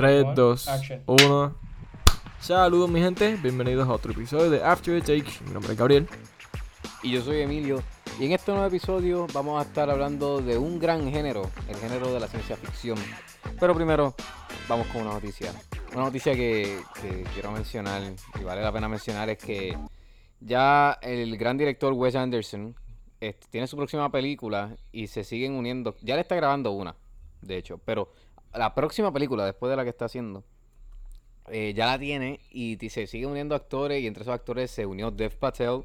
3, 2, 1. Saludos mi gente, bienvenidos a otro episodio de After the Take. Mi nombre es Gabriel. Y yo soy Emilio. Y en este nuevo episodio vamos a estar hablando de un gran género, el género de la ciencia ficción. Pero primero, vamos con una noticia. Una noticia que, que quiero mencionar y vale la pena mencionar es que ya el gran director Wes Anderson este, tiene su próxima película y se siguen uniendo. Ya le está grabando una, de hecho, pero la próxima película, después de la que está haciendo, eh, ya la tiene y se siguen uniendo actores y entre esos actores se unió Dev Patel,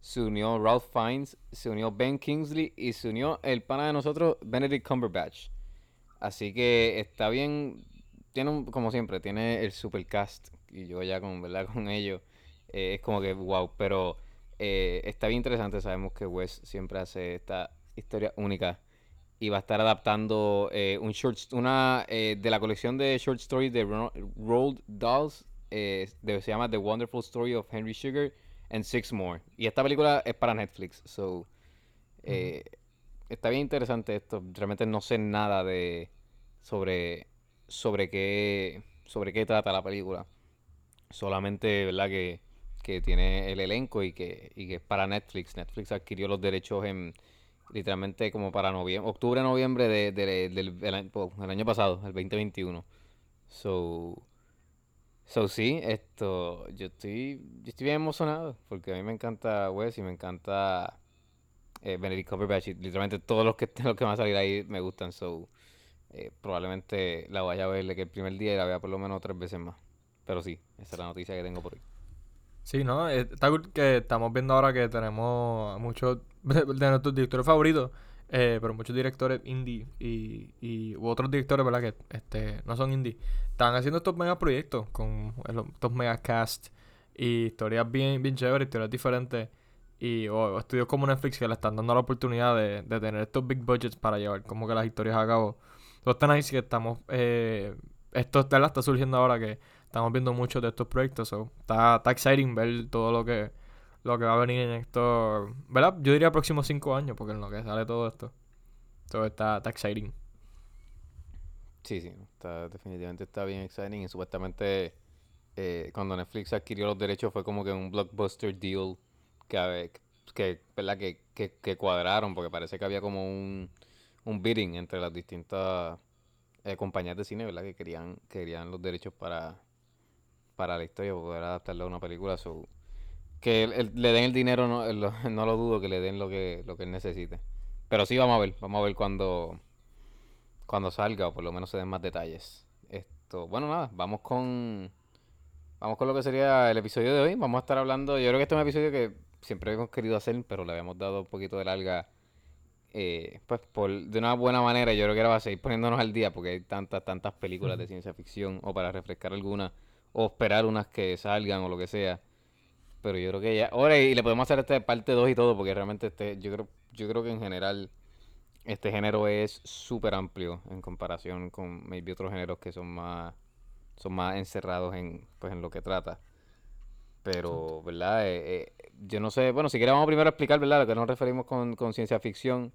se unió Ralph Fiennes, se unió Ben Kingsley y se unió el pana de nosotros, Benedict Cumberbatch. Así que está bien, tiene como siempre, tiene el supercast y yo ya con, ¿verdad? con ellos eh, es como que wow, pero eh, está bien interesante, sabemos que Wes siempre hace esta historia única y va a estar adaptando eh, un short, una de la colección de short stories de Roald Dolls, se llama The Wonderful Story of Henry Sugar and Six More. Y esta película es para Netflix, so está bien interesante esto. Realmente no sé nada de sobre sobre qué sobre qué trata la película. Solamente, ¿verdad? Que que tiene el elenco y que, y que es para Netflix. Netflix adquirió los derechos en literalmente como para noviembre, octubre, noviembre de, del, pues, año pasado, el 2021. So, so sí, esto, yo estoy, yo estoy bien emocionado porque a mí me encanta Wes y me encanta eh, Benedict Cumberbatch. literalmente todos los que, los que van a salir ahí me gustan. So, eh, probablemente la vaya a ver que el primer día y la vea por lo menos tres veces más. Pero sí, esa es la noticia que tengo por hoy. Sí, ¿no? Eh, está que estamos viendo ahora que tenemos muchos de nuestros directores favoritos, eh, pero muchos directores indie y, y u otros directores, ¿verdad? Que este, no son indie. Están haciendo estos mega proyectos con estos mega cast y historias bien, bien chéveres, historias diferentes. Y o, estudios como Netflix que le están dando la oportunidad de, de, tener estos big budgets para llevar como que las historias a cabo. Entonces están ahí que estamos... Eh, esto está surgiendo ahora que estamos viendo muchos de estos proyectos. está, está exciting ver todo lo que, lo que va a venir en esto. ¿Verdad? Yo diría próximos cinco años, porque en lo que sale todo esto. Todo está, está exciting. Sí, sí, está, definitivamente está bien exciting. Y supuestamente eh, cuando Netflix adquirió los derechos fue como que un blockbuster deal que, que, ¿verdad? Que, que, que cuadraron, porque parece que había como un, un bidding entre las distintas eh, compañías de cine, ¿verdad? Que querían, querían los derechos para, para la historia, poder adaptarlo a una película. que le den el dinero, no, no lo dudo que le den lo que, lo que él necesite. Pero sí, vamos a ver, vamos a ver cuando, cuando salga o por lo menos se den más detalles. Esto, bueno, nada, vamos con, vamos con lo que sería el episodio de hoy. Vamos a estar hablando, yo creo que este es un episodio que siempre hemos querido hacer, pero le habíamos dado un poquito de larga. Eh, pues por, de una buena manera yo creo que ahora va a seguir poniéndonos al día porque hay tantas, tantas películas de ciencia ficción o para refrescar alguna o esperar unas que salgan o lo que sea. Pero yo creo que ya. Ahora, y le podemos hacer este parte 2 y todo, porque realmente este, yo creo, yo creo que en general este género es súper amplio en comparación con maybe otros géneros que son más son más encerrados en pues en lo que trata. Pero, ¿verdad? Eh, eh, yo no sé, bueno, si queremos primero explicar, ¿verdad? Lo que nos referimos con, con ciencia ficción.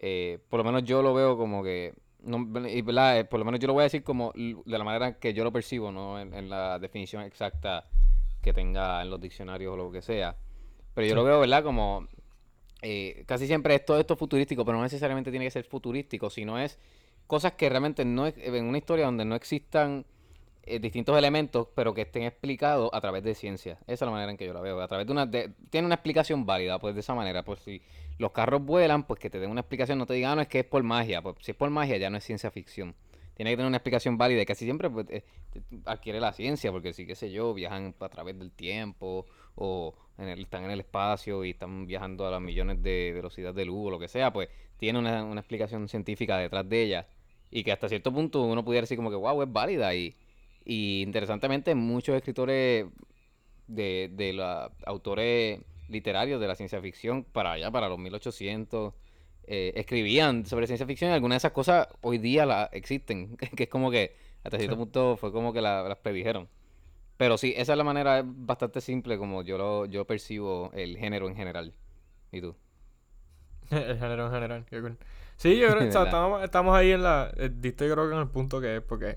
Eh, por lo menos yo lo veo como que no, y, ¿verdad? Eh, por lo menos yo lo voy a decir como de la manera que yo lo percibo, no en, la definición exacta que tenga en los diccionarios o lo que sea. Pero yo lo veo, ¿verdad? Como eh, casi siempre es todo esto futurístico, pero no necesariamente tiene que ser futurístico, sino es cosas que realmente no es, en una historia donde no existan eh, distintos elementos, pero que estén explicados a través de ciencia. Esa es la manera en que yo la veo. A través de una. tiene una explicación válida, pues de esa manera. Pues si los carros vuelan, pues que te den una explicación, no te digan, ah, no, es que es por magia. Pues si es por magia, ya no es ciencia ficción. Tiene que tener una explicación válida y casi siempre pues, eh, adquiere la ciencia, porque sí, qué sé yo, viajan a través del tiempo o están en el espacio y están viajando a las millones de velocidad de luz o lo que sea, pues tiene una, una explicación científica detrás de ella y que hasta cierto punto uno pudiera decir como que, wow, es válida y y interesantemente, muchos escritores de, de los autores literarios de la ciencia ficción para allá, para los 1800, eh, escribían sobre ciencia ficción y algunas de esas cosas hoy día la, existen, que es como que hasta cierto punto fue como que las predijeron. Pero sí, esa es la manera bastante simple como yo lo yo percibo el género en general. ¿Y tú? el género en general, qué Sí, yo creo que estamos, estamos, ahí en la... Eh, diste creo que en el punto que es, porque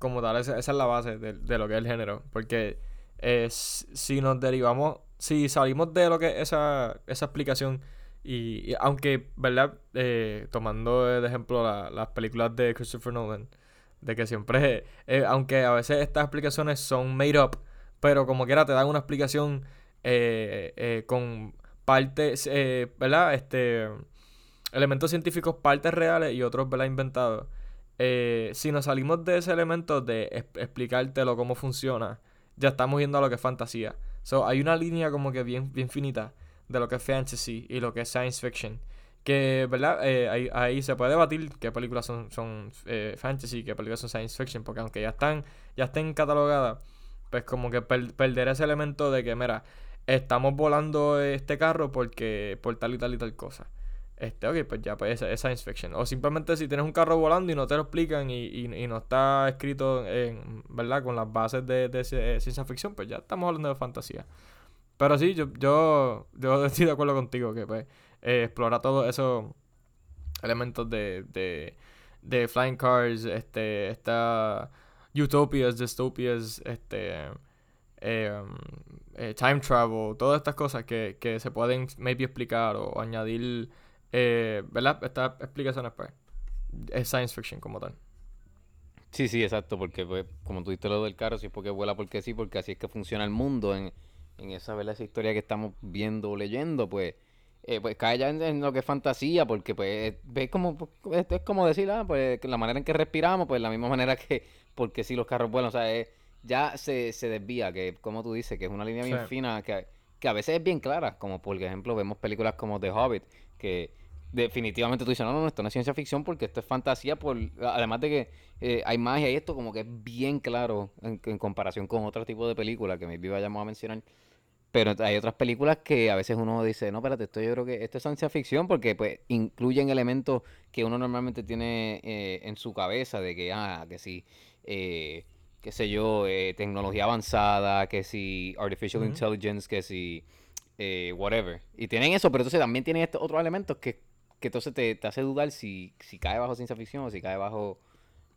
como tal, esa, es la base de, lo que es el género. Porque eh, si nos derivamos, si salimos de lo que es esa, esa explicación, y, aunque, ¿verdad? Eh, tomando de ejemplo las películas de Christopher Nolan, de que siempre, eh, aunque a veces estas explicaciones son made up, pero como quiera te dan una explicación con partes, ¿verdad? Este, elementos científicos, partes reales y otros, ¿verdad? Inventados. Eh, si nos salimos de ese elemento de explicártelo cómo funciona, ya estamos yendo a lo que es fantasía. So, hay una línea como que bien, finita de lo que es fantasy y lo que es science fiction. Que, ¿verdad? Eh, ahí, se puede debatir qué películas son, eh, fantasy y qué películas son science fiction. Porque aunque ya están, ya estén catalogadas, pues como que perder ese elemento de que, mira, estamos volando este carro porque por tal y tal y tal cosa. Este, ok, pues ya, pues es, science fiction. O simplemente si tienes un carro volando y no te lo explican y, y, no está escrito en, ¿verdad? Con las bases de, de, ciencia ficción, pues ya estamos hablando de fantasía. Pero sí, yo, yo, yo estoy de acuerdo contigo que pues eh, explora todos esos elementos de, de, de flying cars, este, esta utopias, dystopias, este, eh, eh, time travel, todas estas cosas que, que se pueden maybe explicar o añadir eh, ¿Verdad? Esta explicación es, pues, es science fiction como tal. Sí, sí, exacto, porque pues, como tú dijiste lo del carro, si es porque vuela porque sí, porque así es que funciona el mundo en, en esa, ¿verdad? esa historia que estamos viendo o leyendo, pues, eh, pues cae ya en, lo que es fantasía, porque pues ves como, pues, es, como decir, ah, pues la manera en que respiramos, pues la misma manera que, porque si los carros vuelan, o sea, ya se, se desvía, que como tú dices, que es una línea bien fina, que, que a veces es bien clara, como por ejemplo vemos películas como The Hobbit, que definitivamente tú dices, no, no, esto no es ciencia ficción porque esto es fantasía, por además de que eh, hay magia y esto como que es bien claro en, comparación con otro tipo de películas que me vayamos a mencionar. Pero hay otras películas que a veces uno dice, no, espérate, esto yo creo que esto es ciencia ficción porque pues incluyen elementos que uno normalmente tiene eh, en su cabeza de que, ah, que si, eh, qué sé yo, tecnología avanzada, que si artificial intelligence, que si, whatever. Y tienen eso, pero entonces también tienen estos otros elementos que que entonces te, hace dudar si, si cae bajo ciencia ficción o si cae bajo,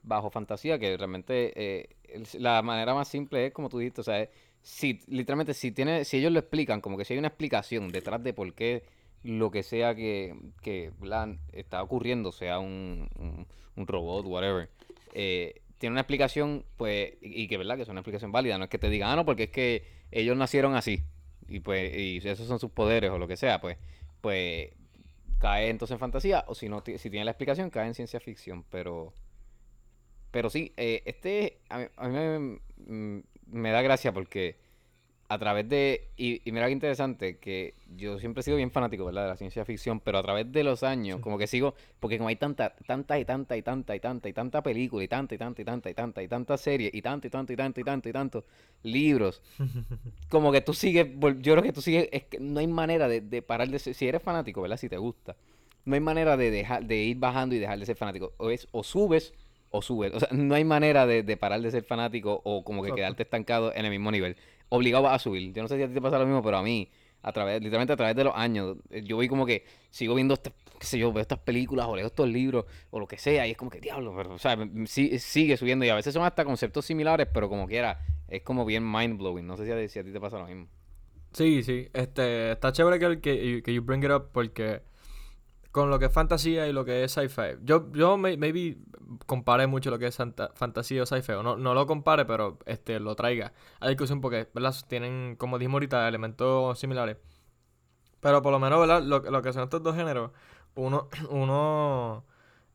bajo fantasía, que realmente eh, la manera más simple es como tú dijiste, o sea, si literalmente si tiene, si ellos lo explican, como que si hay una explicación detrás de por qué lo que sea que, que está ocurriendo, sea un, un, robot, whatever, eh, tiene una explicación, pues, y que verdad que es una explicación válida, no es que te digan, ah, no, porque es que ellos nacieron así, y pues, y esos son sus poderes o lo que sea, pues, pues cae entonces en fantasía, o si no, si tiene la explicación, cae en ciencia ficción, pero... Pero sí, eh, este a mí, me, mm, me, da gracia porque a través de... Y, mira qué interesante, que yo siempre he sido bien fanático, ¿verdad? De la ciencia ficción, pero a través de los años, como que sigo... Porque como hay tanta, tanta y tanta y tanta y tanta y tanta película y tanta y tanta y tanta y tanta y tanta serie y tanto y tanto y tanto y tanto y tanto libros, como que tú sigues... Yo creo que tú sigues... Es que no hay manera de, de parar de ser... Si eres fanático, ¿verdad? Si te gusta no hay manera de dejar de ir bajando y dejar de ser fanático. O es o subes o subes. O sea, no hay manera de, parar de ser fanático o como que quedarte estancado en el mismo nivel. Obligado a subir. Yo no sé si a ti te pasa lo mismo, pero a mí, a través, literalmente a través de los años, eh, yo voy como que sigo viendo, este, sé yo, veo estas películas o leo estos libros o lo que sea y es como que diablo, pero, o sea, sigue subiendo y a veces son hasta conceptos similares, pero como quiera, es como bien mind blowing. No sé si a, si a ti te pasa lo mismo. Sí, sí, este, está chévere que, que, que you bring it up porque con lo que es fantasía y lo que es sci-fi. Yo, yo maybe compare mucho lo que es fantasía o sci-fi. No, no lo compare, pero este lo traiga a discusión porque, ¿verdad? Tienen, como dijimos ahorita, elementos similares. Pero por lo menos, ¿verdad? Lo, lo que son estos dos géneros, uno, uno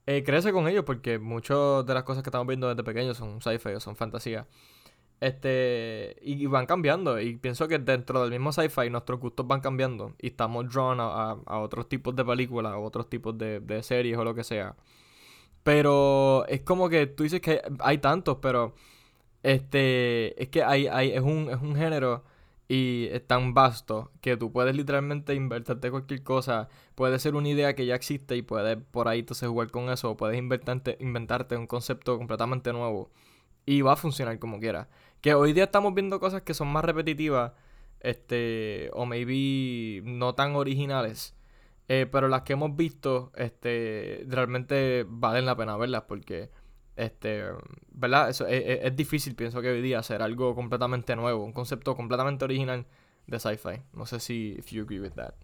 eh, crece con ellos porque muchas de las cosas que estamos viendo desde pequeños son sci-fi o son fantasía. Este, y, van cambiando. Y pienso que dentro del mismo sci-fi nuestros gustos van cambiando. Y estamos drawn a, a, otros tipos de películas, a otros tipos de, series o lo que sea. Pero es como que tú dices que hay tantos, pero este es que hay, hay, es un, es un género y es tan vasto que tú puedes literalmente invertirte cualquier cosa. Puede ser una idea que ya existe y puedes por ahí entonces jugar con eso. O puedes inventarte, inventarte un concepto completamente nuevo. Y va a funcionar como quiera. Que hoy día estamos viendo cosas que son más repetitivas, este, o maybe no tan originales. Eh, pero las que hemos visto, este, realmente valen la pena verlas porque Este, ¿verdad? Eso es, es, difícil, pienso que hoy día, hacer algo completamente nuevo, un concepto completamente original de sci-fi. No sé si if you agree with that.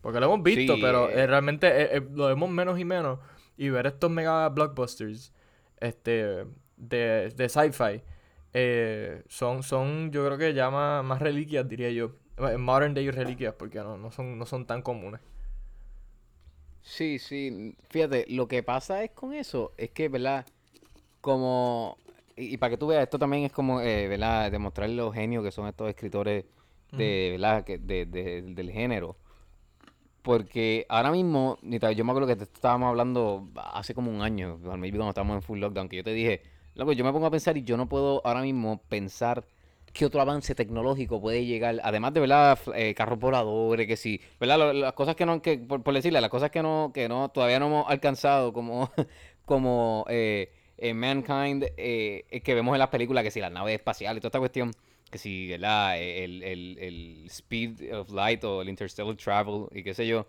Porque lo hemos visto, pero eh, realmente eh, eh, lo vemos menos y menos. Y ver estos mega blockbusters este, de, de sci-fi son, son, yo creo que ya más, reliquias, diría yo. Modern day reliquias, porque no, no, son, no son tan comunes. Sí, sí. Fíjate, lo que pasa es con eso, es que, ¿verdad? Como. Y, para que tú veas, esto también es como, eh, ¿verdad? Demostrar los genios que son estos escritores de, ¿verdad? Que, de, del género. Porque ahora mismo, yo me acuerdo que te estábamos hablando hace como un año, cuando estábamos en full lockdown, que yo te dije, loco, yo me pongo a pensar y yo no puedo ahora mismo pensar qué otro avance tecnológico puede llegar, además de verdad eh, carros voladores, que sí, verdad las cosas que no, que por, decirle, las cosas que no, que no, todavía no hemos alcanzado como, como eh, mankind, eh, que vemos en las películas, que si las naves espaciales y toda esta cuestión, que si ¿verdad? El, el, el speed of light o el interstellar travel y qué sé yo,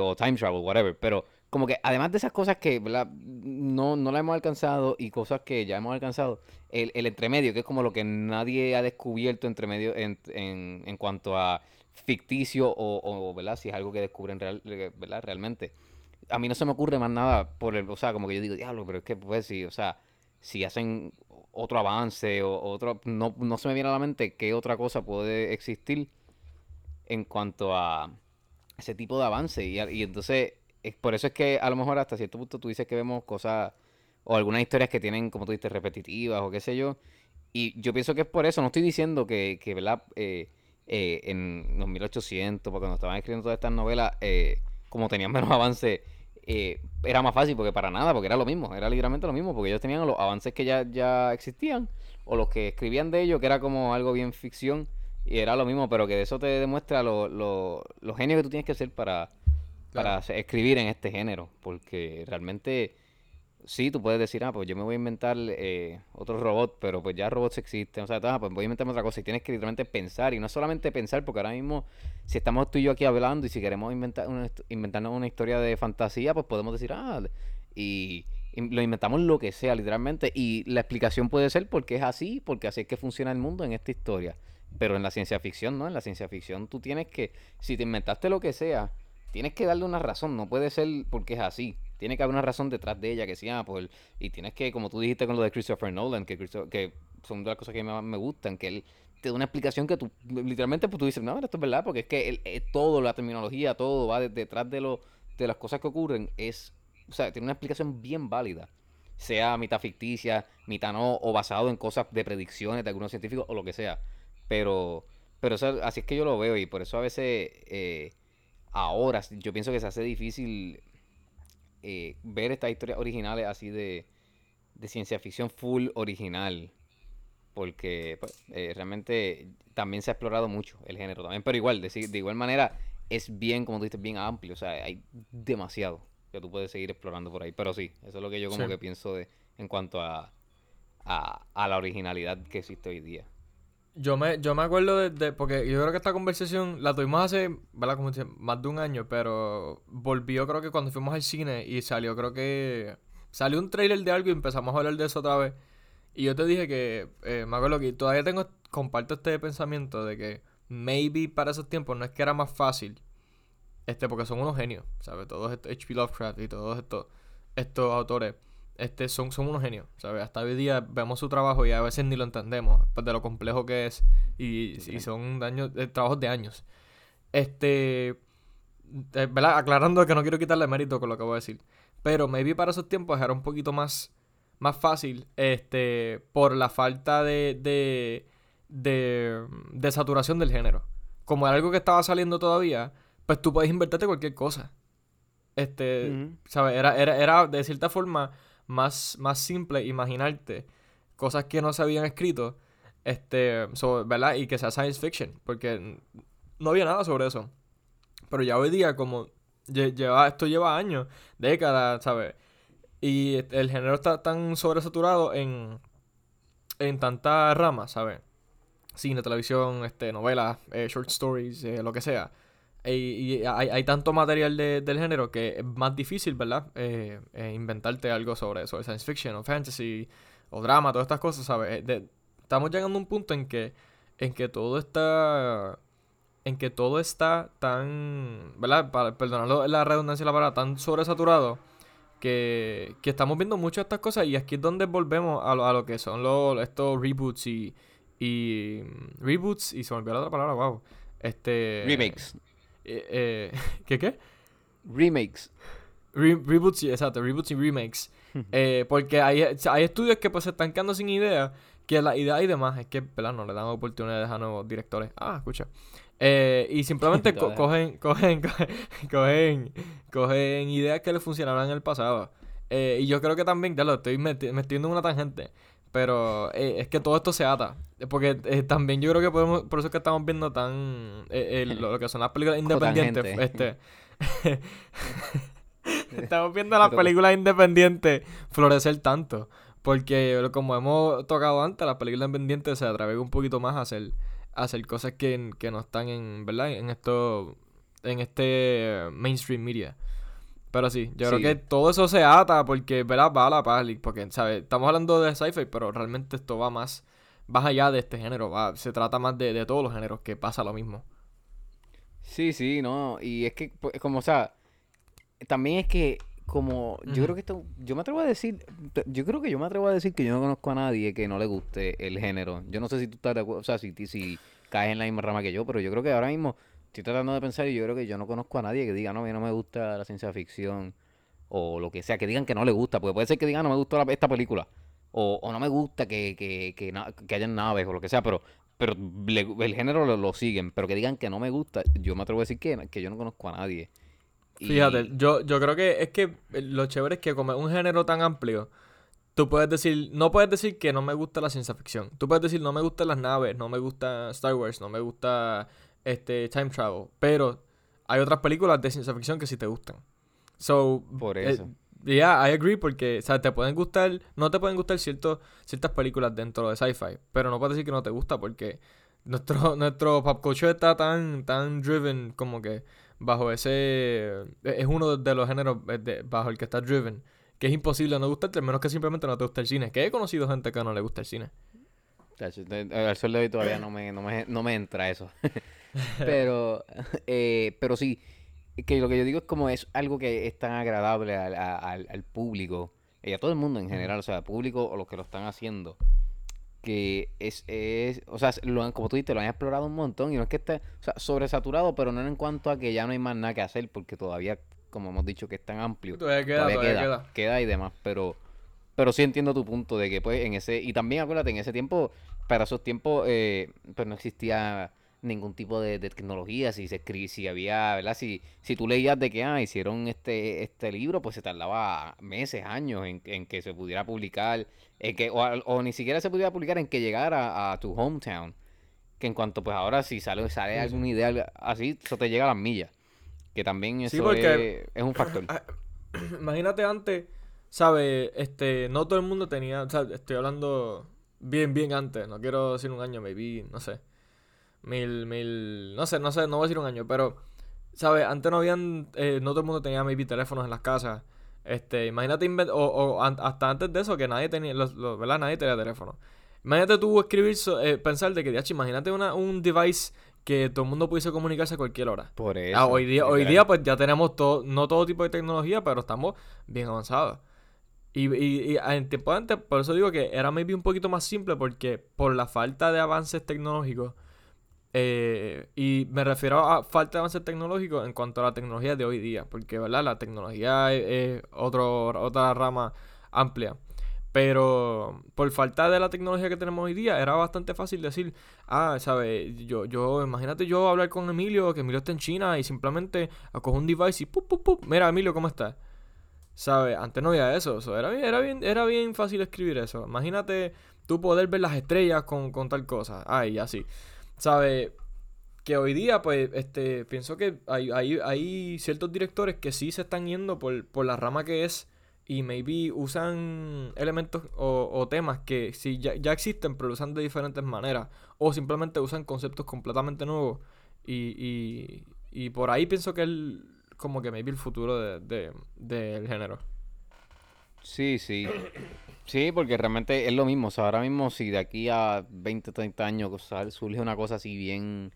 o time travel, whatever, pero como que además de esas cosas que no, no la hemos alcanzado y cosas que ya hemos alcanzado, el, el entremedio, que es como lo que nadie ha descubierto entremedio en, en, en cuanto a ficticio o, o, ¿verdad? Si es algo que descubren real, ¿verdad? realmente. A mí no se me ocurre más nada por el, o sea, como que yo digo, diablo, pero es que pues sí, o sea, si hacen otro avance o otro, no, no se me viene a la mente qué otra cosa puede existir en cuanto a ese tipo de avance. Y, y entonces por eso es que a lo mejor hasta cierto punto tú dices que vemos cosas o algunas historias que tienen, como tú dices, repetitivas o qué sé yo. Y yo pienso que es por eso. No estoy diciendo que, que ¿verdad? Eh, eh, en los 1800, porque cuando estaban escribiendo todas estas novelas, eh, como tenían menos avance, era más fácil porque para nada, porque era lo mismo, era literalmente lo mismo, porque ellos tenían los avances que ya, ya existían, o los que escribían de ellos, que era como algo bien ficción, y era lo mismo, pero que de eso te demuestra lo, lo, lo genio que tú tienes que ser para para escribir en este género, porque realmente sí, tú puedes decir, ah, pues yo me voy a inventar eh, otro robot, pero pues ya robots existen, o sea, ah, pues voy a inventarme otra cosa y tienes que literalmente pensar, y no solamente pensar, porque ahora mismo, si estamos tú y yo aquí hablando y si queremos inventar inventarnos una historia de fantasía, pues podemos decir, ah, y, lo inventamos lo que sea, literalmente, y la explicación puede ser porque es así, porque así es que funciona el mundo en esta historia. Pero en la ciencia ficción, ¿no? En la ciencia ficción tú tienes que, si te inventaste lo que sea, tienes que darle una razón, no puede ser porque es así. Tiene que haber una razón detrás de ella que sea, ah, pues, y tienes que, como tú dijiste con lo de Christopher Nolan, que, que son de las cosas que más me gustan, que él te da una explicación que tú, literalmente, pues tú dices, no, esto es verdad, porque es que él, eh, todo, la terminología, todo va detrás de, lo, de las cosas que ocurren, es, o sea, tiene una explicación bien válida. Sea mitad ficticia, mitad no, o basado en cosas de predicciones de algunos científicos, o lo que sea. Pero, pero así es que yo lo veo, y por eso a veces... Eh, ahora yo pienso que se hace difícil eh, ver estas historias originales así de, ciencia ficción full original. Porque pues, eh, realmente también se ha explorado mucho el género también. Pero igual, de, de, igual manera, es bien, como tú dices, bien amplio. O sea, hay demasiado que tú puedes seguir explorando por ahí. Pero sí, eso es lo que yo como que pienso de en cuanto a, a, a la originalidad que existe hoy día. Yo me, yo me acuerdo de, Porque yo creo que esta conversación la tuvimos hace, ¿verdad? Como más de un año, pero volvió creo que cuando fuimos al cine y salió, creo que. Salió un trailer de algo y empezamos a hablar de eso otra vez. Y yo te dije que. Eh, me acuerdo que todavía tengo. Comparto este pensamiento de que maybe para esos tiempos no es que era más fácil. Este, porque son unos genios, ¿sabes? Todos estos H.P. Lovecraft y todos estos, estos autores este, son, son unos genios, ¿sabes? Hasta hoy día vemos su trabajo y a veces ni lo entendemos, pues, de lo complejo que es. Y, son daños, eh, trabajos de años. Este, eh, ¿verdad? Aclarando que no quiero quitarle mérito con lo que voy a decir. Pero maybe para esos tiempos era un poquito más, más fácil, este, por la falta de, de, de, de saturación del género. Como era algo que estaba saliendo todavía, pues tú puedes invertirte cualquier cosa. Este, ¿sabes? Era, era, era de cierta forma más, más simple imaginarte cosas que no se habían escrito, este, ¿verdad? Y que sea science fiction, porque no había nada sobre eso. Pero ya hoy día, como lleva, esto lleva años, décadas, ¿sabes? Y el género está tan sobresaturado en, en tantas ramas, ¿sabes? Cine, televisión, este, novelas, eh, short stories, eh, lo que sea. Y, hay, hay, tanto material del género que es más difícil, ¿verdad? Eh, eh, inventarte algo sobre eso, science fiction o fantasy o drama, todas estas cosas, ¿sabes? Eh, estamos llegando a un punto en que, en que todo está en que todo está tan, ¿verdad? Para, perdonando la redundancia de la palabra, tan sobresaturado que, que estamos viendo muchas de estas cosas y aquí es donde volvemos a lo, a lo que son los, estos reboots y, y reboots y se me olvidó la otra palabra, wow. Este remakes. Eh, eh, ¿Qué qué? Remakes. reboots, exacto, reboots y remakes. eh, porque hay, hay estudios que pues se están quedando sin idea, que la idea y demás es que, ¿verdad? No le dan oportunidades a nuevos directores. Ah, escucha. Eh, y simplemente cogen, cogen, cogen, cogen, ideas que les funcionaron en el pasado. Eh, y yo creo que también, ya lo estoy metiendo en una tangente. Pero eh, es que todo esto se ata. Porque eh, también yo creo que podemos, por eso es que estamos viendo tan eh, lo, que son las películas independientes. Este, estamos viendo las películas independientes florecer tanto. Porque como hemos tocado antes, las películas independientes se atreven un poquito más a hacer, hacer cosas que, que no están en, ¿verdad? En esto, en este mainstream media. Pero sí, yo creo que todo eso se ata porque, ¿verdad? Va a la paz. Porque, ¿sabes? Estamos hablando de sci-fi, pero realmente esto va más, más allá de este género. Va, se trata más de, todos los géneros que pasa lo mismo. Sí, sí, no. Y es que, pues, como, o sea, también es que, como, yo creo que esto, yo me atrevo a decir, yo creo que yo me atrevo a decir que yo no conozco a nadie que no le guste el género. Yo no sé si tú estás de acuerdo, o sea, si, si caes en la misma rama que yo, pero yo creo que ahora mismo estoy tratando de pensar y yo creo que yo no conozco a nadie que diga, no, a mí no me gusta la ciencia ficción o lo que sea, que digan que no le gusta, porque puede ser que digan, no me gustó esta película o, o, no me gusta que, que, que, que, hayan naves o lo que sea, pero pero el género lo, siguen, pero que digan que no me gusta, yo me atrevo a decir que, que yo no conozco a nadie. Fíjate, yo, yo creo que es que lo chévere es que como un género tan amplio, tú puedes decir, no puedes decir que no me gusta la ciencia ficción. Tú puedes decir no me gustan las naves, no me gusta Star Wars, no me gusta este, time travel. Pero hay otras películas de ciencia ficción que sí te gustan. So, Por eh, eso. yeah, I agree, porque, o sea, te pueden gustar, no te pueden gustar ciertos, ciertas películas dentro de sci-fi, pero no puedes decir que no te gusta porque nuestro, nuestro pop culture está tan, tan driven como que bajo ese, es uno de los géneros eh, bajo el que está driven, que es imposible no gustarte, al menos que simplemente no te gusta el cine, que he conocido gente que no le gusta el cine. Al sol de hoy todavía no me, no me, no me entra eso. pero, eh, pero sí, que lo que yo digo es como es algo que es tan agradable al, al, público y a todo el mundo en general, o sea, al público o los que lo están haciendo, que es, es o sea, lo han, como tú dices, lo han explorado un montón y no es que esté o sea, sobresaturado, pero no en cuanto a que ya no hay más nada que hacer, porque todavía, como hemos dicho, que es tan amplio. Todavía queda, todavía, queda, queda. y demás, pero pero sí entiendo tu punto de que pues en ese, y también acuérdate, en ese tiempo, para esos tiempos, eh, pues no existía ningún tipo de, tecnología, si se escribía, si había, ¿verdad? Si, si tú leías de que ah, hicieron este, este libro, pues se tardaba meses, años en, en que se pudiera publicar, en que, o, ni siquiera se pudiera publicar en que llegara a, tu hometown. Que en cuanto pues ahora si sale, sale alguna idea así, eso te llega a las millas. Que también eso es, es, un factor. Imagínate antes, ¿sabes? Este, no todo el mundo tenía, o sea, estoy hablando bien, bien antes, no quiero decir un año, maybe, no sé mil, mil, no sé, no sé, no voy a decir un año, pero, ¿sabes? Antes no habían, eh, no todo el mundo tenía maybe teléfonos en las casas. Este, imagínate, o, o hasta antes de eso, que nadie tenía, los, ¿verdad? Nadie tenía teléfono. Imagínate tú escribir, eh, pensar de que, imagínate una, un device que todo el mundo pudiese comunicarse a cualquier hora. Por ah, eso. hoy día, hoy día pues ya tenemos todo, no todo tipo de tecnología, pero estamos bien avanzados. Y, y, y, en tiempo antes, por eso digo que era maybe un poquito más simple, porque por la falta de avances tecnológicos, eh, y me refiero a falta de avance tecnológico en cuanto a la tecnología de hoy día, porque ¿verdad? la tecnología es, otro, otra rama amplia. Pero por falta de la tecnología que tenemos hoy día, era bastante fácil decir, ah, ¿sabes? Yo, yo, imagínate yo hablar con Emilio, que Emilio está en China y simplemente cojo un device y ¡pup, pup, pup! Mira, Emilio, ¿cómo estás? ¿Sabes? Antes no había eso, era, bien, era, bien, era bien fácil escribir eso. Imagínate tú poder ver las estrellas con, con tal cosa. Ay, así. ¿Sabe? Que hoy día, pues, este, pienso que hay, hay, hay ciertos directores que sí se están yendo por, por la rama que es y maybe usan elementos o, temas que sí ya, ya, existen, pero lo usan de diferentes maneras. O simplemente usan conceptos completamente nuevos y, y, y por ahí pienso que él, como que maybe el futuro de, de, del género. Sí, sí. Sí, porque realmente es lo mismo. O sea, ahora mismo si de aquí a 20, 30 años o sea, surge una cosa así bien,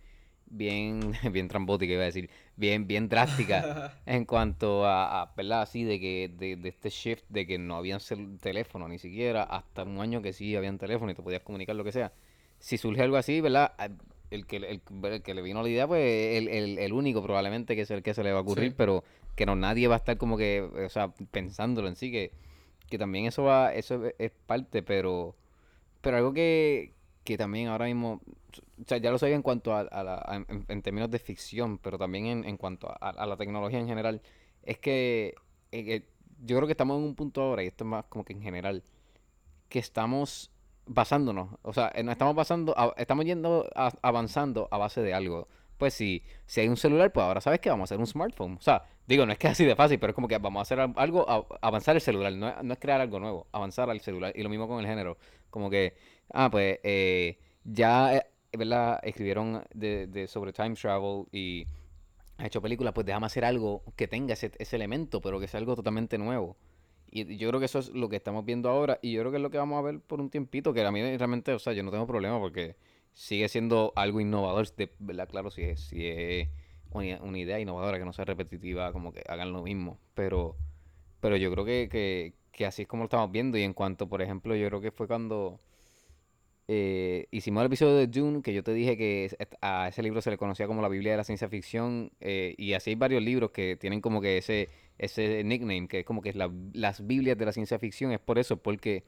bien, bien trambótica, iba a decir, bien, bien drástica en cuanto a, a, ¿verdad? Así de que, de, de este shift de que no habían teléfono ni siquiera, hasta un año que sí habían teléfono y te podías comunicar lo que sea. Si surge algo así, ¿verdad? Ah, El que, el, el que le vino la idea, pues el, el, el único probablemente que es el que se le va a ocurrir, Sí. pero que no nadie va a estar como que, o sea, pensándolo en sí, que, que también eso va, eso es, es parte, pero, pero algo que, que también ahora mismo, o sea, ya lo sabía en cuanto a, a la, en, términos de ficción, pero también en, en cuanto a, a la tecnología en general, es que eh, eh, yo creo que estamos en un punto ahora, y esto es más como que en general, que estamos basándonos, o sea, eh, estamos basando, estamos yendo avanzando a base de algo. Pues si, si hay un celular, pues ahora sabes que vamos a hacer un smartphone. O sea, digo, no es que así de fácil, pero es como que vamos a hacer al- algo, a- avanzar el celular, no no es crear algo nuevo, avanzar al celular. Y lo mismo con el género, como que, ah, pues eh, ya, eh, ¿verdad? Escribieron de, de- sobre time travel y ha hecho películas, pues déjame hacer algo que tenga ese, ese elemento, pero que sea algo totalmente nuevo. Y yo creo que eso es lo que estamos viendo ahora y yo creo que es lo que vamos a ver por un tiempito, que a mí realmente, o sea, yo no tengo problema porque sigue siendo algo innovador, verdad, claro, si es, si es una, idea innovadora que no sea repetitiva, como que hagan lo mismo, pero, pero yo creo que, que, que así es como lo estamos viendo. Y en cuanto, por ejemplo, yo creo que fue cuando eh, hicimos el episodio de Dune, que yo te dije que a ese libro se le conocía como la Biblia de la ciencia ficción, eh, y así hay varios libros que tienen como que ese, ese nickname, que es como que es la- las Biblias de la ciencia ficción, es por eso, porque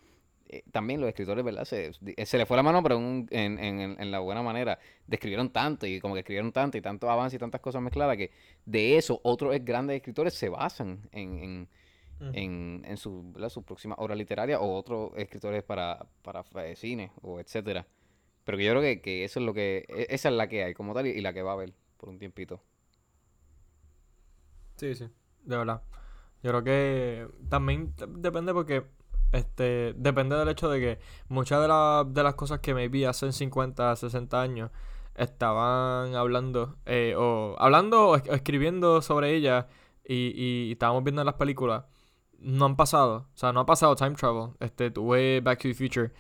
eh, también los escritores, ¿verdad? Se, se le fue la mano, pero en, un- en, en- en la buena manera. Describieron tanto y como que escribieron tanto y tanto avance y tantas cosas mezcladas que de eso otros grandes escritores se basan en, en, Ujú. en, en su, su próxima obra literaria o otros escritores para, para eh, cine o etcétera. Pero que yo creo que, que eso es lo que, e- esa es la que hay como tal y, y la que va a haber por un tiempito. Sí, sí, de verdad. Yo creo que también depende porque este depende del hecho de que muchas de, la- de las cosas que maybe hace 50, 60 años estaban hablando eh, o hablando o es- o escribiendo sobre ellas y, y estábamos viendo en las películas no han pasado, o sea, no ha pasado time travel. Este, tuve Back to the Future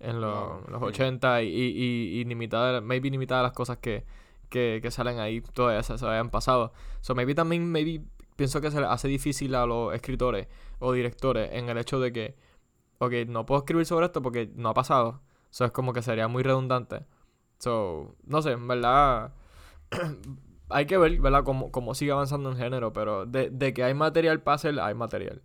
en los, los sí. 80 y, y, y, y ni mitad de- maybe ni mitad de las cosas que, que, que salen ahí todavía se, se habían pasado. So maybe también, maybe pienso que se le hace difícil a los escritores o directores en el hecho de que, ok, no puedo escribir sobre esto porque no ha pasado. So es como que sería muy redundante. So, no sé, en verdad, hay que ver, ¿verdad? Cómo, cómo sigue avanzando el género, pero de, de que hay material para hacer, hay material.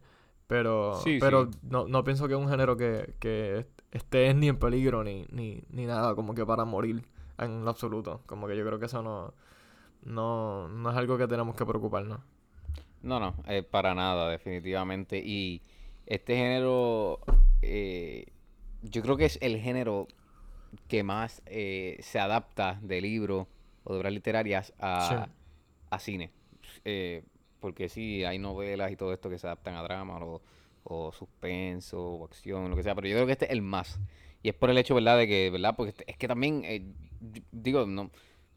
Pero, Sí, pero sí. no, no pienso que es un género que, que est- esté ni en peligro ni, ni, ni nada como que para morir en lo absoluto. Como que yo creo que eso no, no, no es algo que tenemos que preocuparnos. No, no, eh, para nada, definitivamente. Y este género, eh, yo creo que es el género que más eh, se adapta de libros o de obras literarias a, Sí. a cine. Eh, porque sí, hay novelas y todo esto que se adaptan a drama o, o suspenso o acción, lo que sea, pero yo creo que este es el más. Y es por el hecho, ¿verdad? De que, ¿verdad? Porque este- es que también, eh, digo, no,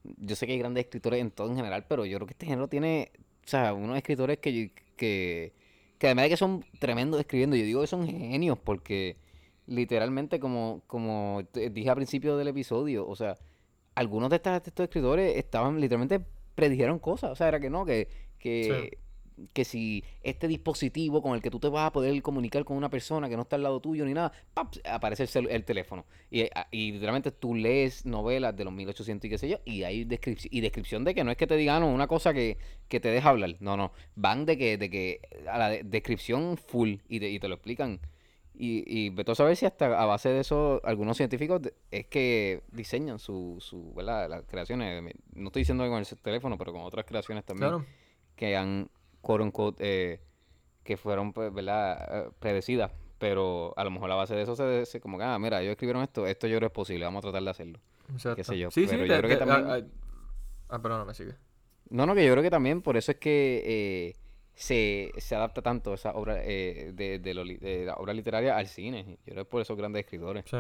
yo sé que hay grandes escritores en todo en general, pero yo creo que este género tiene, o sea, unos escritores que, que, que además de que son tremendos escribiendo, yo digo que son genios porque literalmente, como, como dije al principio del episodio, o sea, algunos de, estas- de estos escritores estaban literalmente predijeron cosas, o sea, era que no, que, que, que si este dispositivo con el que tú te vas a poder comunicar con una persona que no está al lado tuyo ni nada, ¡pap! aparece el, el teléfono. Y, eh, y literalmente tú lees novelas de los 1800 y qué sé yo, y hay descripción, y descripción de que no es que te digan "Ah, una cosa que, que te deja hablar, no, no, van de que, de que a la de- descripción full y te, y te lo explican. Y, y vete a saber si hasta a base de eso algunos científicos es que diseñan su, su, ¿verdad? Las creaciones. No estoy diciendo que con el teléfono, pero con otras creaciones también Claro. que han, quote unquote, eh, que fueron, pues, ¿verdad? eh, predecidas. Pero a lo mejor a base de eso se dice como que, ah, mira, ellos escribieron esto, esto yo creo es posible, vamos a tratar de hacerlo. Exacto. sé yo, Sí, pero sí, yo te- creo que te- también- ah, ah, ah, perdóname, sigue. No, no, que yo creo que también por eso es que eh, se, se adapta tanto esa obra eh, de, de, lo de la obra literaria al cine. Yo creo que es por esos grandes escritores. Sí.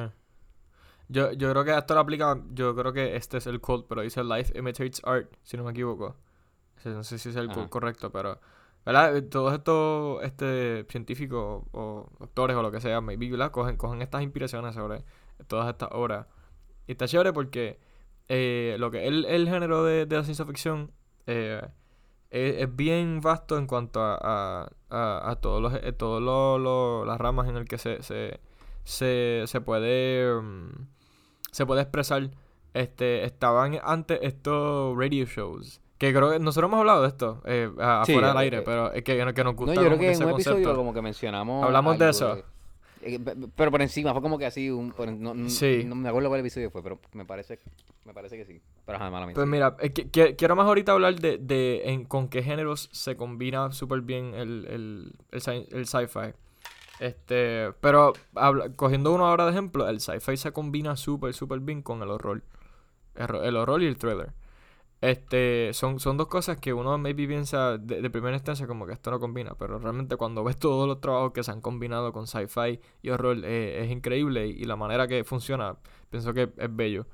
Yo, yo creo que esto lo aplica, yo creo que este es el quote, pero dice Life imitates art, si no me equivoco. No sé si es el Ajá. correcto, pero. ¿Verdad? Eh, Todos estos este, científicos o doctores o lo que sea, maybe, ¿verdad? Cogen, cogen estas inspiraciones sobre todas estas obras. Y está chévere porque eh, lo que es el, el género de, de la ciencia ficción eh, es, es bien vasto en cuanto a, a, a, a todos los, eh, todos los- los- las ramas en el que se, se, se, se puede mm, se puede expresar. Este, estaban antes estos radio shows. Que creo que nosotros hemos hablado de esto eh, Sí, afuera del aire, pero es que, que nos No, gusta yo creo como que en ese un episodio concepto. como que mencionamos. Hablamos de eso. eh, pe- pe- pero por encima, fue como que así, un, por- no, no- Sí. no me acuerdo cuál episodio fue, pero me parece, me parece que sí. Pero mía, Pues mira, eh, qui- qui- quiero más ahorita hablar de, de en, con qué géneros se combina súper bien el, el, el, sci- el sci-fi. Este, pero habla- cogiendo uno ahora de ejemplo, el sci-fi se combina súper, súper bien con el horror. El, el horror y el thriller. Este, son, son dos cosas que uno maybe piensa de, primera instancia como que esto no combina, pero realmente cuando ves todos los trabajos que se han combinado con sci-fi y horror eh, es increíble y, la manera que funciona, pienso que es bello.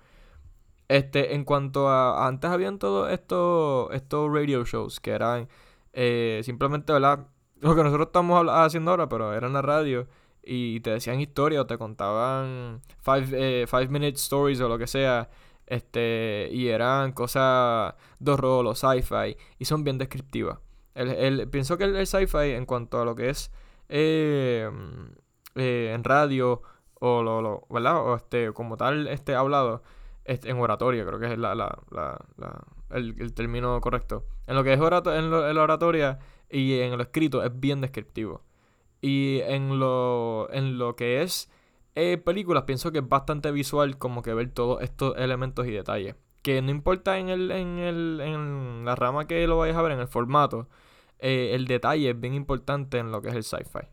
Este, en cuanto a, antes habían todos estos, estos radio shows que eran eh, simplemente, ¿verdad? Lo que nosotros estamos haciendo ahora, pero era en la radio y te decían historias o te contaban five, eh, five minute stories o lo que sea. Este, y eran cosas horror o sci-fi y son bien descriptivas. El, el- pienso que el, sci-fi en cuanto a lo que es eh, eh, en radio o lo, lo- ¿verdad? O este, como tal, este hablado, este, en oratoria, creo que es la, la, la, la- el, el término correcto. En lo que es orato- en, lo- en la oratoria y en lo escrito es bien descriptivo. Y en lo, en lo que es eh, películas, pienso que es bastante visual como que ver todos estos elementos y detalles. Que no importa en, el, en, el, en la rama que lo vayas a ver, en el formato, eh, el detalle es bien importante en lo que es el sci-fi.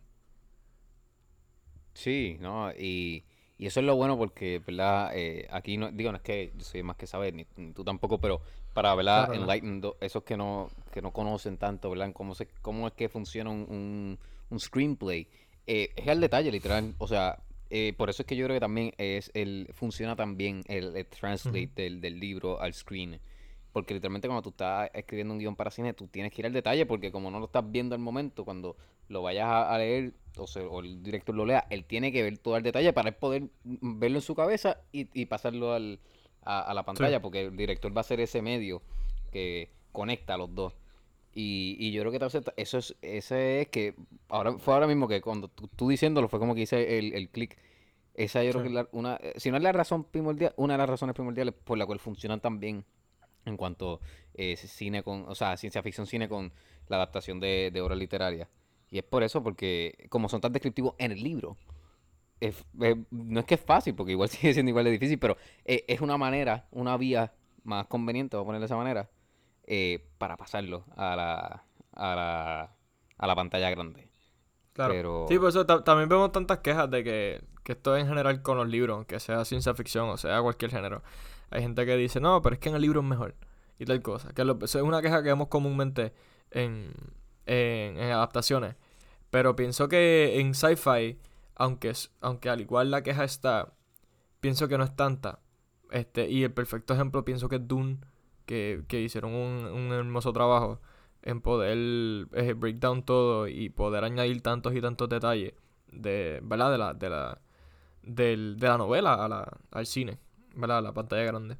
Sí, ¿no? Y, y eso es lo bueno porque, ¿verdad? Eh, aquí, no, digo, no es que yo soy más que saber, ni, ni tú tampoco, pero para, ¿verdad? Claro. Enlighten esos que no, que no conocen tanto, ¿verdad? Cómo, se, cómo es que funciona un, un, un screenplay. Eh, es al detalle, literal. O sea, eh, por eso es que yo creo que también es el, funciona también el, el translate del, del libro al screen. Porque literalmente cuando tú estás escribiendo un guion para cine, tú tienes que ir al detalle, porque como no lo estás viendo al momento, cuando lo vayas a, a leer, o, se- o el director lo lea, él tiene que ver todo el detalle para poder verlo en su cabeza y, y pasarlo al, a, a la pantalla, porque el director va a ser ese medio que conecta a los dos. Y, y yo creo que entonces eso es, ese es que, ahora fue ahora mismo que cuando tú, tú diciéndolo fue como que hice el, el clic. Esa yo creo que es la- una, eh, si no es la razón primordial, una de las razones primordiales por la cual funcionan tan bien en cuanto eh, cine con, o sea, ciencia ficción cine con la adaptación de, de obras literarias. Y es por eso, porque como son tan descriptivos en el libro, es- es- no es que es fácil, porque igual sigue siendo igual de difícil, pero eh, es una manera, una vía más conveniente, vamos a ponerle de esa manera, eh, para pasarlo a la, a la, a la pantalla grande. Claro. Pero- Sí, por eso ta- también vemos tantas quejas de que, que esto en general con los libros, que sea ciencia ficción o sea cualquier género. Hay gente que dice, no, pero es que en el libro es mejor. Y tal cosa. Que lo- eso es una queja que vemos comúnmente en, en, en adaptaciones. Pero pienso que en sci-fi, aunque, aunque al igual la queja está, pienso que no es tanta. Este, y el perfecto ejemplo pienso que es Dune, que, que hicieron un, un hermoso trabajo en poder eh, break down todo y poder añadir tantos y tantos detalles de, ¿verdad? De la, de la, del- de la novela a la, al cine, ¿verdad? A la pantalla grande.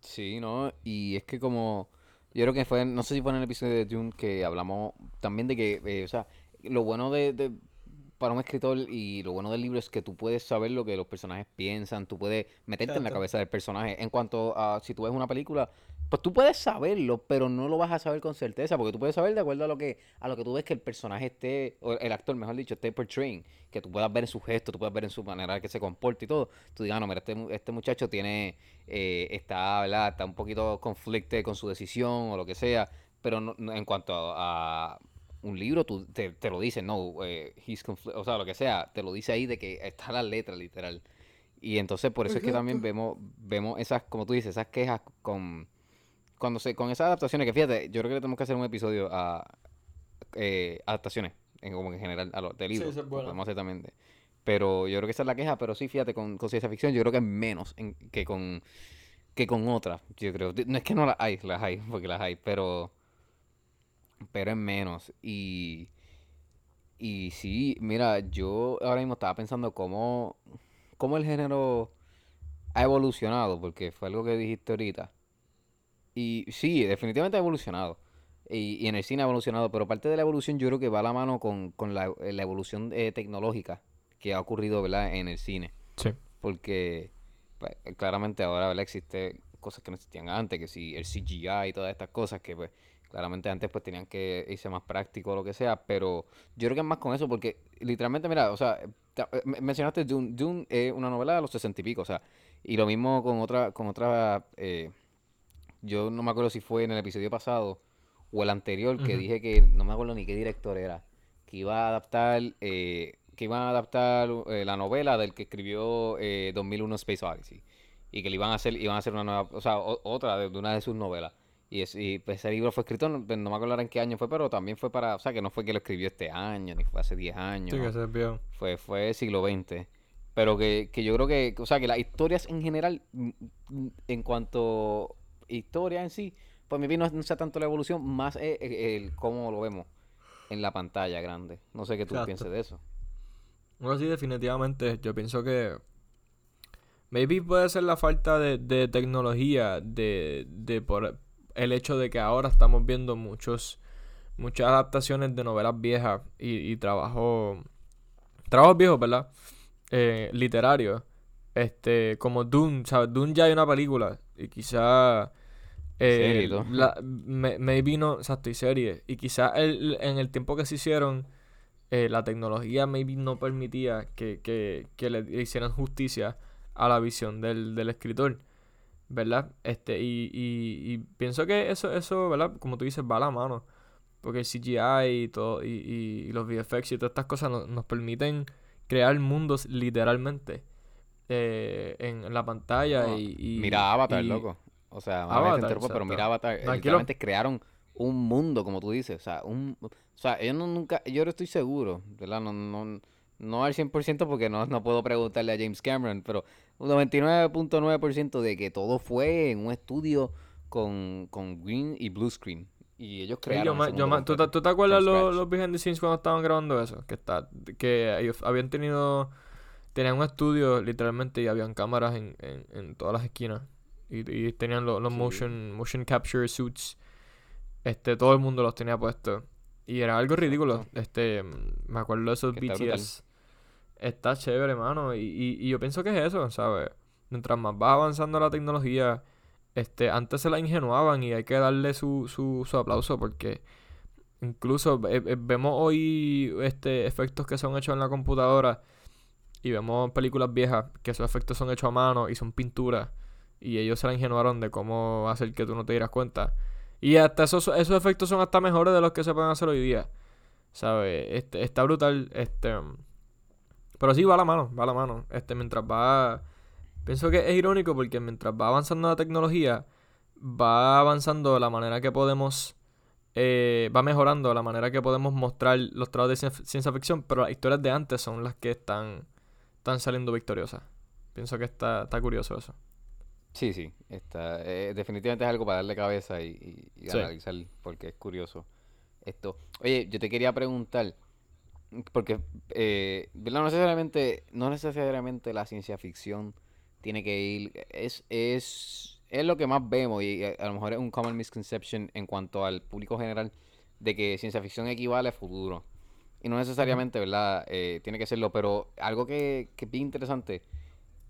Sí, ¿no? Y es que como, yo creo que fue, no sé si fue en el episodio de Dune que hablamos también de que, eh, o sea, lo bueno de, de- para un escritor y lo bueno del libro es que tú puedes saber lo que los personajes piensan, tú puedes meterte en la Exacto. cabeza del personaje. En cuanto a si tú ves una película, pues tú puedes saberlo, pero no lo vas a saber con certeza, porque tú puedes saber de acuerdo a lo que, a lo que tú ves que el personaje esté, o el actor, mejor dicho, esté portraying, que tú puedas ver en su gesto, tú puedas ver en su manera que se comporta y todo. Tú digas, "Ah, no, mira, este, este muchacho tiene, eh, está, ¿verdad? Está un poquito conflicte con su decisión o lo que sea, pero no- no- en cuanto a, a un libro, tú te, te lo dice, no, eh, he's o sea, lo que sea, te lo dice ahí de que está la letra, literal. Y entonces por eso es que también vemos, vemos esas, como tú dices, esas quejas con, cuando se, con esas adaptaciones, que fíjate, yo creo que le tenemos que hacer un episodio a eh, adaptaciones, en, como en general, a los de libros, eso es bueno. podemos hacer también de- Pero yo creo que esa es la queja, pero sí, fíjate, con, con ciencia ficción yo creo que es menos en- que con que con otras, yo creo. No es que no las hay, las hay, porque las hay, pero pero es menos. Y, y sí, mira, yo ahora mismo estaba pensando cómo, cómo el género ha evolucionado, porque fue algo que dijiste ahorita. Y sí, definitivamente ha evolucionado. Y, y en el cine ha evolucionado, pero parte de la evolución yo creo que va a la mano con, con la, la evolución eh, tecnológica que ha ocurrido ¿verdad? en el cine. Sí. Porque pues, claramente ahora ¿verdad? existe cosas que no existían antes, que sí, el CGI y todas estas cosas que pues claramente antes pues tenían que irse más práctico o lo que sea, pero yo creo que es más con eso porque literalmente, mira, o sea, eh, me- mencionaste Dune, Dune es una novela de los sesenta y pico, o sea, y lo mismo con otra, con otra, eh, yo no me acuerdo si fue en el episodio pasado o el anterior que dije que no me acuerdo ni qué director era, que iba a adaptar, eh, que iban a adaptar eh, la novela del que escribió eh, 2001 Space Odyssey y que le iban a hacer, iban a hacer una nueva, o sea, o- otra de, de una de sus novelas. Y, es- y, pues, ese libro fue escrito, no, no me acuerdo en qué año fue, pero también fue para, o sea, que no fue que lo escribió este año, ni fue hace 10 años, Sí, que se vio. Fue, fue siglo XX. Pero que, que yo creo que, o sea, que las historias en general, mm, mm, en cuanto historia en sí, pues mi no, no sea tanto la evolución, más es el, el cómo lo vemos en la pantalla grande. No sé qué tú Exacto. pienses de eso. Bueno, sí, definitivamente. Yo pienso que maybe puede ser la falta de, de tecnología, de, de por el hecho de que ahora estamos viendo muchos, muchas adaptaciones de novelas viejas y, y trabajo, trabajos viejos, ¿verdad? Eh, literarios. Este, como Dune, ¿sabes? Dune ya hay una película y quizá eh, la, me- maybe no, exacto, y serie. Y quizá el, en el tiempo que se hicieron eh, la tecnología maybe no permitía que, que, que le hicieran justicia a la visión del, del escritor, ¿verdad? Este, y, y, y pienso que eso, eso, ¿verdad? Como tú dices, va a la mano. Porque el CGI y todo, y, y, y los VFX y todas estas cosas no- nos permiten crear mundos literalmente eh, en, en la pantalla No, y, Mira Avatar, loco. O sea, te Avatar, interrumpo, pero mira Avatar, Tranquilo. literalmente crearon un mundo, como tú dices. O sea, un, o sea ellos no, nunca, yo no estoy seguro, ¿verdad? No, no, no al 100% porque no, no puedo preguntarle a James Cameron, pero un 99.9% de que todo fue en un estudio con, con green y blue screen. Y ellos Sí, yo crearon ese yo me- ¿tú, tú te acuerdas los, los behind the scenes cuando estaban grabando eso? Que está, que ellos habían tenido, tenían un estudio literalmente y habían cámaras en, en, en todas las esquinas y, y tenían lo- los Sí. motion, motion capture suits, este, todo el mundo los tenía puestos y era algo ridículo, este, me acuerdo de esos. BTS, está chévere, mano, y, y, y yo pienso que es eso, ¿sabes? Mientras más va avanzando la tecnología, este, antes se la ingenuaban y hay que darle su, su, su aplauso porque incluso vemos hoy este efectos que son hechos en la computadora y vemos películas viejas que esos efectos son hechos a mano y son pinturas y ellos se la ingenuaron de cómo hacer que tú no te dieras cuenta. Y hasta esos, esos efectos son hasta mejores de los que se pueden hacer hoy día. ¿Sabes? Este, está brutal. Este. Pero sí va a la mano, va a la mano. Este, mientras va. Pienso que es irónico porque mientras va avanzando la tecnología, va avanzando la manera que podemos. eh, va mejorando la manera que podemos mostrar los trabajos de cien- ciencia ficción, pero las historias de antes son las que están, están saliendo victoriosas. Pienso que está, está curioso eso. Sí, sí, está, eh, definitivamente es algo para darle cabeza y, y- y Sí. analizar porque es curioso esto. Oye, yo te quería preguntar, porque eh, no necesariamente, no necesariamente la ciencia ficción tiene que ir, es, es, es lo que más vemos y a, a lo mejor es un common misconception en cuanto al público general de que ciencia ficción equivale a futuro. Y no necesariamente, ¿verdad? Eh, tiene que serlo, pero algo que, que es bien interesante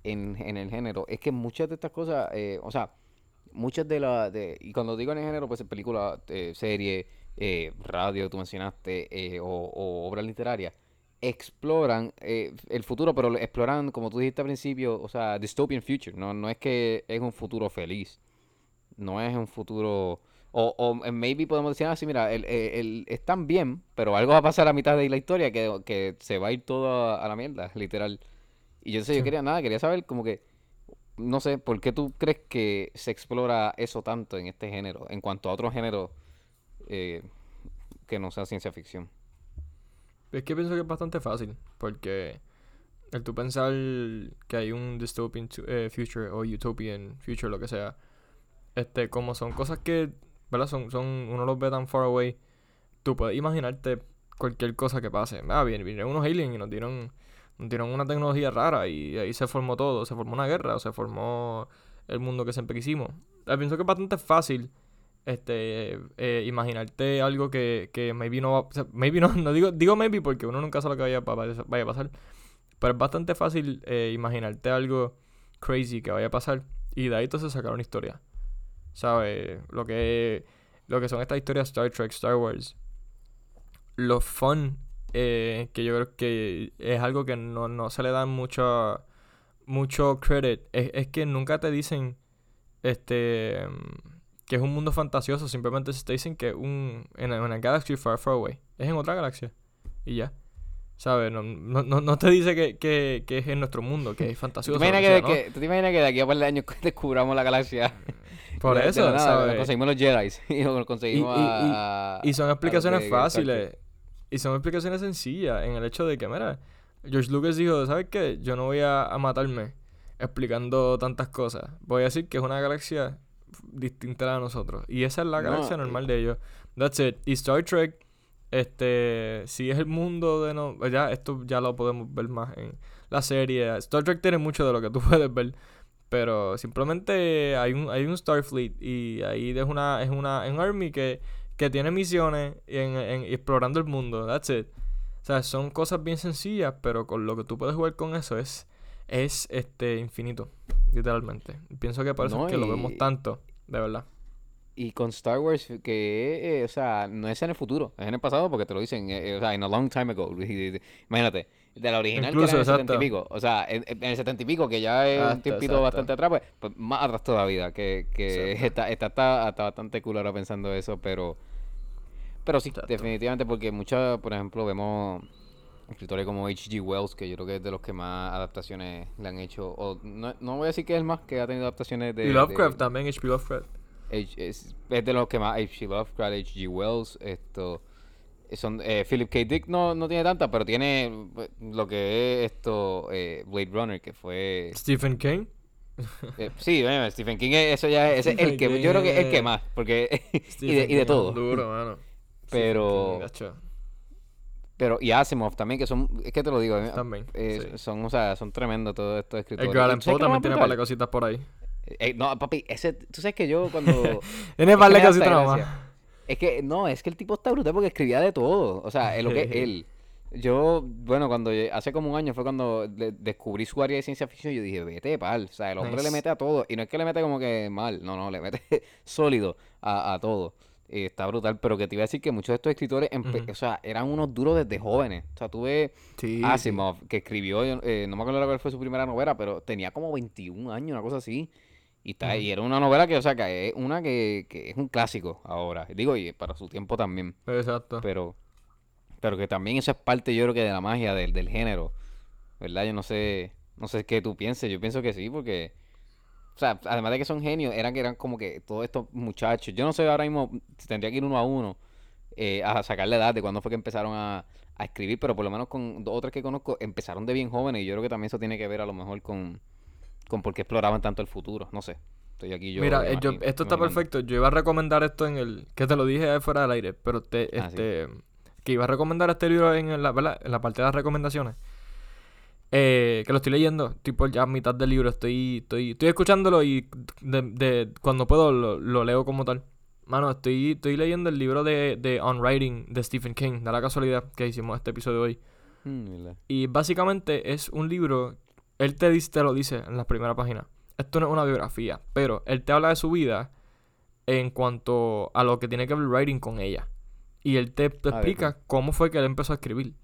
en, en el género es que muchas de estas cosas, eh, o sea, muchas de las, de, y cuando digo en el género, pues en película, eh, serie, eh, radio, tú mencionaste, eh, o, o obras literarias, exploran eh, el futuro, pero lo exploran, como tú dijiste al principio, o sea, dystopian future, no, no es que es un futuro feliz, no es un futuro... O, o eh, maybe podemos decir así, mira, el, el- el- están bien, pero algo va a pasar a mitad de la historia que, que se va a ir todo a, a la mierda, literal. Y yo sé, yo quería nada, quería saber como que, no sé, ¿por qué tú crees que se explora eso tanto en este género, en cuanto a otro género eh, que no sea ciencia ficción? Es que pienso que es bastante fácil, porque el tú pensar que hay un dystopian eh, future o utopian future, lo que sea, este, como son cosas que, ¿verdad? Son, son, uno los ve tan far away, tú puedes imaginarte cualquier cosa que pase. Ah, bien, vinieron unos aliens y nos dieron, nos dieron una tecnología rara y ahí se formó todo, se formó una guerra o se formó el mundo que siempre quisimos. Eh, pienso que es bastante fácil este eh, imaginarte algo que, que maybe no va, maybe no, no digo, digo maybe porque uno nunca sabe lo que vaya, vaya a pasar. Pero es bastante fácil eh, imaginarte algo crazy que vaya a pasar y de ahí entonces sacar una historia. ¿Sabes? Lo que, lo que son estas historias Star Trek, Star Wars. Lo fun eh, que yo creo que es algo que no, no se le da mucho, mucho credit. Es, es que nunca te dicen este que es un mundo fantasioso. Simplemente se te dicen que un en una galaxy far, far away. Es en otra galaxia. Y ya. ¿Sabes? No, no, no, te dice que, que, que, es en nuestro mundo, que es fantasioso. ¿Tú te imaginas, que, ¿tú te imaginas que de aquí a par de años descubramos la galaxia? Por eso, ¿sabes? conseguimos los Jedi y conseguimos y, y, y, son explicaciones fáciles. Y son explicaciones sencillas en el hecho de que, mira, George Lucas dijo, ¿sabes qué? Yo no voy a, a matarme explicando tantas cosas. Voy a decir que es una galaxia distinta a nosotros. Y esa es la galaxia normal de ellos. That's it. Y Star Trek este, si es el mundo de no, ya esto ya lo podemos ver más en la serie. Star Trek tiene mucho de lo que tú puedes ver, pero simplemente hay un hay un Starfleet y ahí es una es una un army que que tiene misiones en, en, explorando el mundo. That's it. O sea, son cosas bien sencillas, pero con lo que tú puedes jugar con eso es es este infinito, literalmente. Pienso que por eso es que lo vemos tanto, de verdad. Y con Star Wars, que, eh, o sea, no es en el futuro, es en el pasado porque te lo dicen, eh, o sea, en a long time ago. Imagínate, de la original que era en el 70 y pico, o sea, en, el 70 y pico, que ya es un tiempito bastante atrás, pues, pues, más atrás todavía, que, que está, está, está, bastante cool ahora pensando eso, pero, pero sí, definitivamente, porque muchas, por ejemplo, vemos escritores como H.G. Wells, que yo creo que es de los que más adaptaciones le han hecho, o no, no voy a decir que es el más que ha tenido adaptaciones de... Y Lovecraft también, H.P. Lovecraft es, de los que más H.G. Lovecraft, H.G. Wells, esto son eh, Philip K. Dick no, no tiene tanta, pero tiene eh, lo que es esto eh, Blade Runner, que fue Stephen King. sí, Stephen King, eso ya es, el que yo creo que es el que más, porque y de, y de todo. Duro, mano. Pero pero y Asimov también que son es que te lo digo también son o sea son tremendos todos estos escritores el Allan Poe también tiene un par de cositas por ahí eh, no, papi, ese, tú sabes que yo cuando... Tiene par de cositas Es que, no, es que el tipo está brutal porque escribía de todo. O sea, es lo que es él. Yo, bueno, cuando hace como un año fue cuando descubrí su área de ciencia ficción y yo dije, vete, pal. O sea, el hombre le mete a todo. Y no es que le mete como que mal, no, no, le mete sólido a, a todo. Y está brutal, pero que te iba a decir que muchos de estos escritores, o sea, eran unos duros desde jóvenes. O sea, tuve Asimov, que escribió, eh, no me acuerdo cuál fue su primera novela, pero tenía como 21 años, una cosa así. Y, está, y era una novela que, o sea, que es una que, que es un clásico ahora. Digo, y para su tiempo también. Exacto. Pero, pero que también eso es parte, yo creo que de la magia del, del género. ¿Verdad? Yo no sé, no sé qué tú pienses. Yo pienso que sí, porque, o sea, además de que son genios, eran que eran como que todos estos muchachos. Yo no sé ahora mismo si tendría que ir uno a uno eh, a sacarle edad de cuándo fue que empezaron a, a escribir, pero por lo menos con otras que conozco empezaron de bien jóvenes y yo creo que también eso tiene que ver a lo mejor con con por qué exploraban tanto el futuro. No sé. Estoy aquí yo. Mira, eh, esto está perfecto. Yo iba a recomendar esto en el. Que te lo dije fuera del aire, pero te, ah, este. Que iba a recomendar este libro en la, en la parte de las recomendaciones. Eh, que lo estoy leyendo, tipo ya a mitad del libro. Estoy, estoy, estoy escuchándolo y de, cuando puedo lo, leo como tal. Mano, estoy, estoy leyendo el libro de, de On Writing de Stephen King. Da la casualidad que hicimos este episodio hoy. Mm, y básicamente es un libro él te, dice, te lo dice en la primera página. Esto no es una biografía, pero él te habla de su vida en cuanto a lo que tiene que ver el writing con ella. Y él te, explica cómo fue que él empezó a escribir.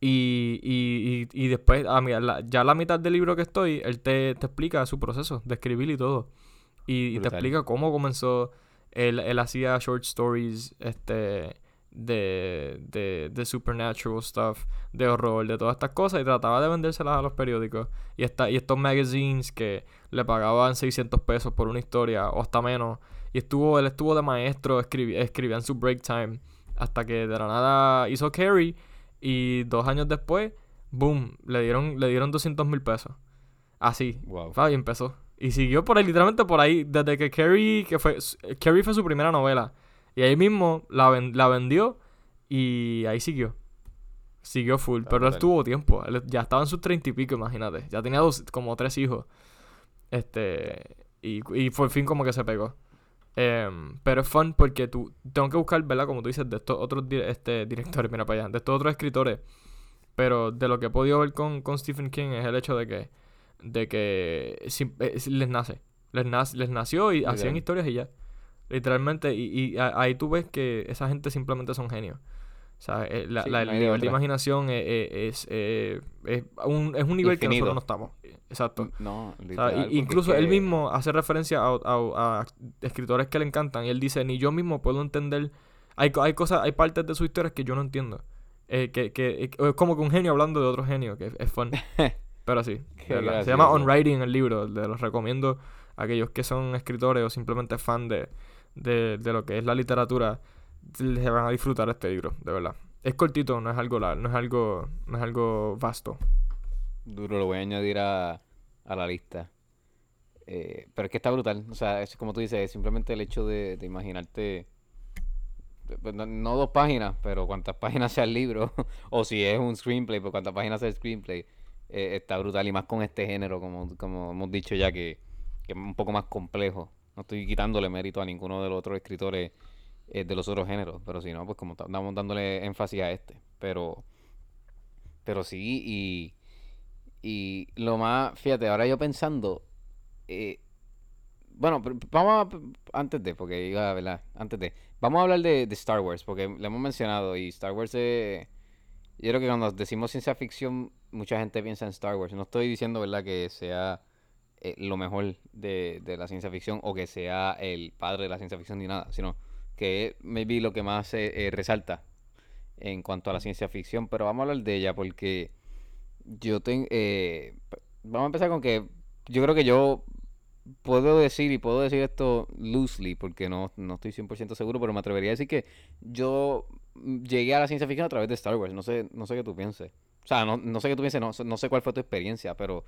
Y, y, y, después, a mí, ya a la mitad del libro que estoy, él te, te explica su proceso de escribir y todo. Y, te explica cómo comenzó. Él, él hacía short stories, este de, de, de supernatural stuff, de horror, de todas estas cosas y trataba de vendérselas a los periódicos. Y, esta, y estos magazines que le pagaban 600 pesos por una historia o hasta menos. Y estuvo, él estuvo de maestro, escribía en su break time hasta que de la nada hizo Carrie y dos años después boom, le dieron, le dieron 200 mil pesos. Así. Wow. Y empezó. Y siguió por ahí, literalmente por ahí, desde que Carrie, que fue, Carrie fue su primera novela. Y ahí mismo la, ven- la vendió y ahí siguió. Siguió full, Está pero él brutal. tuvo tiempo. Él ya estaba en sus treinta y pico, imagínate. Ya tenía dos, como tres hijos. Este. Y, y por fin como que se pegó. Em, pero es fun porque tú tengo que buscar, ¿verdad? Como tú dices, de estos otros di- este, directores, mira para allá, de estos otros escritores. Pero de lo que he podido ver con, con Stephen King es el hecho de que, de que eh, les nace. Les, nace, les nació y hacían historias y ya. Literalmente. Y, y a- ahí tú ves que esa gente simplemente son genios. O sea, eh, la- Sí, la- no el de nivel de imaginación es, es, eh, es un, es un nivel que nosotros no estamos. Exacto. No, O sea, literal, i- porque incluso él mismo hace referencia a, a- a escritores que le encantan y él dice, ni yo mismo puedo entender, hay, hay cosas, hay partes de sus historias que yo no entiendo. Eh, que, que, eh, es como que un genio hablando de otro genio, que es, fun. Pero sí, se llama On. Writing el libro, de los recomiendo a aquellos que son escritores o simplemente fan de, de, de lo que es la literatura, les van a disfrutar este libro, de verdad. Es cortito, no es algo lar- no es algo, no es algo vasto. Duro, lo voy a añadir a, a la lista. Eh, pero es que está brutal. O sea, es como tú dices, simplemente el hecho de, de imaginarte. pues, No, no dos páginas, pero cuántas páginas sea el libro. o si es un screenplay, pues cuántas páginas sea el screenplay. eh, está brutal. Y más con este género, como, como hemos dicho ya, que, que es un poco más complejo. No estoy quitándole mérito a ninguno de los otros escritores de los otros géneros. Pero si no, pues como ta- estamos dándole énfasis a este. Pero. Pero sí, y. Y lo más, fíjate, ahora yo pensando, eh, bueno, vamos a, antes de, porque iba. Antes de, vamos a hablar de, de Star Wars, porque le hemos mencionado y Star Wars es, yo creo que cuando decimos ciencia ficción, mucha gente piensa en Star Wars. No estoy diciendo, ¿verdad?, que sea eh, lo mejor de, de la ciencia ficción o que sea el padre de la ciencia ficción ni nada, sino que es maybe lo que más eh, eh, resalta en cuanto a la ciencia ficción, pero vamos a hablar de ella porque yo tengo... vamos a empezar con que yo creo que yo puedo decir, y puedo decir esto loosely, porque no, no estoy 100% seguro, pero me atrevería a decir que yo mm, llegué a la ciencia ficción a través de Star Wars. No sé, no sé qué tú pienses. O sea, no, no sé qué tú pienses, no, no sé cuál fue tu experiencia, pero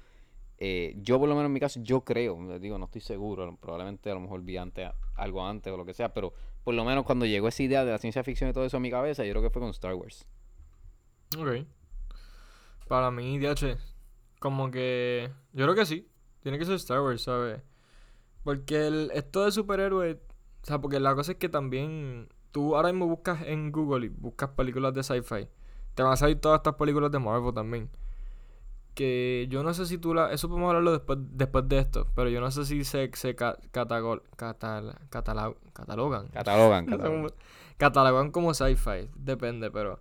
eh, yo por lo menos en mi caso, yo creo, digo, no estoy seguro, probablemente a lo mejor vi antes, algo antes o lo que sea, pero por lo menos cuando llegó esa idea de la ciencia ficción y todo eso a mi cabeza, yo creo que fue con Star Wars. Ok. Para mí, DH, como que. Yo creo que sí. Tiene que ser Star Wars, ¿sabes? Porque el, esto de superhéroes. O sea, porque la cosa es que también. Tú ahora mismo buscas en Google y buscas películas de sci-fi. Te van a salir todas estas películas de Marvel también. Que yo no sé si tú la. Eso podemos hablarlo después, después de esto. Pero yo no sé si se, se ca- catagol- catal- catalogan. Catalogan, No sé catalogan como sci-fi, depende, pero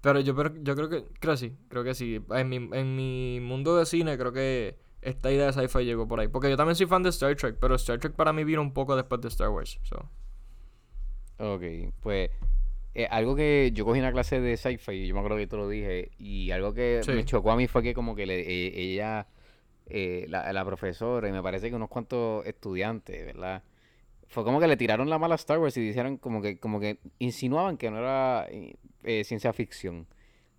pero yo pero yo creo que creo que sí, creo que sí. En mi, en mi mundo de cine creo que esta idea de sci-fi llegó por ahí, porque yo también soy fan de Star Trek, pero Star Trek para mí vino un poco después de Star Wars, so. Ok, pues eh, algo que yo cogí una clase de sci-fi, y yo me acuerdo que te lo dije, y algo que Sí. me chocó a mí fue que como que le- eh, ella, eh, la, la profesora, y me parece que unos cuantos estudiantes, ¿verdad? Fue como que le tiraron la mala a Star Wars y dijeron como que, como que insinuaban que no era eh, eh, ciencia ficción.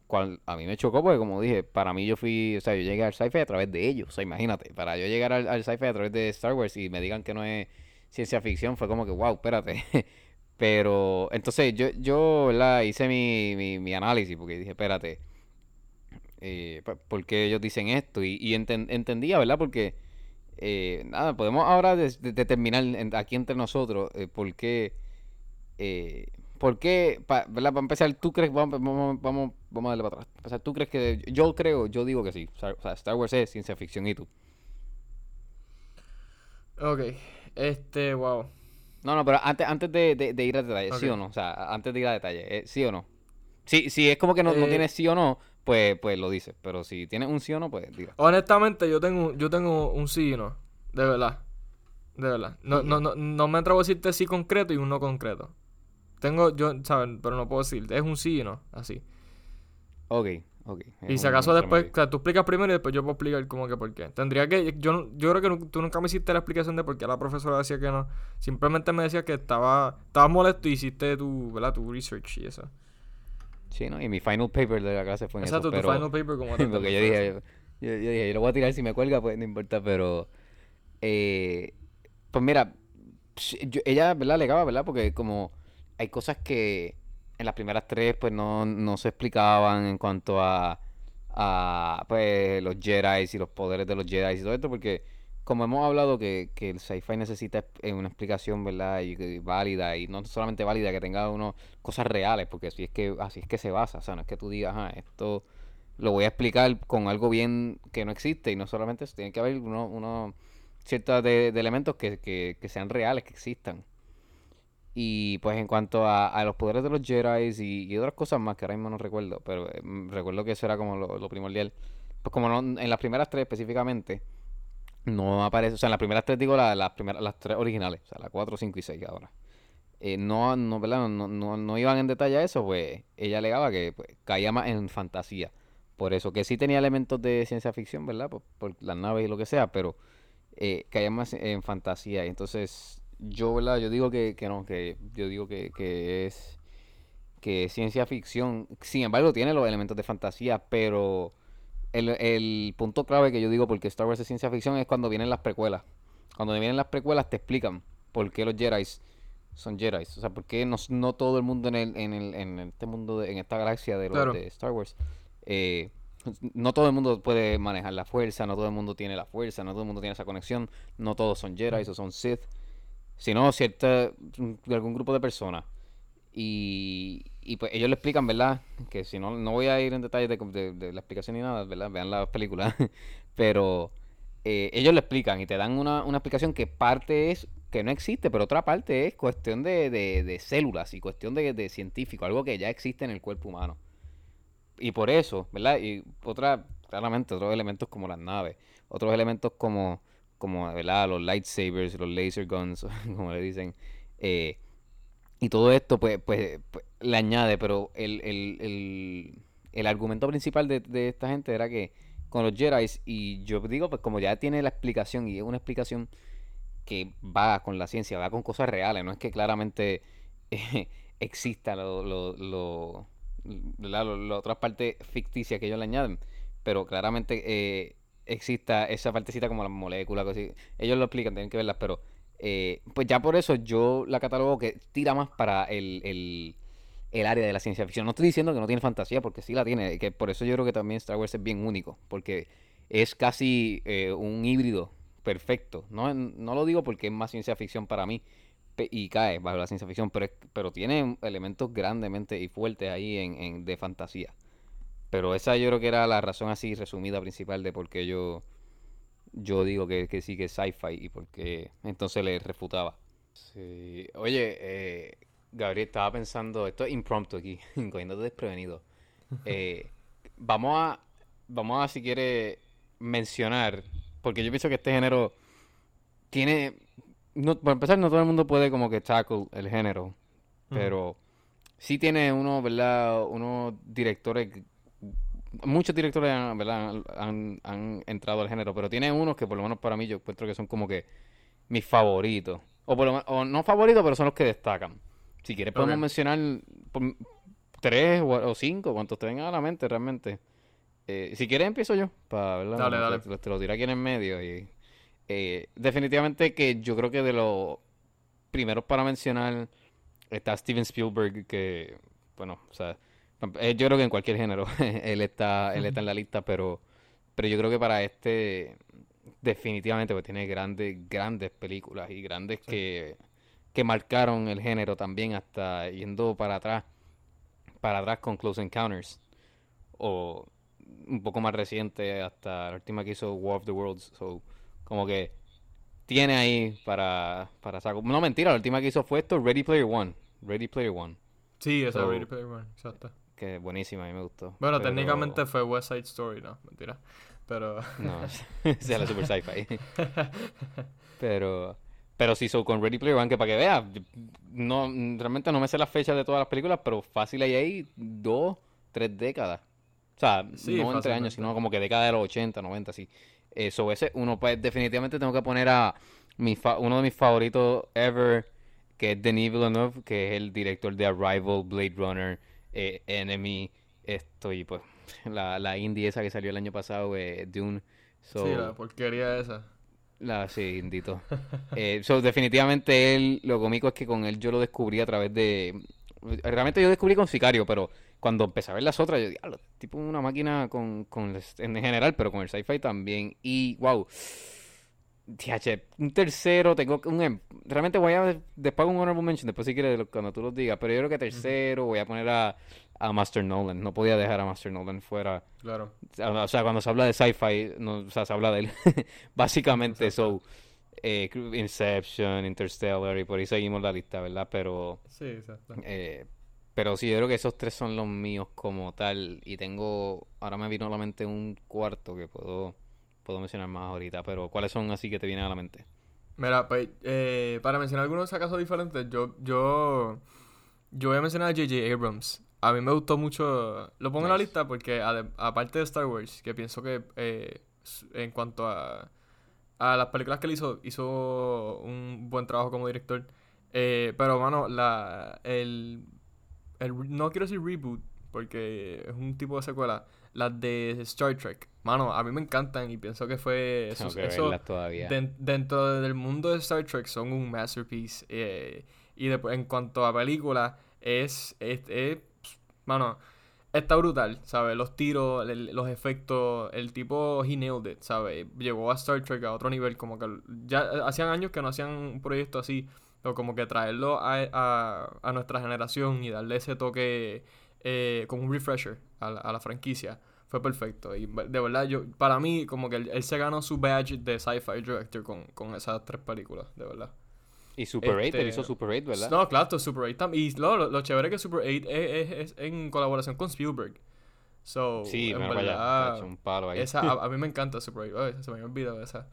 Cual a mí me chocó porque como dije, para mí yo fui, o sea, yo llegué al sci-fi a través de ellos, o sea, imagínate, para yo llegar al, al sci-fi a través de Star Wars y me digan que no es ciencia ficción, fue como que, wow, espérate. Pero entonces yo, yo ¿verdad? hice mi, mi, mi análisis porque dije, espérate, eh, pa- ¿por qué ellos dicen esto? Y, y enten- entendía, ¿verdad? Porque, eh, nada, podemos ahora determinar aquí entre nosotros eh, por qué, eh, por qué, ¿verdad? Para empezar, ¿tú crees, vamos, vamos, vamos, a darle para atrás. Empezar, ¿tú crees que, yo creo, yo digo que sí, o sea, Star Wars es ciencia ficción y tú? Ok, este, wow. No, no, pero antes, antes de, de- de ir a detalle, ¿sí o no? O sea, antes de ir a detalle, eh, ¿sí o no? Sí, si es como que no, no Eh, tienes sí o no, pues, pues lo dices. Pero si tienes un sí o no, pues diga. Honestamente, yo tengo yo tengo un sí y no, de verdad. De verdad. No, no, no, no me atrevo a decirte sí concreto y un no concreto. Tengo, yo, ¿saben? Pero no puedo decir, es un sí y no, así. Ok, ok. Y si acaso después, intermedio. claro, tú explicas primero y después yo puedo explicar como que por qué. Tendría que, yo, yo creo que tú nunca me hiciste la explicación de por qué la profesora decía que no. Simplemente me decía que estaba, estaba molesto y hiciste tu, ¿verdad? Tu research y eso. Sí, ¿no? Y mi final paper de la clase fue en Exacto, eso. tu pero... final paper como Porque yo dije, yo, yo dije, yo lo voy a tirar si me cuelga, pues no importa, pero... eh, pues mira, yo- ella, ¿verdad? Alegaba, ¿verdad? Porque como hay cosas que en las primeras tres, pues no, no se explicaban en cuanto a, a pues, los Jedi y los poderes de los Jedi y todo esto, porque como hemos hablado que, que el sci-fi necesita eh, una explicación, ¿verdad? Y, y válida, y no solamente válida, que tenga uno cosas reales, porque así es que, así es que se basa, o sea, no es que tú digas, ah, esto lo voy a explicar con algo bien que no existe, y no solamente eso, tiene que haber unos uno, ciertos de, de elementos que, que, que sean reales, que existan. Y pues en cuanto a, los poderes de los Jedi y, otras cosas más que ahora mismo no recuerdo, pero eh, mm, recuerdo que eso era como lo, lo primordial. Pues como no, en las primeras tres específicamente, no aparece, o sea, en las primeras tres digo la- las primeras, las tres originales, o sea, la 4, 5 y 6 ahora. Eh, no, no, ¿verdad? No, no, no iban en detalle a eso, pues ella alegaba que pues, caía más en fantasía. Por eso, que sí tenía elementos de ciencia ficción, ¿verdad? Por, por las naves y lo que sea, pero eh, caía más en fantasía. Y entonces, yo, ¿verdad? Yo digo que, que no, que yo digo que, que es que es ciencia ficción. Sin embargo, tiene los elementos de fantasía, pero el, el punto clave que yo digo porque Star Wars es ciencia ficción es cuando vienen las precuelas. Cuando vienen las precuelas te explican por qué los Jedi son Jedi. O sea, por qué no, no todo el mundo en, el, en, el, en este mundo, de- en esta galaxia de, los, Claro. de Star Wars, eh, no todo el mundo puede manejar la fuerza, no todo el mundo tiene la fuerza, no todo el mundo tiene esa conexión, no todos son Jedi o son Sith, sino cierta, de algún grupo de personas. Y, y pues ellos le explican, ¿verdad? Que si no, no voy a ir en detalles de, de- la explicación ni nada, ¿verdad? Vean las películas. Pero eh, ellos le explican y te dan una, una explicación que parte es que no existe, pero otra parte es cuestión de, de- células y cuestión de científico, algo que ya existe en el cuerpo humano. Y por eso, ¿verdad? Y otra, claramente, otros elementos como las naves, otros elementos como, como ¿verdad? Los lightsabers, los laser guns, como le dicen. eh, y todo esto, pues, pues, pues, le añade, pero el, el, el, el argumento principal de, de esta gente era que con los Jedi, y yo digo, pues como ya tiene la explicación, y es una explicación que va con la ciencia, va con cosas reales, no es que claramente exista lo, lo, lo- la, lo- la otra parte ficticia que ellos le añaden, pero claramente eh, exista esa partecita como las moléculas, ellos lo explican, tienen que verlas, pero eh, pues ya por eso yo la catalogo que tira más para el, el, el área de la ciencia ficción. No estoy diciendo que no tiene fantasía, porque sí la tiene, que por eso yo creo que también Star Wars es bien único, porque es casi eh, un híbrido perfecto. No, no lo digo porque es más ciencia ficción para mí y cae bajo la ciencia ficción, pero, pero tiene elementos grandemente y fuertes ahí en, en- de fantasía. Pero esa yo creo que era la razón así resumida principal de por qué yo, yo digo que, que sí que es sci-fi y por qué entonces le refutaba. Sí, oye, eh, Gabriel, estaba pensando, esto es impromptu aquí, cogiéndote desprevenido. Eh, vamos a, vamos a, si quiere, mencionar, porque yo pienso que este género tiene, no, para empezar, no todo el mundo puede como que tackle el género, pero sí tiene uno, ¿verdad? Unos directores, muchos directores, han- ¿verdad? Han, han- han entrado al género, pero tiene unos que por lo menos para mí yo encuentro que son como que mis favoritos. O, por lo o no favoritos, pero son los que destacan. Si quieres podemos mencionar por- tres o, o cinco, cuantos te vengan a la mente realmente. Eh, si quieres empiezo yo, para. Dale, dale. Te, te lo tiro aquí en el medio. Y, eh, definitivamente que yo creo que de los primeros para mencionar está Steven Spielberg, que, bueno, o sea, yo creo que en cualquier género él está, él está en la lista, pero, pero yo creo que para este definitivamente pues tiene grandes, grandes películas y grandes que, que marcaron el género también hasta yendo para atrás, para atrás con Close Encounters o un poco más reciente hasta la última que hizo War of the Worlds, so, como que tiene ahí para, para saco. No, mentira, la última que hizo fue esto, Ready Player One. Ready Player One. Sí, esa es So- Ready Player One, exacto. Que buenísima, a mí me gustó. Bueno, Pero- técnicamente fue West Side Story, no, mentira. Pero. No, es la super sci-fi. Pero, pero sí, so con Ready Player One, que para que veas, no, realmente no me sé las fechas de todas las películas, pero fácil hay ahí dos, tres décadas. O sea, Sí, no entre años, sino como que década de los 80, 90, así. Eso, ese, uno, pues definitivamente tengo que poner a mi fa- uno de mis favoritos ever, que es Denis Villeneuve, que es el director de Arrival, Blade Runner, eh, Enemy, esto y pues la, la indie esa que salió el año pasado, eh, Dune. So, Sí, la porquería esa. la, sí, indito. Eh, so, definitivamente él, lo cómico es que con él yo lo descubrí a través de... Realmente yo descubrí con Sicario, pero cuando empecé a ver las otras, yo diablo, tipo una máquina con, con en general, pero con el sci-fi también. Y, wow, TH, un tercero, tengo un... em- Realmente voy a... Después un honorable mention, después si quieres, cuando tú los digas, pero yo creo que tercero voy a poner a, a Master Nolan. No podía dejar a Master Nolan fuera. Claro. O sea, cuando se habla de sci-fi, no, o sea, se habla de él. Básicamente, Exacto. so, eh, Inception, Interstellar, y por ahí seguimos la lista, ¿verdad? Pero, Sí, exacto. eh, pero sí, yo creo que esos tres son los míos como tal. Y tengo, ahora me vino a la mente un cuarto que puedo, puedo mencionar más ahorita, pero ¿cuáles son así que te vienen a la mente? Mira, pues, eh, para mencionar algunos casos diferentes, yo, yo, yo voy a mencionar a J.J. Abrams. A mí me gustó mucho, lo pongo en la lista porque aparte de Star Wars, que pienso que eh, en cuanto a, a las películas que él hizo, hizo un buen trabajo como director. Eh, pero, mano, la, el, el no quiero decir reboot, porque es un tipo de secuela. Las de Star Trek, mano, a mí me encantan y pienso que fue... Eso, que eso- todavía. Den- dentro del mundo de Star Trek son un masterpiece. eh, y después, en cuanto a película, es, es, es- Mano, está brutal, ¿sabes? Los tiros, el- los efectos, el tipo, he nailed it, ¿sabes? Llevó a Star Trek a otro nivel, como que ya eh, hacían años que no hacían un proyecto así, pero como que traerlo a, a, a nuestra generación y darle ese toque eh, como un refresher a la, a la franquicia. Fue perfecto. Y de verdad, yo, para mí, como que él, él se ganó su badge de sci-fi director con, con esas tres películas, de verdad. Y Super 8, él Este, hizo Super 8, ¿verdad? No, claro, Super 8 tam- Y lo, lo, lo chévere que Super 8 es, es- es en colaboración con Spielberg. So, Sí, en allá, verdad, tacho, un palo ahí. esa, a, a mí me encanta Super 8. Ay, se me había olvidado esa.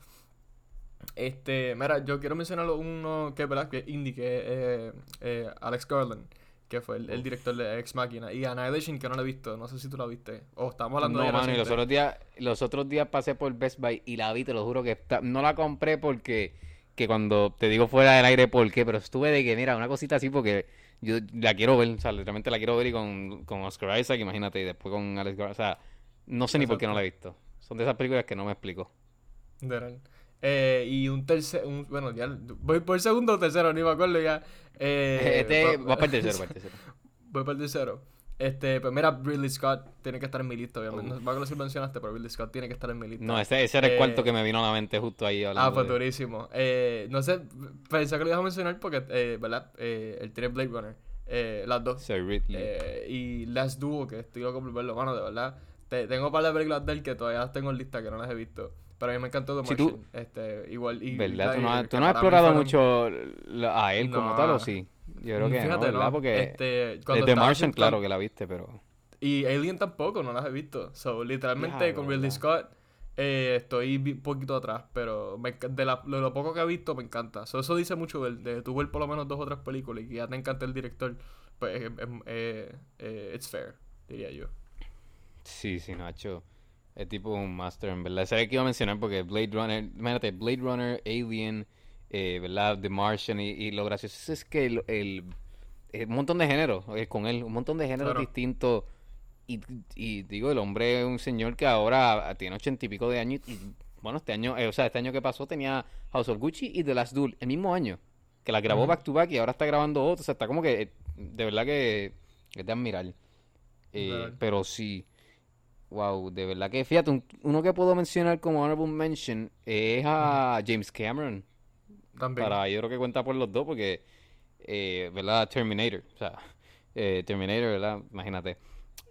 Este, mira, yo quiero mencionar uno que verdad que indie, que eh, eh, Alex Garland, que fue el, director de Ex Machina. Y Annihilation, que no la he visto, no sé si tú la viste. O estamos hablando No, de ella mano, y los otros días, los otros días pasé por Best Buy y la vi, te lo juro que está- no la compré porque, que cuando te digo fuera del aire por qué, pero estuve de que, mira, una cosita así porque yo la quiero ver, o sea, literalmente la quiero ver y con, con Oscar Isaac, imagínate, y después con Alex Garland, o sea, no sé ni por qué no la he visto. Son de esas películas que no me explico. Literal. Eh, y un tercer, un, bueno, ya voy por el segundo o tercero, ni me acuerdo ya. Eh, este pa- va para el tercero, para el tercero. Voy para el tercero. Este, pues mira, Ridley Scott tiene que estar en mi lista, obviamente. No si lo mencionaste, pero Ridley Scott tiene que estar en mi lista. No, ese, ese era el Eh, cuarto que me vino a la mente justo ahí Ah, hablando pues de- durísimo. Eh, no sé, pensé que lo ibas a mencionar porque, eh, ¿verdad? Eh, él tiene Blade Runner. Eh, las dos. Sir Ridley. Y Last Duo, que estoy loco por verlo, mano, de verdad. Te- tengo un par de películas de él que todavía las tengo en lista, que no las he visto. Pero a mí me encantó The Si tú- Martian. Este, igual. Y, ¿Verdad? ¿Tú no, has- tú que no has para mí explorado mucho la- a él como tal o sí? Yo creo que no, Fíjate, ¿verdad? no. Porque Este, cuando The Martian, claro que la viste, pero... Y Alien tampoco, no las he visto. So, literalmente con Ridley. Scott eh, estoy un poquito atrás, pero me de, la- de lo poco que he visto me encanta. So, eso dice mucho de, de tu ver por lo menos dos o tres películas y que ya te encanta el director. Pues eh, eh, it's fair, diría yo. Sí, sí, Nacho. Es tipo un master, en verdad. Sabía que iba a mencionar porque Blade Runner, imagínate, Blade Runner, Alien, eh, ¿verdad? The Martian, y, y lo gracioso es que el, el- eh, un montón de géneros eh, con él, un montón de géneros Claro. distintos. Y, y digo, el hombre es un señor que ahora tiene ochenta y pico de años. Y, bueno, este año, eh, o sea, este año que pasó tenía House of Gucci y The Last Duel el mismo año. Que la grabó back to back y ahora está grabando otro. O sea, está como que, de verdad que es de admirar. Pero sí. Wow, de verdad que fíjate, un- uno que puedo mencionar como honorable mention es a James Cameron. También. Para, yo creo que cuenta por los dos porque, eh, ¿verdad? Terminator, o sea, eh, Terminator, ¿verdad? Imagínate.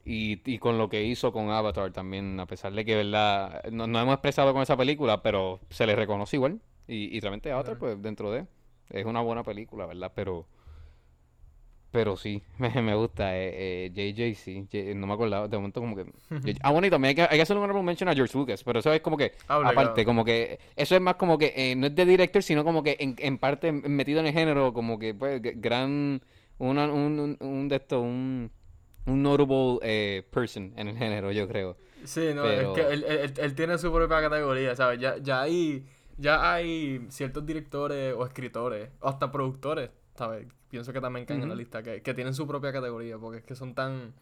Y, y con lo que hizo con Avatar también, a pesar de que, ¿verdad? No, no hemos expresado con esa película, pero se le reconoce igual. Y, y realmente Avatar, pues dentro de, es una buena película, ¿verdad? Pero, pero sí, me, me gusta. Eh, eh, JJ, sí, J- no me acordaba, de momento como que... JJ ah, bueno, y también hay que, hay que hacer un honorable mention a George Lucas, pero eso es como que, Obligado. aparte, como que, eso es más como que, eh, no es de director, sino como que en, en parte metido en el género, como que, pues, gran, una, un, un, un de estos, un, un notable eh, person en el género, yo creo. Sí, no, Pero- es que él, él- él tiene su propia categoría, ¿sabes? Ya, ya hay ya hay ciertos directores o escritores, o hasta productores, ¿sabes? pienso que también caen en la lista, que, que tienen su propia categoría, porque es que son tan...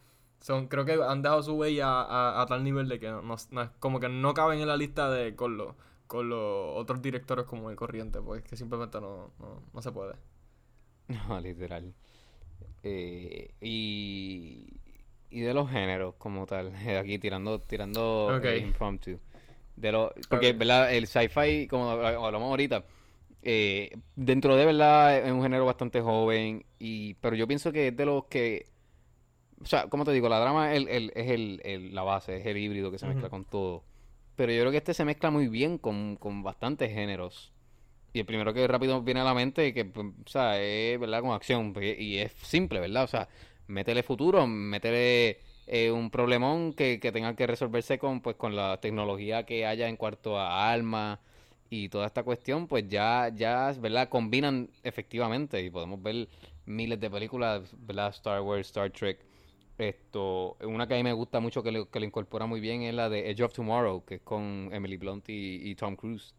Son, creo que han dejado su huella a, a, tal nivel de que no, no, como que no caben en la lista de con los con los otros directores como el corriente, porque es que simplemente no, no, no se puede. No, literal. Eh, y, y de los géneros como tal, aquí tirando tirando eh, impromptu. De lo, porque, ¿verdad? El sci-fi, como hablamos ahorita, eh, dentro de verdad es un género bastante joven, y pero yo pienso que es de los que... O sea, como te digo, la drama es, el, es el, la base, es el híbrido que se mezcla con todo. Pero yo creo que este se mezcla muy bien con, con bastantes géneros. Y el primero que rápido viene a la mente, que, pues, o sea, es, ¿verdad? Con acción. Y es simple, ¿verdad? O sea, métele futuro, métele eh, un problemón que, que tenga que resolverse con, pues, con la tecnología que haya en cuanto a armas y toda esta cuestión, pues ya, ya, ¿verdad? Combinan efectivamente y podemos ver miles de películas, ¿verdad? Star Wars, Star Trek. Esto, una que a mí me gusta mucho que le, que le incorpora muy bien es la de Edge of Tomorrow, que es con Emily Blunt y, Tom Cruise.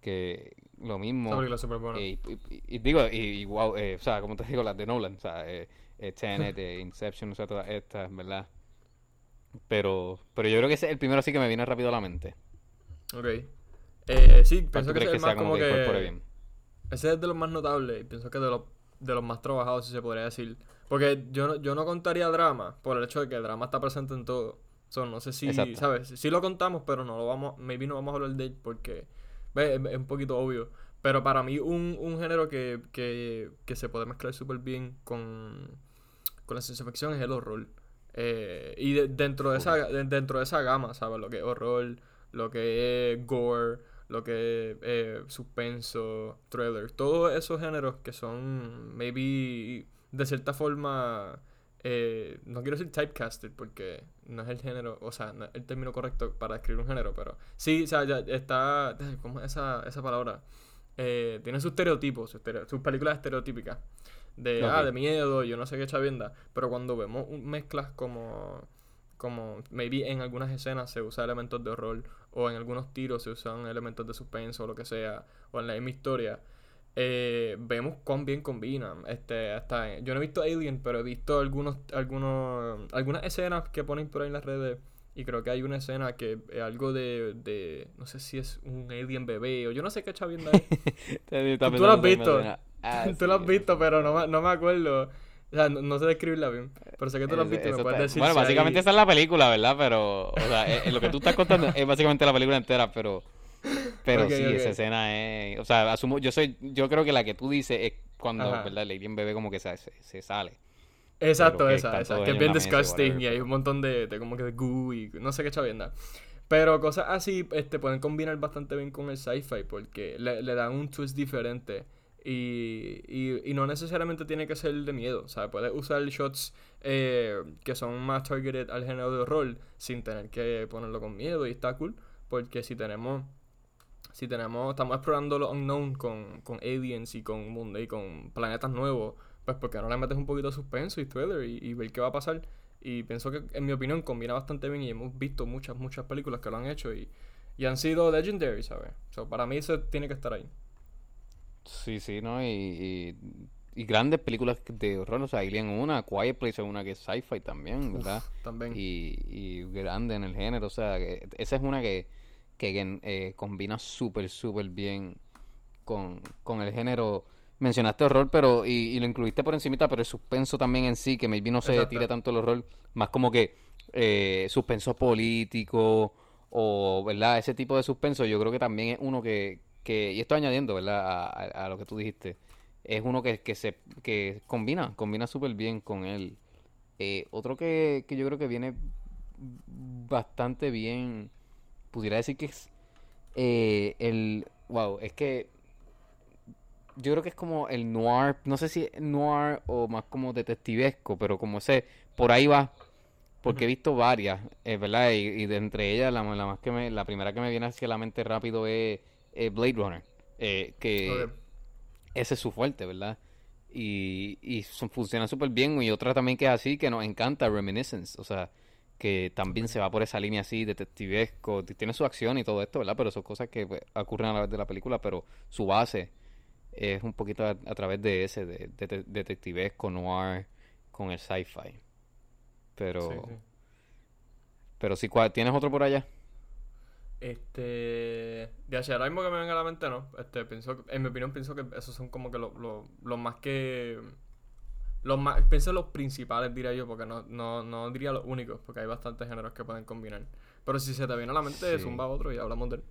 Que lo mismo. Eh, y, digo, y, wow, eh, o sea, como te digo, las de Nolan, o sea, eh, eh Tenet, Inception, o sea, todas estas, ¿verdad? Pero, pero yo creo que ese es el primero sí que me viene rápido a la mente. Ok. Eh, sí, pienso que, ese es más como que... Ese es de los más notables y pienso que de los, de los más trabajados, si se podría decir. Porque yo no, yo no contaría drama por el hecho de que el drama está presente en todo. no sé si, ¿sabes? Sí lo contamos, pero no lo vamos, maybe no vamos a hablar de él porque es, un poquito obvio. Pero para mí un, un género que, que, que se puede mezclar súper bien con, con la ciencia ficción es el horror. Eh, y dentro, de esa, dentro de esa gama, ¿sabes? Lo que es horror, lo que es gore, lo que es eh, suspenso, thriller, todos esos géneros que son maybe de cierta forma, eh, no quiero decir typecasted porque no es el género, o sea, no es el término correcto para describir un género, pero sí, o sea, ya está, ¿cómo es esa, esa palabra? Eh, tiene sus estereotipos, sus, películas estereotípicas. De, ah, de miedo, yo no sé qué chavienda. Pero cuando vemos mezclas como, como, maybe en algunas escenas se usa elementos de horror, o en algunos tiros se usan elementos de suspenso, o lo que sea, o en la misma historia eh, vemos cuán bien combinan. Este, hasta, yo no he visto Alien, pero he visto algunos, algunos, algunas escenas que ponen por ahí en las redes. Y creo que hay una escena que es algo de, de no sé si es un alien bebé o yo no sé qué chavienda ahí. tú, lo has visto. Ah, tú lo has visto, pero no, no me acuerdo. O sea, no, sé describirla bien. Pero sé que tú lo has visto y me puedes decir. Bueno, básicamente esa es la película, ¿verdad? Pero, o sea, eh, lo que tú estás contando es básicamente la película entera, pero pero sí, esa escena es. O sea, asumo, yo soy, yo creo que la que tú dices es cuando, ¿verdad? El alien bebé como que se, se, sale. Exacto, esa, esa. Que es bien disgusting y hay un montón de, de, como que de goo y no sé qué chavienda. Pero cosas así este, pueden combinar bastante bien con el sci-fi porque le, le, dan un twist diferente. Y, y, no necesariamente tiene que ser de miedo. O sea, puedes usar shots eh, que son más targeted al género de horror sin tener que ponerlo con miedo. Y está cool. Porque si tenemos si tenemos, estamos explorando lo unknown con, con aliens y con mundo y con planetas nuevos, pues porque no le metes un poquito de suspenso y thriller y, ver qué va a pasar. Y pienso que, en mi opinión, combina bastante bien y hemos visto muchas, muchas películas que lo han hecho y, y han sido legendary, ¿sabes? para mí eso tiene que estar ahí. Sí, sí, ¿no? Y, y, grandes películas de horror, o sea, Alien una, Quiet Place es una que es sci-fi también, ¿verdad? también. Y, y grande en el género, o sea, esa es una que que eh, combina súper, súper bien con, el género. Mencionaste horror, pero y, lo incluiste por encimita, pero el suspenso también en sí, que maybe no se tire tanto el horror, más como que eh, suspenso político o, ¿verdad? Ese tipo de suspenso yo creo que también es uno que, que y estoy añadiendo, ¿verdad? A, lo que tú dijiste, es uno que, que se que combina, combina súper bien con él. Eh, otro que, que yo creo que viene bastante bien pudiera decir que es eh, el... Wow, es que yo creo que es como el noir, no sé si noir o más como detectivesco, pero como ese, por ahí va, porque he visto varias, eh, ¿verdad? Y, de entre ellas, la, la, más que me, la primera que me viene hacia la mente rápido es, Blade Runner, eh, que ese es su fuerte, ¿verdad? Y, y funciona súper bien, y otra también que es así, que nos encanta, Reminiscence, o sea, que también se va por esa línea así, detectivesco, tiene su acción y todo esto, ¿verdad? Pero son cosas que pues, ocurren a la vez de la película, pero su base es un poquito a, a través de ese, de, de, de- detectivesco, noir, con el sci-fi. Pero, Sí, sí. pero sí, ¿cuál- ¿tienes otro por allá? Este. De hacia ahora mismo que me venga a la mente, ¿no? Este, pienso en mi opinión, pienso que esos son como que los los más que. Los más. Pienso los principales, diría yo, porque no, no, no diría los únicos, porque hay bastantes géneros que pueden combinar. Pero si se te viene a la mente, Sí. zumba otro y hablamos de él.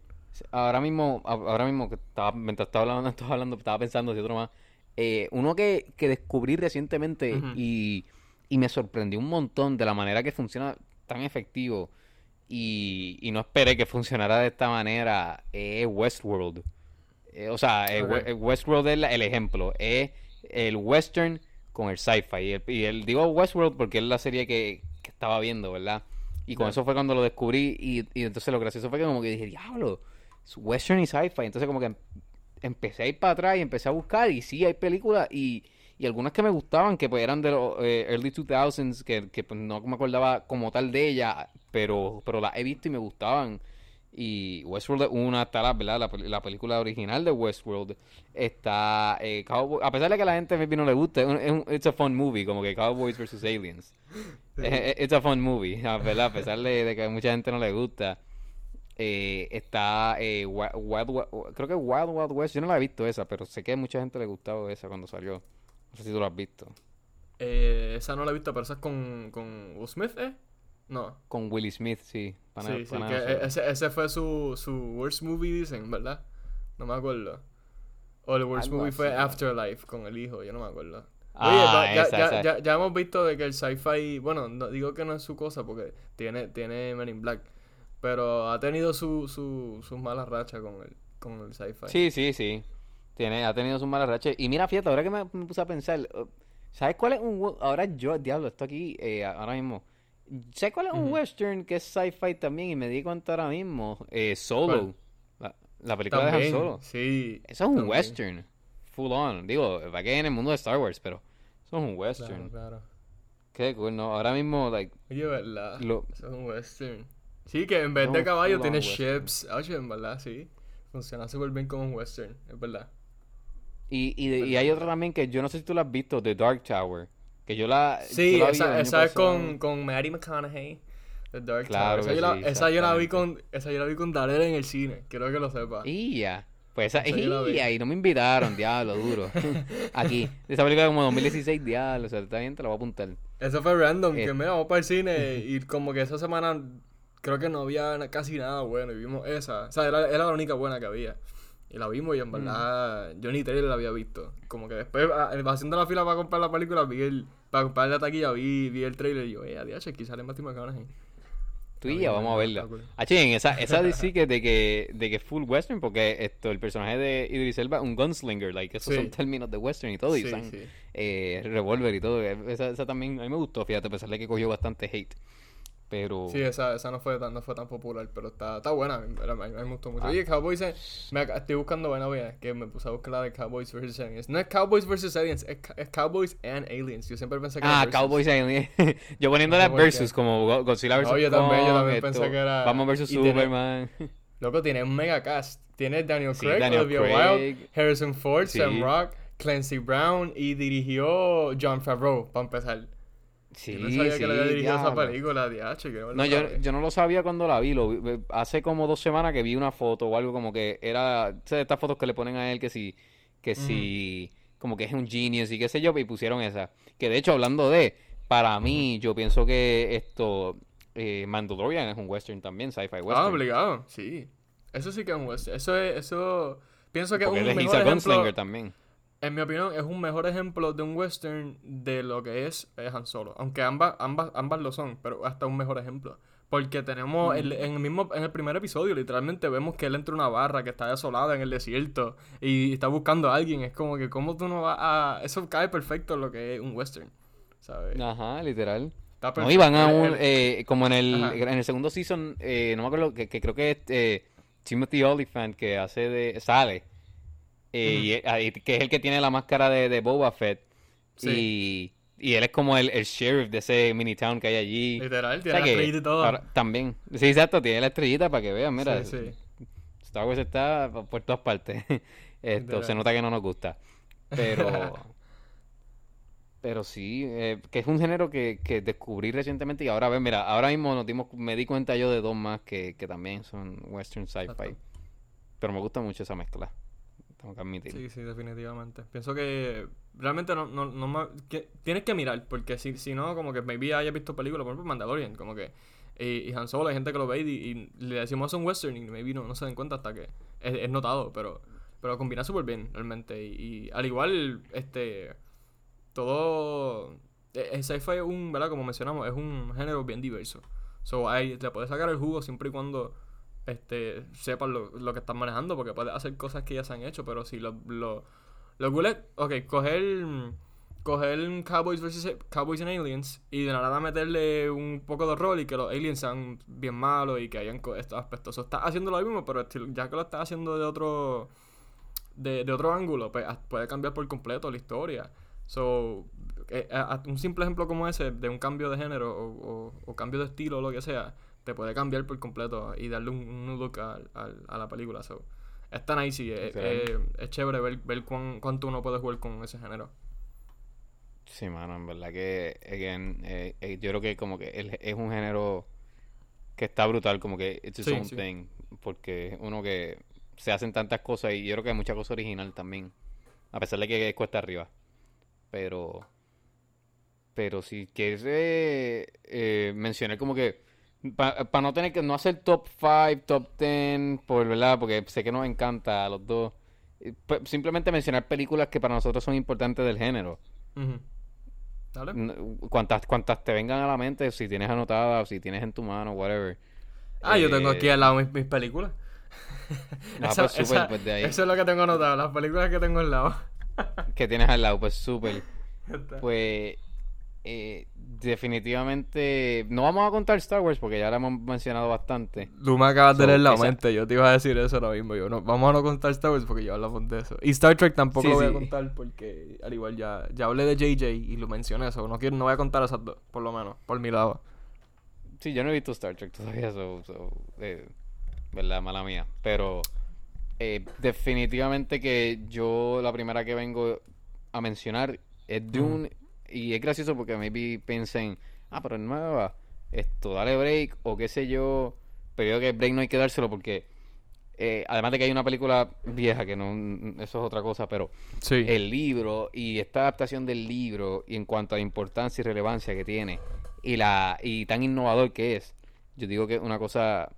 Ahora mismo, ahora mismo que estaba, mientras estaba hablando, estaba hablando, estaba pensando si otro más. Eh, uno que, que descubrí recientemente y, y me sorprendió un montón de la manera que funciona tan efectivo y, y no esperé que funcionara de esta manera es Westworld. Eh, o sea, eh, Westworld es la- el ejemplo. Es el western con el sci-fi. Y, el, y el- digo Westworld porque es la serie que, que estaba viendo, ¿verdad? Y con eso fue cuando lo descubrí. Y, y entonces lo gracioso fue que como que dije, diablo, es western y sci-fi. Entonces como que em- empecé a ir para atrás y empecé a buscar. Y sí, hay películas y, y algunas que me gustaban, que pues eran de los eh, early 2000s, que, que pues, no me acordaba como tal de ella, pero, pero las he visto y me gustaban. Y Westworld es una, está la, ¿verdad? La, pel- la película original de Westworld. Está eh, Cowboy- a pesar de que a la gente maybe no le gusta, es un, it's a fun movie, como que Cowboys vs. Aliens. It's a fun movie, a ¿verdad? A pesar de, de que a mucha gente no le gusta. Eh, está eh, Wi- Wild, Wi- creo que Wild Wild West, yo no la he visto esa, pero sé que a mucha gente le gustaba esa cuando salió. No sé si tú la has visto. Eh, esa no la he visto, pero esa es con, con Will Smith, ¿eh? No. Con Willie Smith, sí. sí, que ese, ese fue su, su worst movie, dicen, ¿verdad? No me acuerdo. O el worst Algo movie fue. Afterlife con el hijo, yo no me acuerdo. Oye, Ah, ya, ya- esa, ya, esa. ya- ya hemos visto de que el sci-fi, bueno, no, digo que no es su cosa porque tiene, tiene Men in Black, pero ha tenido su, su, sus malas rachas con el, con el sci-fi. Sí, sí, sí. Tiene, ha tenido sus malas rachas. Y mira, fíjate, ahora que me, me puse a pensar, uh, ¿sabes cuál es un... Ahora yo, diablo, esto aquí, eh, ahora mismo. ¿Sabes cuál es un Ujú. western que es sci-fi también? Y me di cuenta ahora mismo. Eh, Solo. La, la película de Han También, Solo. sí. Eso es un también. western. Full on. Digo, va que en el mundo de Star Wars, pero eso es un Claro, western. claro. Qué cool, ¿no? Ahora mismo, like, Oye, ¿verdad? Lo- Eso es un western. Sí, que en vez Es de caballo tiene western. ships. Oye, en verdad, sí. Funciona súper bien como un western, es verdad. Y, y, hay otra también que yo no sé si tú la has visto, The Dark Tower. Que yo la. Sí, yo la esa, esa es con, con Mary McConaughey. The Dark Claro Tower. Esa, yo la, sí, esa yo la vi con esa yo la vi con Darrell en el cine, quiero que lo sepa. Y ya. Pues esa, y ahí no me invitaron, diablo, duro. Aquí. Esa película como 2016, diablo. O sea, está bien, te la voy a apuntar. Eso fue random, Eh. que mira, vamos para el cine y como que esa semana creo que no había casi nada bueno y vimos esa. O sea, era, era la única buena que había. Y la vimos y en verdad yo ni Taylor la había visto. Como que después, ah, haciendo la fila para comprar la película, vi el, para comprar la taquilla, vi, vi el trailer y yo, eh, adiós, aquí sale Matthew McConaughey. Tú y bien, vamos a verla. Ah, en esa, esa de sí que de que, de que es full western, porque esto, el personaje de Idris Elba es un gunslinger, like, esos Sí. son términos de western y todo, y Sí, usan sí. eh, revólver y todo. Esa, esa también, a mí me gustó, fíjate, a pesar de que cogió bastante hate. Pero... Sí, esa, esa no fue tan, no fue tan popular, pero está, está buena, a mí, a mí me gustó mucho. Ah. Oye, Cowboys, eh, me estoy buscando buena bien, que me puse a buscar la de Cowboys vs. Aliens. No es Cowboys vs. Aliens, es, es Cowboys and Aliens. Yo siempre pensé que era Ah. Cowboys Alien. yo poniéndole No versus como Go- Godzilla vs. No, yo también, yo Kong, también esto, pensé que era- Vamos versus tiene- Superman. Loco, tiene un mega cast. Tiene Daniel Sí, Craig, Daniel Olivia Craig. Wilde, Harrison Ford, Sí. Sam Rock, Clancy Brown y dirigió John Favreau, para empezar. Sí, yo no sabía sí, que le había dirigido esa película, DH. Que No, yo, yo no lo sabía cuando la vi, lo vi- hace como dos semanas que vi una foto o algo como que era, ¿sabes? estas fotos que le ponen a él que si, que si, como que es un genius y qué sé yo, y pusieron esa. Que de hecho, hablando de, para mí, yo pienso que esto, eh, Mandalorian es un western también, sci-fi Ah, western. obligado, sí. Eso sí que es un western. Eso es, eso... Pienso que es un mejor ejemplo... gunslinger también. En mi opinión, es un mejor ejemplo de un western de lo que es eh, Han Solo. Aunque ambas, ambas, ambas lo son, pero hasta un mejor ejemplo. Porque tenemos, el- en el mismo, en el primer episodio, literalmente vemos que él entra a una barra que está desolada en el desierto y está buscando a alguien. Es como que, ¿cómo tú no vas a...? Eso cae perfecto en lo que es un western, ¿sabes? Ajá, literal. Está No, van a El- un, el- eh, como en el, Ajá. en el segundo season, eh, no me acuerdo, que, que creo que es eh, Timothy Olyphant que hace de, sale, eh, y que es el que tiene la máscara de, de Boba Fett, Sí. y, y él es como el, el sheriff de ese mini town que hay allí. Literal, O tiene sea la estrellita y todo. ahora- también, sí, exacto, tiene la estrellita para que vean, mira, Sí, sí. Star Wars está por todas partes. Esto se nota que no nos gusta. Pero, pero sí, eh, que es un género que, que descubrí recientemente y ahora, ven, mira, ahora mismo nos dimos, me di cuenta yo de dos más que, que también son western sci-fi. Pero me gusta mucho esa mezcla. Tengo que admitir. Sí, sí, definitivamente. Pienso que realmente no, no, no que tienes que mirar, porque si, si no, como que maybe hayas visto películas, por ejemplo, Mandalorian, como que. Y, y Han Solo, hay gente que lo ve y, y le decimos es un western y maybe no, no se den cuenta hasta que es, es notado, pero, pero combina súper bien realmente. Y, y al igual, este. Todo. El sci-fi es un, ¿verdad? Como mencionamos, es un género bien diverso. So, hay, le puedes sacar el jugo siempre y cuando este, sepas lo, lo que estás manejando, porque puedes hacer cosas que ya se han hecho, pero si lo, lo, ok, coger, coger Cowboys vs. Cowboys and Aliens y de nada meterle un poco de rol y que los aliens sean bien malos y que hayan estos aspectos. O estás haciendo lo mismo, pero ya que lo estás haciendo de otro de, de otro ángulo, pues puede cambiar por completo la historia. So, eh, un simple ejemplo como ese de un cambio de género o cambio de estilo o lo que sea, te puede cambiar por completo y darle un, un look a, la película. So, es tan easy, eh, Literal. eh, es chévere ver, ver cuán- cuánto uno puede jugar con ese género. Sí, mano, en verdad que, again, eh, eh, yo creo que como que el- es un género que está brutal, como que it's its Sí, own sí. thing, porque uno que se hacen tantas cosas y yo creo que hay mucha cosa original también, a pesar de que es cuesta arriba, pero, pero si quieres eh, eh, mencionar como que, para no tener que, no hacer top 5, top 10, por verdad, porque sé que nos encanta a los dos, eh, pues, simplemente mencionar películas que para nosotros son importantes del género. Ujú. ¿Dale? Cuantas, cuantas te vengan a la mente, si tienes anotadas, si tienes en tu mano, whatever. Ah, yo tengo Eh, aquí al lado mis, mis películas. Ah, Esa- pues súper, esa- pues de ahí. Eso es lo que tengo anotado, las películas que tengo al lado. Que tienes al lado, pues súper. Pues eh, definitivamente no vamos a contar Star Wars porque ya la hemos mencionado bastante. Tú me acabas de leer la esa- mente, yo te iba a decir eso ahora mismo. Yo no, vamos a no contar Star Wars porque yo hablamos de eso. Y Star Trek tampoco Sí, lo voy a contar porque al igual ya, ya hablé de JJ y lo mencioné eso. No quiero, no voy a contar esas dos, por lo menos, por mi lado. Sí, yo no he visto Star Trek todavía, so, so, eh, verdad, mala mía. Pero eh, definitivamente que yo la primera que vengo a mencionar es Dune. Y es gracioso porque maybe piensen, ah, pero es nueva, esto, dale break, o qué sé yo. Pero yo creo que break no hay que dárselo porque, eh, además de que hay una película vieja, que no, eso es otra cosa, pero Sí. el libro y esta adaptación del libro y en cuanto a la importancia y relevancia que tiene y la y tan innovador que es yo digo que una cosa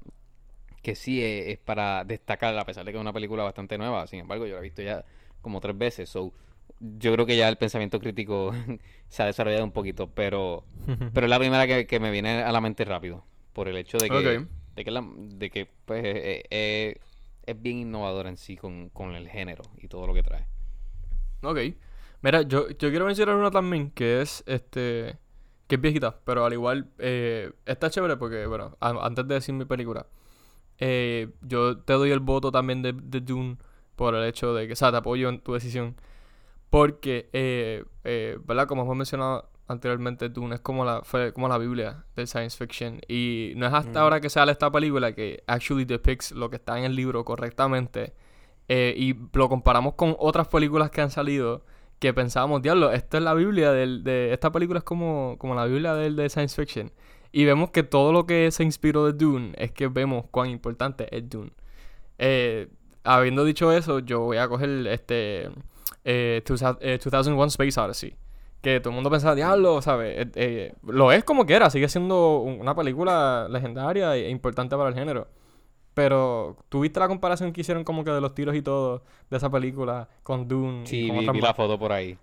que sí es, es para destacar a pesar de que es una película bastante nueva sin embargo yo la he visto ya como tres veces so yo creo que ya el pensamiento crítico se ha desarrollado un poquito pero pero es la primera que, que me viene a la mente rápido por el hecho de que de que, la- de que pues eh, eh, es bien innovadora en sí con, con el género y todo lo que trae Ok. Mira, yo, yo quiero mencionar una también que es este. que es viejita, pero al igual eh, está chévere porque, bueno, a- antes de decir mi película, eh, yo te doy el voto también de, de Dune por el hecho de que, o sea, te apoyo en tu decisión. Porque, eh, eh, ¿verdad? Como hemos mencionado anteriormente, Dune es como la, fue como la Biblia del science fiction. Y no es hasta ahora que sale esta película que actually depicts lo que está en el libro correctamente. Eh, y lo comparamos con otras películas que han salido que pensábamos, diablo, esta es la Biblia del, de... Esta película es como, como la Biblia del, de science fiction. Y vemos que todo lo que se inspiró de Dune es que vemos cuán importante es Dune. Eh, habiendo dicho eso, yo voy a coger este... Eh, 2000 eh, 2001 Space Odyssey. Que todo el mundo pensaba, diablo, ¿sabes? Eh, eh, lo es como quiera, sigue siendo un- una película legendaria e importante para el género. Pero, ¿tuviste la comparación que hicieron como que de los tiros y todo de esa película con Dune? y Sí, con vi, la foto por ahí.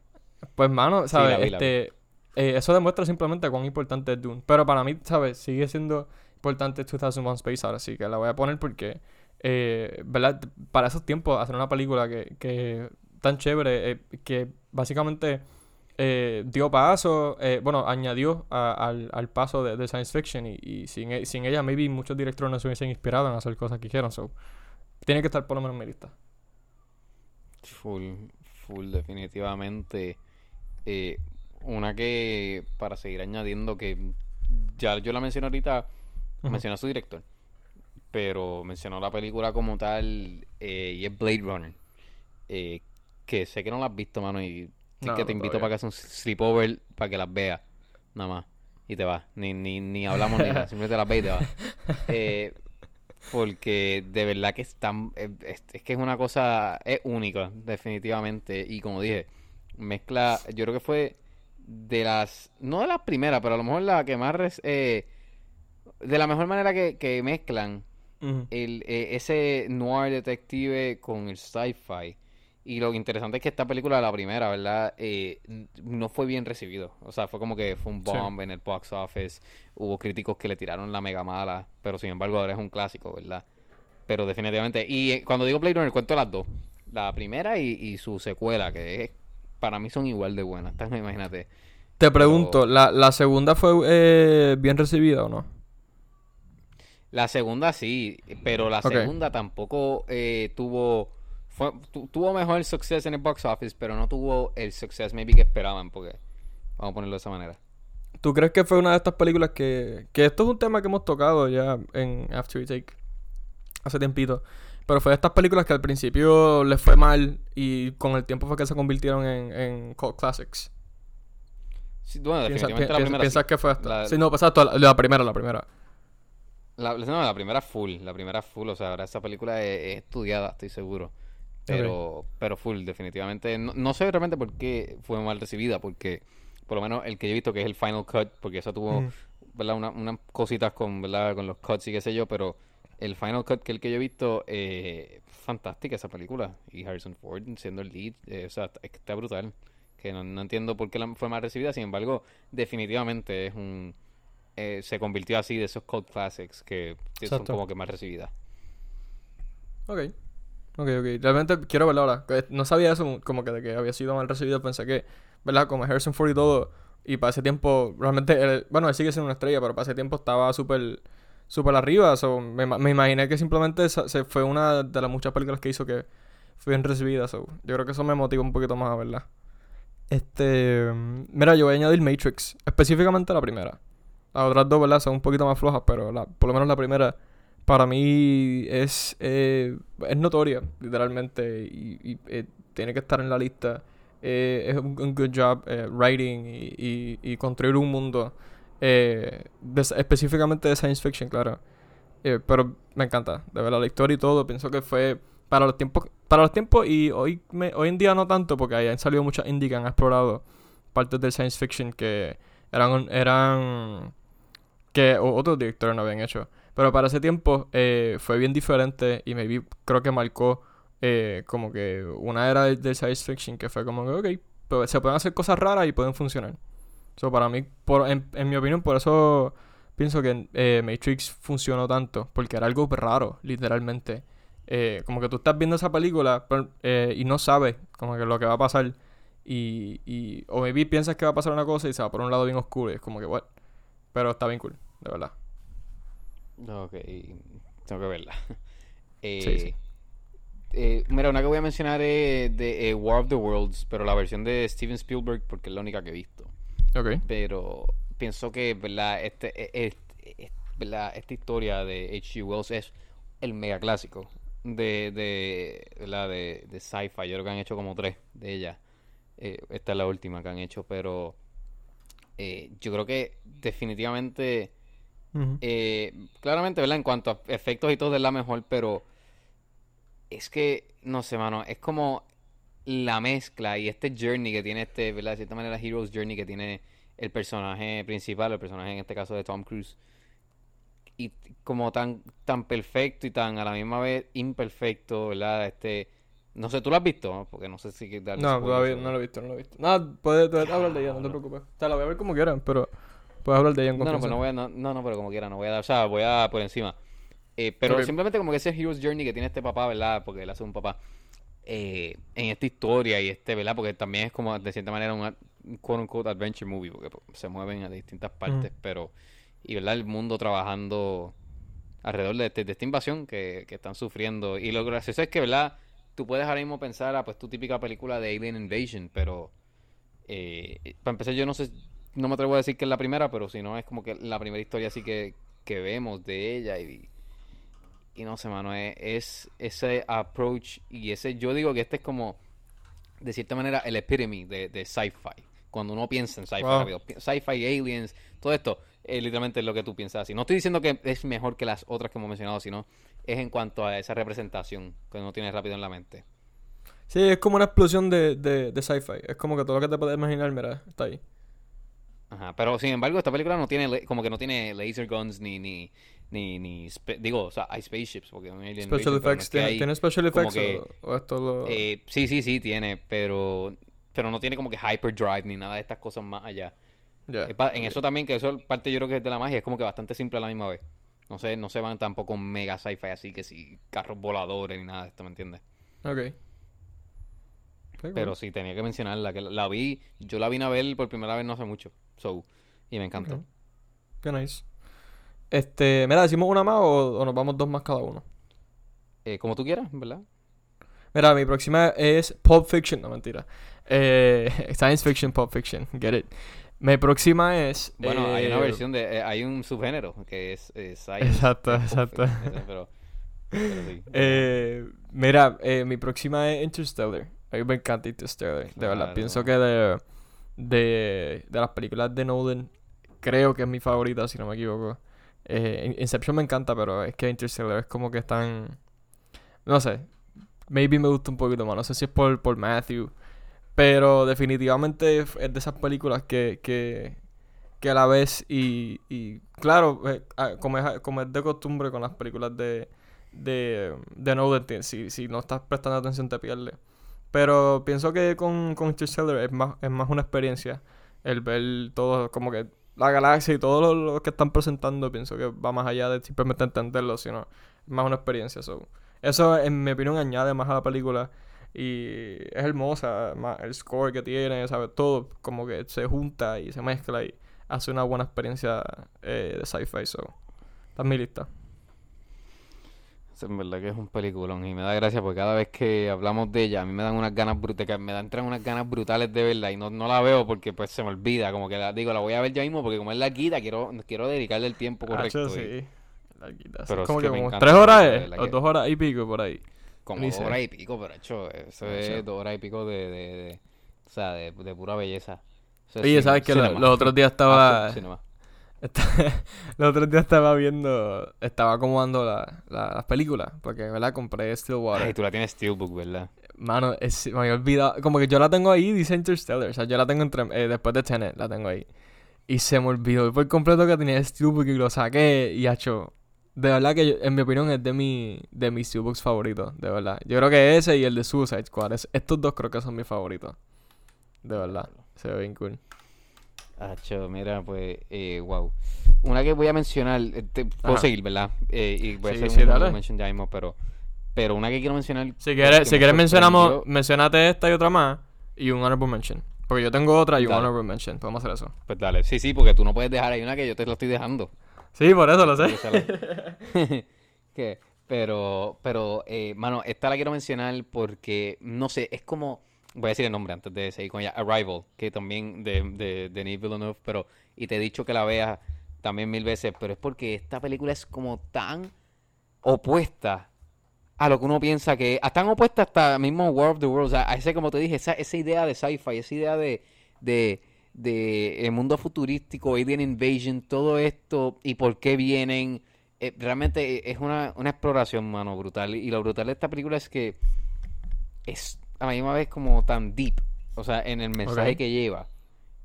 Pues, mano, ¿sabes? la vi. este, eh, eso demuestra simplemente cuán importante es Dune. Pero para mí, ¿sabes? Sigue siendo importante 2001 Space Odyssey, que la voy a poner porque, eh, ¿verdad? Para esos tiempos, hacer una película que, que tan chévere, eh, que básicamente eh, dio paso, eh, bueno, añadió a- al, al paso de, de science fiction y, y sin, e- sin ella, maybe muchos directores no se hubiesen inspirado en hacer cosas que hicieron. So, tiene que estar por lo menos en mi lista. Full, full, definitivamente. Eh, una que, para seguir añadiendo, que ya yo la mencioné ahorita, mencionó a su director, pero mencionó la película como tal, eh, y es Blade Runner. eh, que sé que no las has visto, mano, y No, que te no, invito todavía. para que hagas un sleepover para que las veas, nada más, y te vas, ni, ni, ni hablamos ni nada, simplemente las ves y te vas. Eh, porque de verdad que están, es, es- es que es una cosa, es única, definitivamente, y como dije, mezcla, yo creo que fue de las, no de las primeras, pero a lo mejor la que más, res- eh, de la mejor manera que, que mezclan el, eh, ese noir detective con el sci-fi. Y lo interesante es que esta película, la primera, ¿verdad? Eh, no fue bien recibido. O sea, fue como que fue un Sí. bomb en el box office. Hubo críticos que le tiraron la mega mala. Pero sin embargo, ahora es un clásico, ¿verdad? Pero definitivamente. Y eh, cuando digo Blade Runner, cuento las dos. La primera y, y su secuela, que es- para mí son igual de buenas. Entonces, imagínate. Te pregunto, ¿la, la segunda fue eh, bien recibida o no? La segunda sí, pero la segunda tampoco eh, tuvo fue, tu- tuvo mejor suceso en el box office, pero no tuvo el suceso maybe que esperaban, porque vamos a ponerlo de esa manera. ¿Tú crees que fue una de estas películas que... Que esto es un tema que hemos tocado ya en After We Take hace tiempito. Pero fue de estas películas que al principio les fue mal y con el tiempo fue que se convirtieron en, en cult classics. Sí, bueno, definitivamente la primera ¿Piensas sí. que fue esta? La- Sí, no, exacto, la, la primera, la primera. La, no, la primera full, la primera full, o sea, ahora esa película es, es estudiada, estoy seguro. Pero, pero full, definitivamente. No, no sé realmente por qué fue mal recibida, porque por lo menos el que yo he visto que es el Final Cut, porque eso tuvo, Ujú. ¿verdad? Una- unas cositas con, ¿verdad? Con los cuts y qué sé yo, pero el Final Cut que el que yo he visto, eh, fantástica esa película. Y Harrison Ford siendo el lead, eh, o sea, está, está brutal. Que no, no entiendo por qué la fue mal recibida, sin embargo, definitivamente es un... eh, se convirtió así de esos cult classics que que son como que más recibidas. Ok. Ok, ok. Realmente quiero verla ahora. No sabía eso, como que de que había sido mal recibido. Pensé que, ¿verdad? Como Harrison Ford y todo. Y para ese tiempo, realmente, bueno, él sigue siendo una estrella, pero para ese tiempo estaba súper, súper arriba. Me, ima- me imaginé que simplemente se fue una de las muchas películas que hizo que fue bien recibida. So, yo creo que eso me motiva un poquito más, ¿verdad? Este, mira, yo voy a añadir Matrix, específicamente la primera. Las otras dos, ¿verdad? Son un poquito más flojas, pero la, por lo menos la primera para mí es, eh, es notoria, literalmente, y, eh, tiene que estar en la lista. Eh, es un, un good job eh, writing y, y, construir un mundo, específicamente de science fiction, claro. Pero me encanta, de verdad, la historia y todo. Pienso que fue para los tiempos, para los tiempos y hoy, me- hoy en día no tanto, porque ahí han salido muchas indie que han explorado partes del science fiction que eran, eran que otros directores no habían hecho. Pero para ese tiempo eh, fue bien diferente y maybe creo que marcó eh, como que una era del, science fiction que fue como que, ok, pues se pueden hacer cosas raras y pueden funcionar. So, para mí, por, en, mi opinión, por eso pienso que eh, Matrix funcionó tanto, porque era algo raro, literalmente. Como que tú estás viendo esa película y no sabes como que lo que va a pasar. Y, y, o maybe piensas que va a pasar una cosa y se va por un lado bien oscuro y es como que, what? Pero está bien cool, de verdad. Ok, tengo que verla. Eh, Sí, sí. eh, mira, una que voy a mencionar es de eh, War of the Worlds, pero la versión de Steven Spielberg porque es la única que he visto. Ok. Pero pienso que, ¿verdad? Este, e- e- e- ¿verdad? Esta historia de H.G. Wells es el mega clásico de, de, ¿verdad? de, de sci-fi. Yo creo que han hecho como tres de ellas. Eh, esta es la última que han hecho, pero eh, yo creo que definitivamente... Eh, claramente, ¿verdad? En cuanto a efectos y todo es la mejor, pero es que, no sé, mano, es como la mezcla y este journey que tiene este, ¿verdad? De cierta manera, Hero's Journey que tiene el personaje principal, el personaje en este caso de Tom Cruise. Y como tan, tan perfecto y tan a la misma vez imperfecto, ¿verdad? Este, no sé, ¿tú lo has visto? ¿no? Porque no sé si No, todavía no lo he visto, no lo he visto. No, puedes, puedes hablar de ella, no te preocupes. Sea, la voy a ver como quieran, pero puedes hablar de ella en No, no, confianza. pues no voy a, no, no, pero como quiera, no voy a dar, o sea, voy a por encima. Eh, pero Ok. simplemente como que ese Hero's Journey que tiene este papá, ¿verdad? Porque él hace un papá eh, en esta historia y este, ¿verdad? Porque también es como de cierta manera un, quote unquote adventure movie, porque pues, se mueven a distintas partes, pero, y ¿verdad? El mundo trabajando alrededor de, este- de esta invasión que, que están sufriendo. Y lo gracioso es que, ¿verdad? Tú puedes ahora mismo pensar a pues tu típica película de Alien Invasion, pero eh, para empezar yo no sé, no me atrevo a decir que es la primera, pero si no es como que la primera historia así que, que vemos de ella y, y no sé, mano, es, es ese approach y ese, yo digo que este es como, de cierta manera, el epitome de, de sci-fi. Cuando uno piensa en sci-fi, Wow. sci-fi, aliens, todo esto, es literalmente lo que tú piensas así. No estoy diciendo que es mejor que las otras que hemos mencionado, sino es en cuanto a esa representación que uno tiene rápido en la mente. Sí, es como una explosión de, de, de sci-fi. Es como que todo lo que te puedes imaginar, mira, está ahí. Ajá, pero sin embargo, esta película no tiene, como que no tiene laser guns ni, ni, ni, digo, o sea, hay spaceships, porque un alien Special pero no effects. es que ¿Tiene, hay- ¿tiene special effects que, o, o esto lo...? eh, sí, sí, sí, tiene, pero, pero no tiene como que hyperdrive ni nada de estas cosas más allá. Pa- En eso también, que eso parte yo creo que es de la magia, es como que bastante simple a la misma vez. No sé, no se van tampoco mega sci-fi así que si carros voladores ni nada de esto, ¿me entiendes? Ok. Pero cool. sí, tenía que mencionarla, que la, la vi, yo la vine a ver por primera vez no hace mucho, so, y me encantó. Ok. Qué nice. Este, mira, ¿decimos una más o, o nos vamos dos más cada uno? Eh, como tú quieras, ¿verdad? Mira, mi próxima es Pulp Fiction. No, mentira. Eh, science Fiction, Pulp Fiction. Get it. Mi próxima es... Bueno, hay una eh, versión de, hay un subgénero que es science. Exacto, exacto. fiction, Pero, pero sí. Eh, mira, mi próxima es Interstellar. A mí me encanta Interstellar. De verdad, pienso que de, de, de las películas de Nolan, creo que es mi favorita, si no me equivoco. Eh, In- Inception me encanta, pero es que Interstellar es como que están... No sé. Maybe me gusta un poquito más. No sé si es por, por Matthew. Pero definitivamente es de esas películas que, que, que a la vez y, y claro, eh, como, es, como es de costumbre con las películas de, de, de Nolan, si, si no estás prestando atención te pierdes. Pero pienso que con, con Interstellar es más, es más una experiencia el ver todo, como que la galaxia y todo lo, que están presentando, pienso que va más allá de simplemente entenderlo, sino más una experiencia. so. Eso, en mi opinión, añade más a la película y es hermosa, el score que tiene, ¿sabes? Todo como que se junta y se mezcla y hace una buena experiencia eh, de sci-fi. So. Está en mi lista. En verdad que es un peliculón y me da gracia porque cada vez que hablamos de ella a mí me dan unas ganas brutales, me dan entran unas ganas brutales de verla y no, no la veo porque pues se me olvida, como que la digo, la voy a ver ya mismo porque como es larguita quiero, quiero dedicarle el tiempo correcto. Y sí. Larguita, sí. Pero es como que que como tres horas es, o dos horas y pico por ahí. como dos horas y pico, pero hecho, eso es dos horas y pico de, de, de- o sea, de, de pura belleza. Eso es Oye, ¿sabes que lo- los otros días estaba... Cinema. Está- los otros días estaba viendo, estaba acomodando la, la- las películas, porque, ¿verdad? Compré Stillwater. Ay, tú la tienes Steelbook, ¿verdad? Mano, es- me había olvidado, como que yo la tengo ahí, dice Interstellar, o sea, yo la tengo entre, eh, después de Tenet, la tengo ahí. Y se me olvidó por completo que tenía Steelbook y lo saqué y hecho, de verdad que yo- en mi opinión es de mi, de mis Steelbooks favoritos, de verdad. Yo creo que ese y el de Suicide Squad, es- estos dos creo que son mis favoritos. De verdad, se ve bien cool. Acho, mira, pues, eh, wow. Una que voy a mencionar, eh, te- puedo Ajá. seguir, ¿verdad? Eh, y voy a Sí, hacer sí, un mention ya mismo, pero, pero una que quiero mencionar. Si quieres, si me quieres mencionamos, mencionate esta y otra más y un honorable mention. Porque yo tengo otra y un honorable mention, podemos hacer eso. Pues dale, sí, sí, porque tú no puedes dejar ahí una que yo te la estoy dejando. Sí, por eso lo sé. pero, pero, eh, mano, esta la quiero mencionar porque, no sé, es como, voy a decir el nombre antes de seguir con ella, Arrival, que también de, de, de Denis Villeneuve, pero, y te he dicho que la veas también mil veces, pero es porque esta película es como tan opuesta a lo que uno piensa que es, tan opuesta hasta mismo War of the Worlds, a, a ese, como te dije, esa, esa idea de sci-fi, esa idea de, de, de el mundo futurístico, Alien Invasion, todo esto y por qué vienen. eh, realmente es una, una exploración, mano, brutal. Y lo brutal de esta película es que es a la misma vez como tan deep, o sea, en el mensaje que lleva.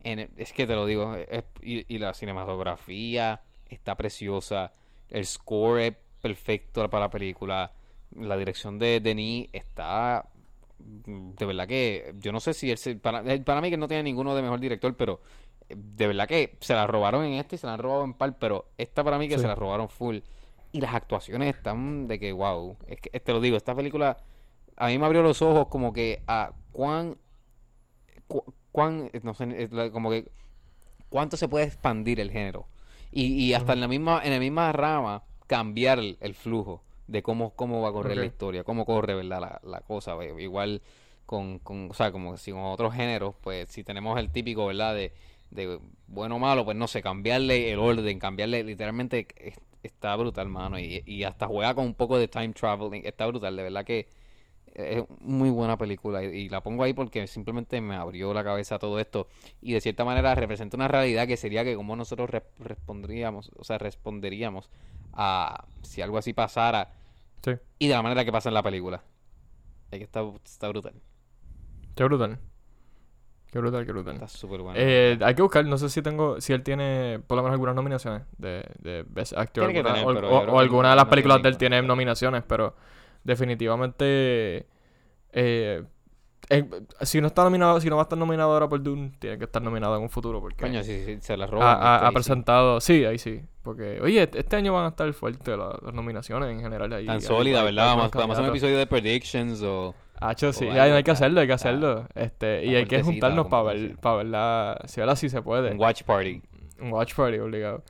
En el- es que te lo digo, es- y, y la cinematografía está preciosa, el score es perfecto para la película, la dirección de Denis está de verdad que yo no sé si él se- para, para mí que no tiene ninguno de mejor director, pero eh, de verdad que se la robaron en este y se la han robado en par, pero esta para mí que Sí. se la robaron full. Y las actuaciones están de que wow, es que te lo digo, esta película a mí me abrió los ojos como que a cuán cu- cuán no sé, la- como que cuánto se puede expandir el género. Y, y hasta en la misma en la misma rama cambiar el, el flujo de cómo, cómo va a correr la historia, cómo corre, ¿verdad? La, la cosa, ve, igual con, con, o sea, como si con otros géneros, pues si tenemos el típico, ¿verdad? De, de bueno o malo, pues no sé, cambiarle el orden, cambiarle literalmente, es- está brutal, mano. Y, y hasta juega con un poco de time traveling. Está brutal, de verdad que es muy buena película. Y, y la pongo ahí porque simplemente me abrió la cabeza todo esto. Y de cierta manera representa una realidad que sería que como nosotros re- respondríamos, o sea, responderíamos a si algo así pasara. Sí. Y de la manera que pasa en la película. Es que está, está brutal. Qué brutal. Qué brutal, qué brutal. Está súper bueno. Eh, hay que buscar, no sé si tengo, si él tiene por lo menos algunas nominaciones de, de Best Actor. Alguna- tener, o, o- alguna de las no películas de él tiene nominaciones, pero definitivamente eh, eh, si no está nominado, si no va a estar nominado ahora por Dune, tiene que estar nominado en un futuro porque Coño, si, si se la roban. ha- este, ha sí. presentado, sí, ahí sí, porque oye, este este año van a estar fuertes las, las nominaciones en general ahí. Tan sólida, ¿verdad? Vamos, vamos a hacer un episodio de predictions o... Hacho, sí, hay, hay que hacerlo, hay que hacerlo. Este, y hay que juntarnos para ver, para ver la, si ahora sí se puede. Un watch party. Un watch party obligado.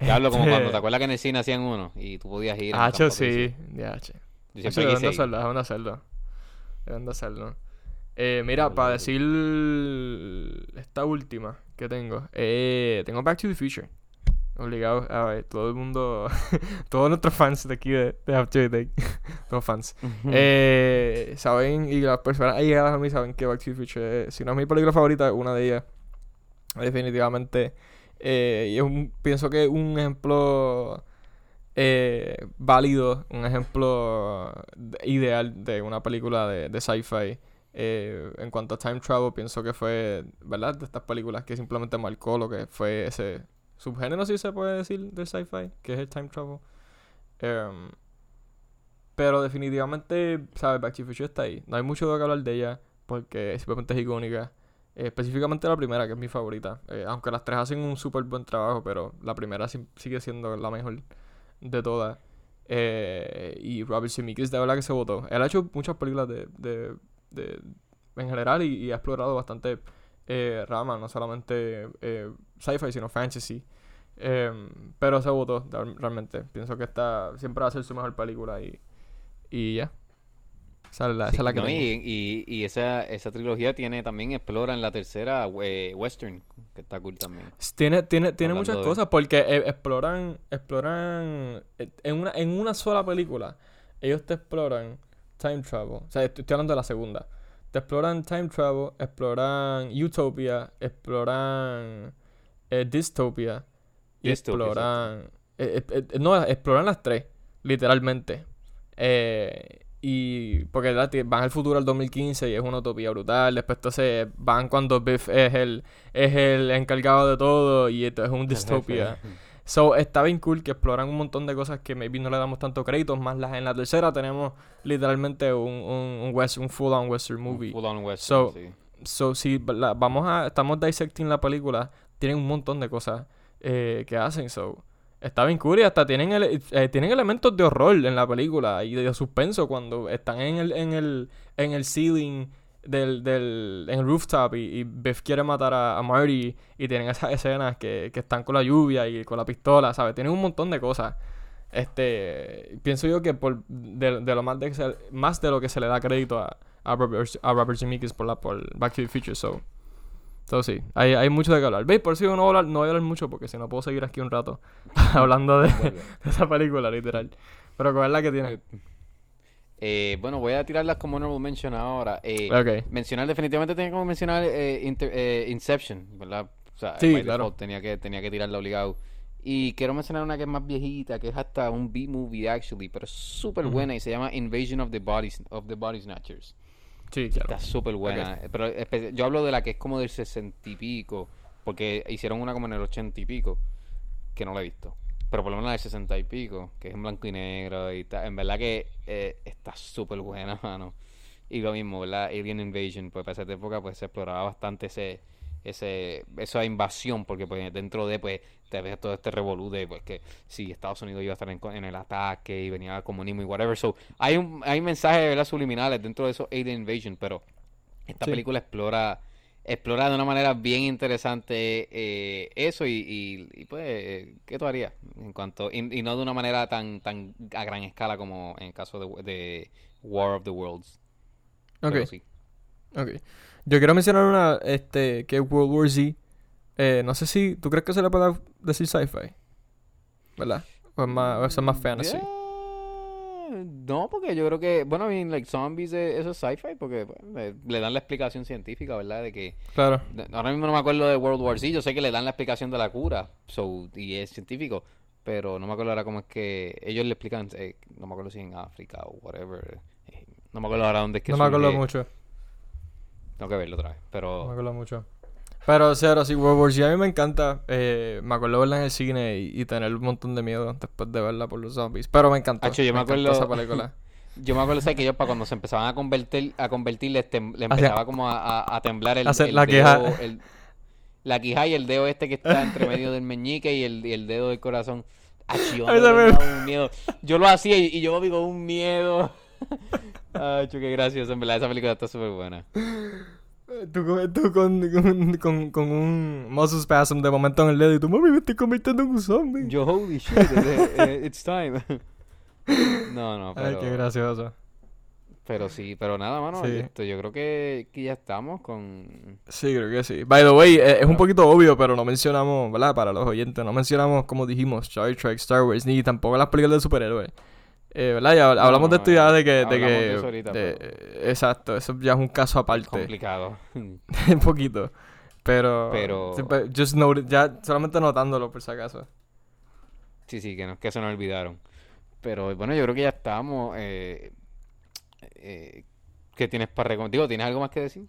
Ya hablo como Este, cuando te acuerdas que en el cine hacían uno y tú podías ir. Hacho, sí. Ya, che. Yo Hacho, siempre quise ir. hacerlo, deben de hacerlo. Deben de hacerlo. Eh, mira, para decir esta última que tengo, eh, tengo Back to the Future. Obligado, a ver, todo el mundo, todos nuestros fans de aquí de, de After Take, todos fans. Eh, saben, y las personas allegadas a mí saben que Back to the Future, es- si no es mi película favorita, es una de ellas. Definitivamente. Y es un, pienso que es un ejemplo eh, válido, un ejemplo de- ideal de una película de, de sci-fi. Eh, en cuanto a time travel, pienso que fue, ¿verdad? De estas películas que simplemente marcó lo que fue ese subgénero, si se puede decir, del sci-fi, que es el time travel. Em, pero definitivamente, ¿sabes? Back to Future está ahí. No hay mucho de que hablar de ella porque simplemente es icónica. Específicamente la primera, que es mi favorita. Eh, aunque las tres hacen un súper buen trabajo, pero la primera sigue siendo la mejor de todas. Eh, y Robert Zemeckis de verdad que se votó. Él ha hecho muchas películas de, de, de- en general y, ha explorado bastante eh, ramas, no solamente eh, sci-fi, sino fantasy. Em, pero se votó real- realmente. Pienso que esta siempre va a ser su mejor película y, y ya. Esa es la, Sí, esa es la que no, tengo. y, y, y esa, esa trilogía tiene también, explora en la tercera eh, western, que está cool también. Tiene, tiene, tiene muchas de- cosas porque eh, exploran, exploran eh, en una, en una sola película. Ellos te exploran time travel. O sea, estoy, estoy hablando de la segunda. Te exploran time travel, exploran utopia, exploran eh, dystopia y Dystopia, exploran... eh, no, exploran las tres, literalmente. Eh, y porque ¿verdad? Van al futuro al 2015 y es una utopía brutal. Después entonces van cuando Biff es el, es el encargado de todo y esto es un dystopia. So, está bien cool que exploran un montón de cosas que maybe no le damos tanto crédito. Más las en la tercera tenemos literalmente un, un, un, west- un full on western movie. Full on western, So, sí. So, si la- vamos a, estamos dissecting la película, tienen un montón de cosas eh, que hacen. So, está bien cool y hasta tienen, ele- eh, tienen elementos de horror en la película y de suspenso cuando están en el, en el, en el ceiling del, del en el rooftop y, y Biff quiere matar a, a Marty y tienen esas escenas que, que están con la lluvia y con la pistola, ¿sabes? Tienen un montón de cosas. Este, pienso yo que por de, de lo más de, más de lo que se le da crédito a, a Robert, a Robert Zemeckis por la por Back to the Future, so. So, sí, hay, hay mucho de qué hablar. ¿Veis? Por eso yo no voy, a hablar, no voy a hablar mucho porque si no puedo seguir aquí un rato hablando de, de esa película, literal. Pero con la que tiene. Eh, bueno, voy a tirarlas como honorable mention ahora. Eh, Ok. Mencionar, definitivamente tenía que mencionar eh, Inter- eh, Inception, ¿verdad? O sea, Sí, claro. tenía que, tenía que tirarla obligado. Y quiero mencionar una que es más viejita, que es hasta un B-movie, actually, pero es súper buena y se llama Invasion of the Bodies of the Body Snatchers. Sí, claro. Está súper buena. Pero yo hablo de la que es como del sesenta y pico, porque hicieron una como en el ochenta y pico, que no la he visto. Pero por lo menos la del sesenta y pico, que es en blanco y negro y ta- En verdad que eh, está súper buena, mano. Y lo mismo, ¿verdad? Alien Invasion, pues para esa época pues se exploraba bastante ese, ese, esa invasión, porque pues dentro de pues te ves todo este revolú de pues que si Estados Unidos iba a estar en, en el ataque y venía el comunismo y whatever. So, hay un, hay mensajes ¿verdad? subliminales dentro de esos Alien Invasion, pero esta Sí. película explora explora de una manera bien interesante eh, eso y, y, y, pues ¿qué tú harías en cuanto y, y no de una manera tan tan a gran escala como en el caso de, de War of the Worlds Ok, sí. ok. Yo quiero mencionar una, este, que World War Z. Eh, no sé si, ¿tú crees que se le puede decir sci-fi? ¿Verdad? ¿O, es más, o es más fantasy? Yeah, No, porque yo creo que, bueno, I mean, like zombies, eh, eso es sci-fi, porque pues, le, dan la explicación científica, ¿verdad? De que, Claro. ahora mismo no me acuerdo de World War Z, yo sé que le dan la explicación de la cura, so, y es científico, pero no me acuerdo ahora cómo es que ellos le explican, eh, no me acuerdo si en África o whatever, eh, no me acuerdo ahora dónde es que No me acuerdo mucho. Tengo que verlo otra vez, No me pero acuerdo mucho. Pero, cero, sí, World War Z a mí me encanta. Eh, me acuerdo verla en el cine y, y tener un montón de miedo después de verla por los zombies. Pero me encantó. Yo me encantó acuerdo- esa película. yo me acuerdo, ¿sabes? Que ellos para cuando se empezaban a convertir, a convertir, les tem- le Hacía- empezaba como a, a- a temblar el, el la dedo, queja. el- la quija y el dedo este que está entre medio del meñique y el, y el dedo del corazón. Hacho, yo me un miedo. Yo lo hacía y, y yo con un miedo. Hacho, qué gracioso, en verdad, esa película está súper buena. Tú, con, tú con, con, con, con un muscle spasm de momento en el dedo y tú, mami, me estoy convirtiendo en un zombie. Yo, holy shit, eh, eh, it's time. No, no, Ay, qué pero, gracioso. pero sí, pero nada, mano, Sí. esto, yo creo que, que ya estamos con... Sí, creo que sí. By the way, eh, es un poquito obvio, pero no mencionamos, ¿verdad? Para los oyentes, no mencionamos, como dijimos, Star Trek, Star Wars, ni tampoco las películas de superhéroes. Eh, ¿Verdad? Ya hablamos de esto ya de que... De que eso ahorita, de- pero- Exacto, eso ya es un caso aparte. complicado. un poquito. Pero... Pero- but just note, ya solamente notándolo por si acaso. Sí, sí, que, no, que se nos olvidaron. Pero bueno, yo creo que ya estamos. Eh, eh, ¿qué tienes para recomendar? Digo, ¿tienes algo más que decir?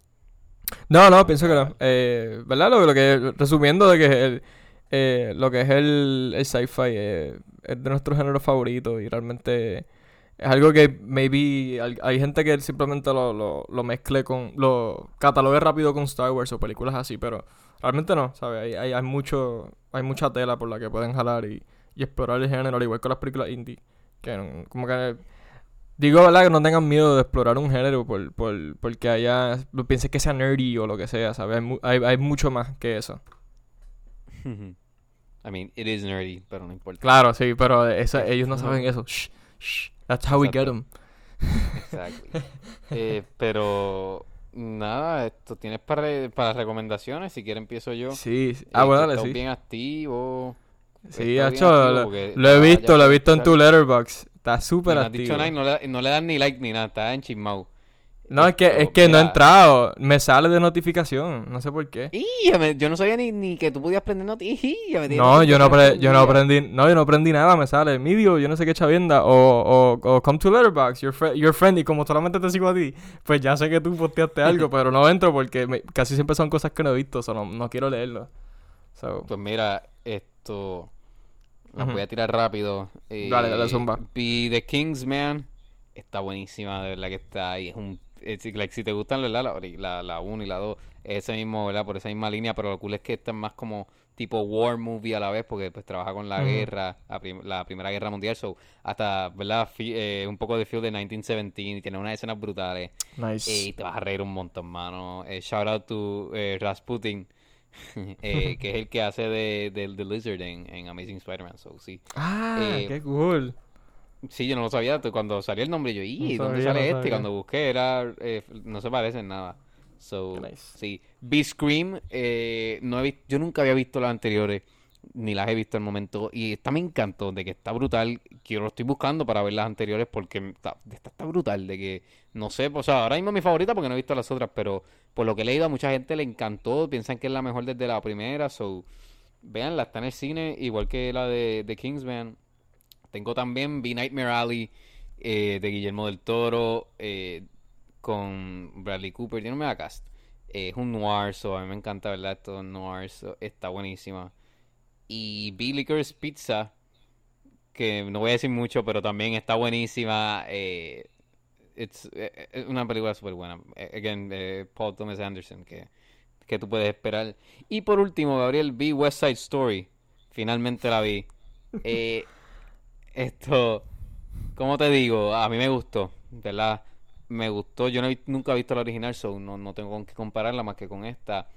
No, no, pienso que no. Eh, ¿Verdad? Lo, lo que, resumiendo de que el, eh, lo que es el, el sci-fi eh, es de nuestro género favorito y realmente es algo que maybe hay, gente que simplemente lo, lo, lo mezcle con, lo catalogue rápido con Star Wars o películas así, pero realmente no, ¿sabes? Hay, hay, mucho, hay mucha tela por la que pueden jalar y, y explorar el género, al igual que las películas indie, que como que Digo, ¿verdad? Que no tengan miedo de explorar un género por, por, porque haya... Pienses que sea nerdy o lo que sea, ¿sabes? Hay, hay mucho más que eso. I mean, it is nerdy, pero no importa. Claro, sí, pero eso, ellos no saben eso. Shh, shh. That's how we get them. Exactly. Eh, pero nada, esto tienes para, para recomendaciones. Si quieres, empiezo yo. Sí, sí. Eh, Ah, bueno, dale, sí. bien activo. Sí, bien hecho, lo, he visto, lo he visto en tu letterbox. Está súper dicho activo. y no le, no le dan ni like ni nada, está en chismao. No, es que, es que no he entrado. Me sale de notificación. No sé por qué. Y me- yo no sabía ni, ni que tú podías prender noticias. No, yo no, pre- yo no aprendí, no, yo no aprendí nada, me sale medio, yo no sé qué chavienda, o, o, o come to Letterboxd, your, fri- your friend, y como solamente te sigo a ti, pues ya sé que tú posteaste algo, pero no entro porque me- casi siempre son cosas que no he visto, o sea, no, no quiero leerlo. So, Pues mira, esto. Las Ujú. voy a tirar rápido. Eh, Dale, dale, zumba. Vi The Kingsman. Está buenísima, de verdad que está ahí. Es un. Like, si te gustan ¿verdad? la 1 la, la uno y la 2, ese mismo, ¿verdad? Por esa misma línea, pero lo cool es que esta es más como tipo war movie a la vez, porque pues trabaja con la guerra, la, prim- la Primera Guerra Mundial, so hasta, ¿verdad? Eh, un poco de feel de 1917 y tiene unas escenas brutales. nice. Eh, y te vas a reír un montón, mano. Eh, shout out to eh, Rasputin, eh, que es el que hace de, de, de Lizard en, en Amazing Spider-Man. So, sí. ah, eh, qué cool. Sí, yo no lo sabía. Cuando salió el nombre, yo, ¿y No dónde sabía, sale no este? Cuando busqué, era eh, no se parece en nada. So, nice. sí. Vi Scream, eh, no he yo nunca había visto las anteriores, ni las he visto al momento. Y esta me encantó, de que está brutal. Quiero lo estoy buscando para ver las anteriores porque está, esta está brutal. De que, no sé, o sea, ahora mismo es mi favorita porque no he visto las otras, pero por lo que he leído a mucha gente le encantó. Piensan que es la mejor desde la primera. So, veanla, está en el cine, igual que la de, de Kingsman. Tengo también Vi Nightmare Alley eh, de Guillermo del Toro eh, con Bradley Cooper. Tiene un mega cast. Eh, es un noir, so a mí me encanta, ¿verdad? Esto noir, so, está buenísima. Y vi Licorice Pizza, que no voy a decir mucho, pero también está buenísima. Es una película súper buena. Again, Paul Thomas Anderson, que, que tú puedes esperar. Y por último, Gabriel, vi West Side Story. Finalmente la vi. Eh, esto, ¿cómo te digo? A mí me gustó, ¿verdad? Me gustó. Yo no he nunca he visto la original, so no, no tengo con qué compararla más que con esta.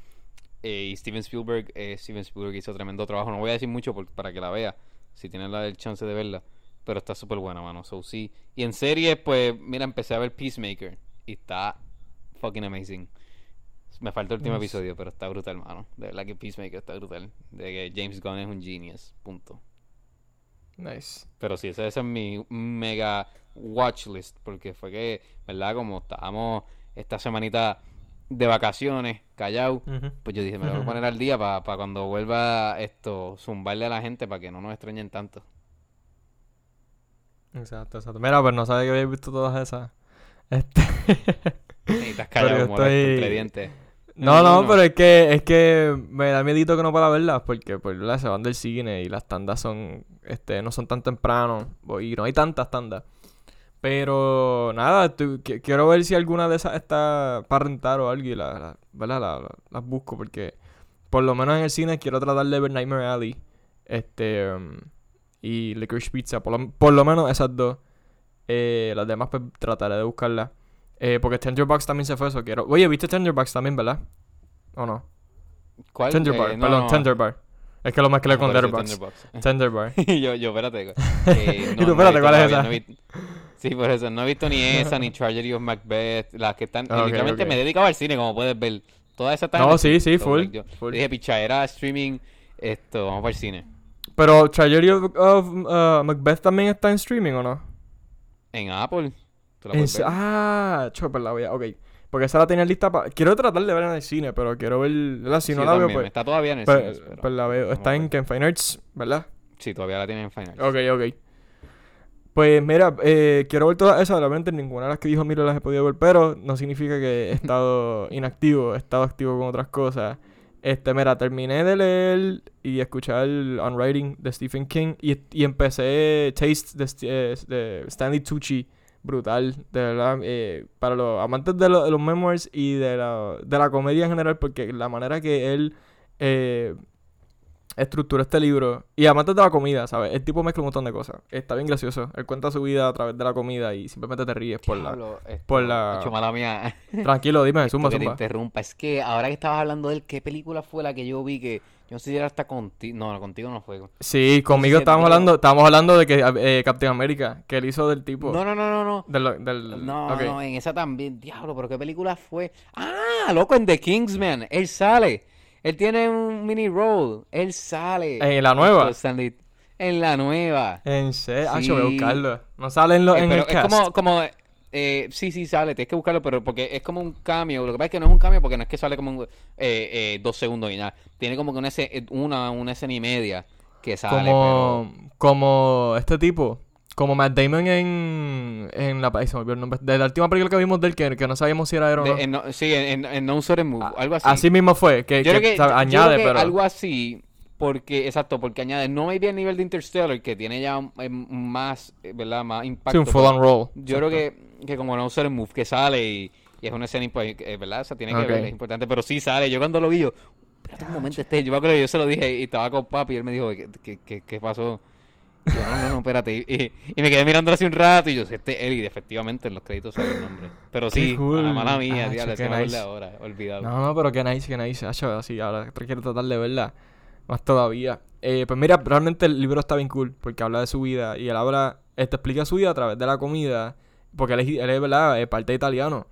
Eh, y Steven Spielberg, eh, Steven Spielberg hizo tremendo trabajo. No voy a decir mucho por- para que la vea, si tienes la, el chance de verla. Pero está súper buena, mano. So, sí. Y en series, pues, mira, empecé a ver Peacemaker. Y está fucking amazing. Me falta el último episodio, pero está brutal, mano. De verdad que Peacemaker está brutal. De que James Gunn es un genius. Punto. Nice. Pero sí, ese es mi mega watch list. Porque fue que, ¿verdad? Como estábamos esta semanita de vacaciones, callado. Ujú. Pues yo dije, me lo voy a poner al día para cuando vuelva esto, zumbarle a la gente para que no nos extrañen tanto. Exacto, exacto. Mira, pues no sabía que habías visto todas esas. Este. Necesitas Pero callado, estoy- entre dientes. No, no, pero es que, es que me da miedito que no pueda verlas porque pues, se van del cine y las tandas son, este, no son tan temprano y no hay tantas tandas. Pero nada, quiero ver si alguna de esas está para rentar o algo y la, la- ¿verdad? La- la- las busco porque por lo menos en el cine quiero tratar de ver Nightmare Alley este, um, y Licorice Pizza, por lo, por lo menos esas dos. Eh, las demás pues trataré de buscarlas. Eh, porque Tenderbox también se fue eso, quiero... Oye, ¿viste Tenderbox también, verdad? ¿O no? ¿Cuál? Tender Eh, no, perdón, no. Tender Bar. Es que lo mezclé Ah, con parece Letterboxd. Tenderbox. Tender Bar. yo, yo, espérate. eh, Y tú, no, no he espérate, ¿cuál es esa? no vi- Sí, por eso. No he visto ni esa, ni Tragedy of Macbeth. Las que están. Ah, ok, literalmente ok. me he dedicado al cine, como puedes ver. Todas esas están No, sí, sí, full, yo full. Dije, pichadera, streaming. Esto, vamos para el cine. Pero Tragedy of, of, uh, Macbeth también está en streaming, ¿o no? En Apple. Tú la puedes ver. ah, chopper la voy a... Ok. Porque esa la tenía lista para... Quiero tratar de ver en el cine, pero quiero ver... ¿verdad? Si Sí, no la veo, pues... Está todavía en el Pues, cine. pero pues la veo. Está en, en Fine Arts, ¿verdad? Sí, todavía la tienen en Final. Ok, ok. Pues mira, eh, quiero ver todas esas. Realmente ninguna de las que dijo Miro las he podido ver, pero no significa que he estado inactivo. He estado activo con otras cosas. Este, mira, terminé de leer y escuchar On Writing de Stephen King y, y empecé Taste de, eh, de Stanley Tucci. Brutal, de verdad. eh, para los amantes de, lo- de los memoirs y de la, de la comedia en general, porque la manera que él eh, estructuró este libro. Y amantes de la comida, ¿sabes? El tipo mezcla un montón de cosas. Está bien gracioso. Él cuenta su vida a través de la comida y simplemente te ríes por la... Diablo, por la- hecho, mala mía. Tranquilo, dime, Esto zumba, que te zumba. interrumpa. Es que ahora que estabas hablando de él, ¿qué película fue la que yo vi que yo no sé si era hasta contigo? No, contigo no fue. Sí, conmigo Sí, estábamos hablando, estábamos hablando de que eh, Captain America, que él hizo del tipo. No, no, no, no, no. Del, del, No, no, en esa también. Diablo, pero ¿qué película fue? Ah, loco, en The Kingsman. Él sale. Él tiene un mini role. Él sale. ¿En la nueva? Stanley. En la nueva. En serio, ah, yo voy a Sí. buscarlo. No sale en, lo, Eh, en el es cast. como, como eh, sí, sí sale, tienes que buscarlo, pero porque es como un cambio. Lo que pasa es que no es un cambio porque no es que sale como un, eh, eh, dos segundos y nada. Tiene como que una, escena- una, una escena y media que sale, como, como este tipo. Como Matt Damon en, en la... se me olvidó el nombre. De la última película que vimos de él, que, que no sabíamos si era pero... no. sí, en, en, en No Sudden Move, Ah, algo así. Así mismo fue, que, Yo que, creo que, sabe, yo añade, creo que pero... algo así, porque, exacto, porque añade, no maybe el nivel de Interstellar, que tiene ya eh, más, eh, ¿verdad? Más Sí, impacto. un full on roll. Yo creo que, que como No Sudden Move, que sale y, y es una escena, impo- eh, ¿verdad? O sea, tiene que ver, es importante, pero sí sale. Yo cuando lo vi, yo, espérate un momento, este, yo me acuerdo yo se lo dije y estaba con papi y él me dijo, ¿qué, qué, qué, qué pasó? Y yo, no, no, no, espérate. Y, y- y me quedé mirándolo hace un rato y yo, este y efectivamente en los créditos sale el nombre. Pero sí, cool. a mala mía, Ah, diablo, che, nice. ahora, olvidado. No, no, pero qué nice, qué nice. Hacho, así, ahora quiero tratar de verla. Más todavía. Eh, pues mira, realmente el libro está bien cool. Porque habla de su vida. Y él habla, eh, te explica su vida a través de la comida. Porque él es, él es ¿verdad? Parte italiano.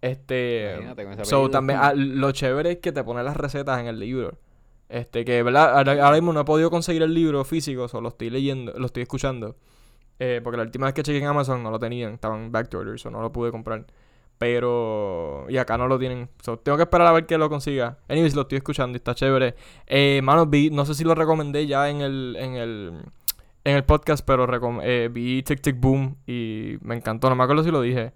Este. So, también, ah, lo chévere es que te pone las recetas en el libro. Este, que, ¿verdad? Ahora, ahora mismo no he podido conseguir el libro físico, solo lo estoy leyendo, lo estoy escuchando. Eh, porque la última vez que chequeé en Amazon no lo tenían, estaban backed orders, o no lo pude comprar. Pero. Y acá no lo tienen. So, tengo que esperar a ver que lo consiga. Anyways, lo estoy escuchando y está chévere. Eh, mano, vi, no sé si lo recomendé ya en el. En el en el podcast, pero recom- eh, vi Tic Tic Boom y me encantó. No me acuerdo si lo dije,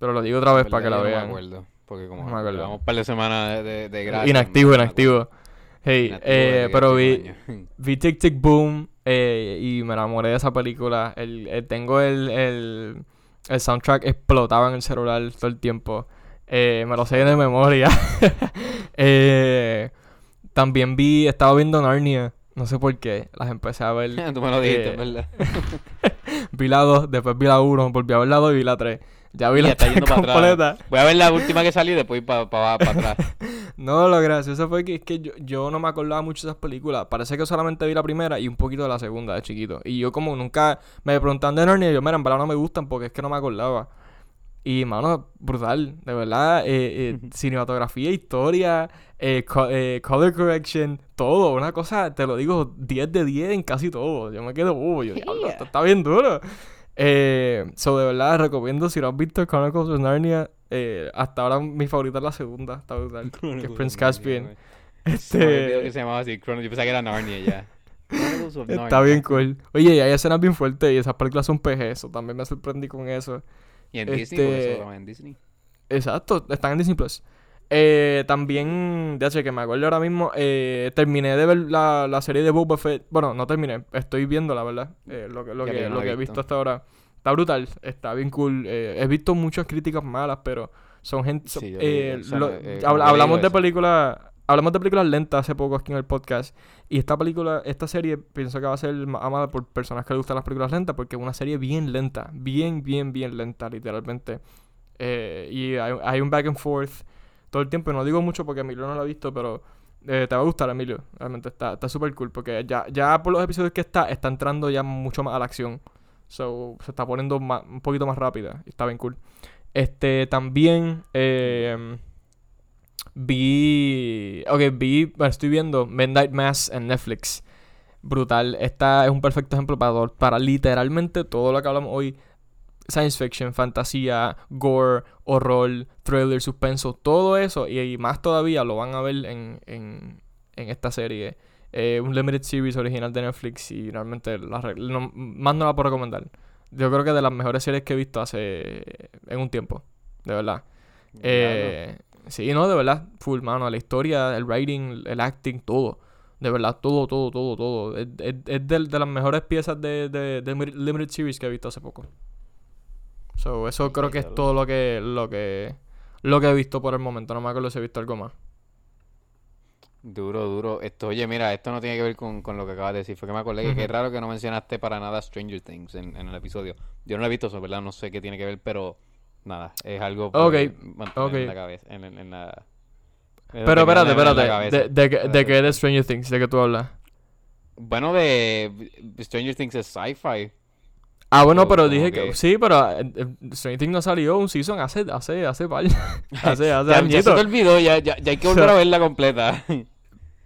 pero lo digo otra vez para que la vean. No me acuerdo, porque como No me acuerdo. llevamos un par de semanas de, de, inactivo, inactivo. Hey, Inactivo eh, pero vi, vi Tic Tic Boom eh, y me enamoré de esa película. El, el- tengo el, el, el soundtrack explotaba en el celular todo el tiempo. Eh, me lo sé de memoria. Eh, también vi, estaba viendo Narnia. No sé por qué. Las empecé a ver. Tú me lo dijiste, eh, ¿verdad? vi la 2, después vi la 1, volví a ver la 2 y vi la 3. Ya vi Y la ya está 3 yendo para atrás. completa. Voy a ver la última que salió y después para atrás. No, lo gracioso fue que es que yo, yo no me acordaba mucho de esas películas. Parece que solamente vi la primera y un poquito de la segunda de chiquito. Y yo como nunca me preguntaban de Narnia, yo, mira, en verdad no me gustan porque es que no me acordaba. Y, mano, brutal, de verdad. Eh, eh, cinematografía, historia, eh, co- eh, color correction, todo. Una cosa, te lo digo, 10 de 10 en casi todo. Yo me quedo, uh, yo, esto está bien duro. Eh, so, de verdad, recomiendo, si no has visto Chronicles of Narnia, eh, hasta ahora mi favorita es la segunda, está brutal. que es Prince Caspian. Que Este, se llamaba así, Chrono. Yo pensaba que era Narnia ya. Chronicles of está Narnia. bien cool. Oye, y hay escenas bien fuertes y esas películas son PG, eso también me sorprendí con eso. Y en Disney, por Este- eso lo en Disney. Exacto, están en Disney Plus. Eh, también, de hecho, que me acuerdo ahora mismo, eh, terminé de ver la, la serie de Boba Fett. Bueno, no terminé, estoy viendo la verdad. eh, lo que, lo que, lo que he visto hasta ahora. Está brutal, está bien cool. eh, he visto muchas críticas malas, pero son gente. son- Sí, yo eh, leí- o sea, lo- eh, hablamos de películas. Hablamos de películas lentas hace poco aquí en el podcast. Y esta película, esta serie, pienso que va a ser ma- amada por personas que les gustan las películas lentas. Porque es una serie bien lenta. Bien, bien, bien lenta, literalmente. Y hay, hay un back and forth todo el tiempo. Y no digo mucho porque Emilio no lo ha visto, pero eh, te va a gustar, Emilio. Realmente está está súper cool. Porque ya, ya por los episodios que está, está entrando ya mucho más a la acción. So, se está poniendo ma- un poquito más rápida. Y está bien cool. Este, también eh, vi. Ok, vi. Bueno, estoy viendo Midnight Mass en Netflix. Brutal. Esta es un perfecto ejemplo para, para literalmente todo lo que hablamos hoy science fiction, fantasía, gore, horror, thriller, suspenso, todo eso y, y más todavía lo van a ver en, en, en esta serie. Eh, un limited series original de Netflix y realmente la no- más no la puedo recomendar. Yo creo que de las mejores series que he visto hace en un tiempo, de verdad. Eh, sí, no, de verdad, full mano, la historia, el writing, el acting, todo. De verdad, todo, todo, todo, todo. Es, es- es de, de las mejores piezas de, de, Limited Series que he visto hace poco. So, eso creo que es todo lo que, lo que lo que he visto por el momento. No me acuerdo si he visto algo más. Duro, duro. Esto, oye, mira, esto no tiene que ver con, con lo que acabas de decir. Fue que me acordé que qué Ujú. raro que no mencionaste para nada Stranger Things en, en el episodio. Yo no lo he visto, eso, ¿verdad? No sé qué tiene que ver, pero nada, es algo por Ok, mantener ok. en la cabeza. En, en- en la... Pero espérate, espérate. De, de, de Espérate. que de Stranger Things, de que tú hablas. Bueno, de Stranger Things es sci-fi. Ah, bueno, pero dije que, que- sí, pero eh, eh, Stranger Things no salió un season hace, hace, hace par. hace, hace Ya, ya se te olvidó, ya, ya, ya hay que volver a verla completa.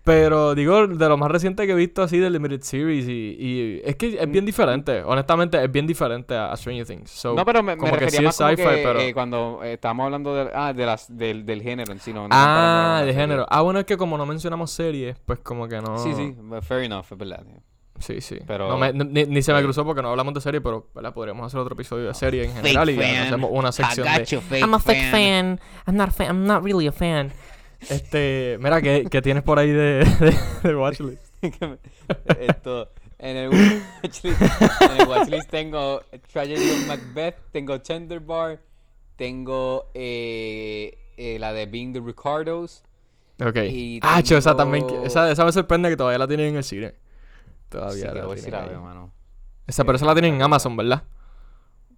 Pero digo, de lo más reciente que he visto así de Limited Series y, y es que es bien diferente. Honestamente, es bien diferente a, a Stranger Things. So, No, pero me, me como que refería sí más es como sci-fi, que pero... eh, cuando eh, estábamos hablando de, ah, de las, del, del género en sí, no, no Ah, comparándolo con la de serie. género. Ah, bueno, es que como no mencionamos series, pues como que no... Sí, sí, fair enough, es verdad. Sí, sí. Pero- No me- ni, ni se me Sí. cruzó porque no hablamos de serie, pero ¿verdad? podríamos hacer otro episodio de serie en general y fan. hacemos una sección de... fake I'm a fake fan. I'm not a fan. I'm not really a fan. Este, mira, ¿qué, qué tienes por ahí de, de, de watchlist? Esto, en el watchlist, en el watchlist tengo Tragedy of Macbeth, tengo Tender Bar, tengo eh, eh, la de Being the Ricardos. Ok. Y Ah, cho, esa también... Esa, esa me sorprende que todavía la tienen en el cine. Todavía Sí, que la voy a decir tienen la ahí. veo, mano. Esa, pero esa la tienen en Amazon, ¿verdad?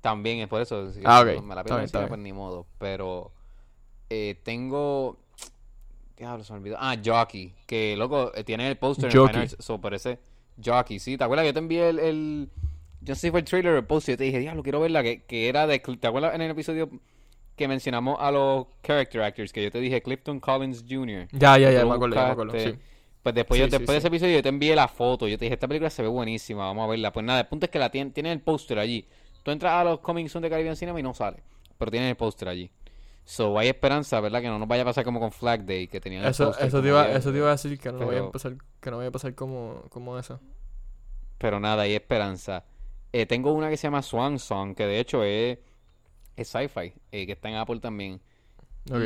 También es por eso. si Ah, ok. Me la bien. pues ni modo. Pero eh, tengo. Diablo, se me olvidó. Ah, Jockey. Que loco, eh, tiene el póster en Jockey. Fine Arts, So parece Jockey, sí. ¿Te acuerdas? Yo te envié el. el... Yo sé fue el trailer el poster. Yo te dije, diablo, quiero verla. Que, que era de. ¿Te acuerdas en el episodio que mencionamos a los character actors? Que yo te dije Clifton Collins Jr. Ya, ya, ya, me acuerdo, me acuerdo, sí. Pues después, Sí, yo, sí, después de ese episodio yo te envié la foto. Yo te dije, esta película se ve buenísima, vamos a verla. Pues nada, el punto es que la tiene, tiene el póster allí. Tú entras a los Coming Soon de Caribbean Cinema y no sale. Pero tiene el póster allí. So, hay esperanza, ¿verdad? Que no nos vaya a pasar como con Flag Day, que tenían el Eso, póster eso, te iba, eso te iba a decir que no vaya a pero- empezar, que no vaya a pasar como, como eso. Pero nada, hay esperanza. Eh, tengo una que se llama Swan Song, que de hecho es, es sci-fi, eh, que está en Apple también.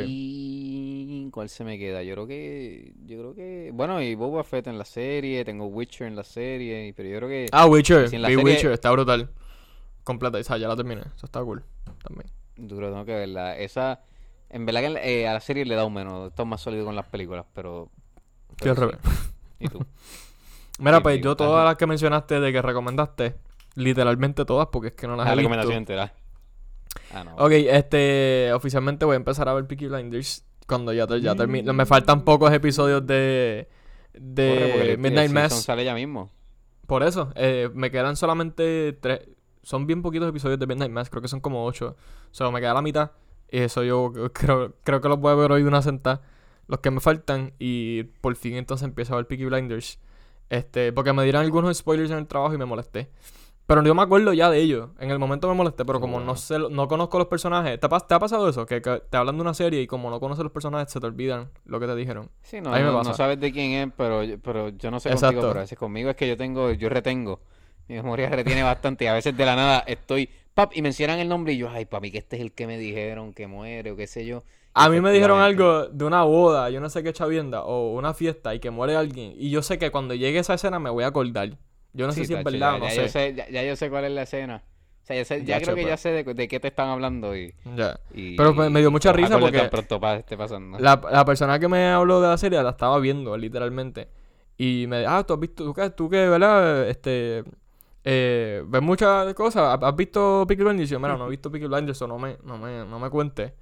Y ¿cuál se me queda? Yo creo que yo creo que bueno, y Boba Fett en la serie, tengo Witcher en la serie, pero yo creo que Ah, Witcher. En la vi serie- Witcher, está brutal. Completa, esa ya la terminé. Eso está cool. También. duro tengo que verla. Esa en verdad que eh, a la serie le da un menos, esto es más sólido con las películas, pero, Que al pero revés. ¿Y tú? Mira, Sí, pues yo todas las que mencionaste de que recomendaste, literalmente todas, porque es que no las La he visto. Ah, no. Ok, este, oficialmente voy a empezar a ver Peaky Blinders cuando ya, te- ya termine. Me faltan pocos episodios de, de Midnight Mass. sale ya mismo. Por eso, eh, me quedan solamente tres, son bien poquitos episodios de Midnight Mass, creo que son como 8. O sea, me queda la mitad. Y eso yo creo, creo que los voy a ver hoy de una sentada. Los que me faltan. Y por fin entonces empiezo a ver Peaky Blinders. Este, porque me dieron algunos spoilers en el trabajo y me molesté. Pero yo me acuerdo ya de ellos. En el momento me molesté, pero como no sé, no conozco los personajes. ¿Te, ha pas- te ha pasado eso? Que, que te hablan de una serie y como no conoces los personajes, se te olvidan lo que te dijeron. Sí, no, no, sabes de quién es, pero, yo- pero yo no sé Exacto. contigo, pero a veces conmigo es que yo tengo, yo retengo. Mi memoria retiene bastante y a veces de la nada estoy, pap, y mencionan el nombre y yo, ay, papi, que este es el que me dijeron que muere o qué sé yo. A mí me dijeron algo de una boda, yo no sé qué chavienda, o una fiesta y que muere alguien. Y yo sé que cuando llegue esa escena me voy a acordar. Yo no sé Sí, si es verdad ya, o no ya sé. Yo sé ya, ya yo sé cuál es la escena. O sea, ya, sé- ya creo que chepa. ya sé de, de qué te están hablando y... Ya. y- Pero me- me dio mucha risa porque pronto pa- esté pasando. La, la persona que me habló de la serie la estaba viendo, literalmente. Y me dijo, ah, tú has visto, tú que, tú que ¿verdad? Este, eh, ves muchas cosas, ¿has visto Peaky Blinders? Y yo, mira, no he visto Peaky Blinders, no me, no me, no me cuentes.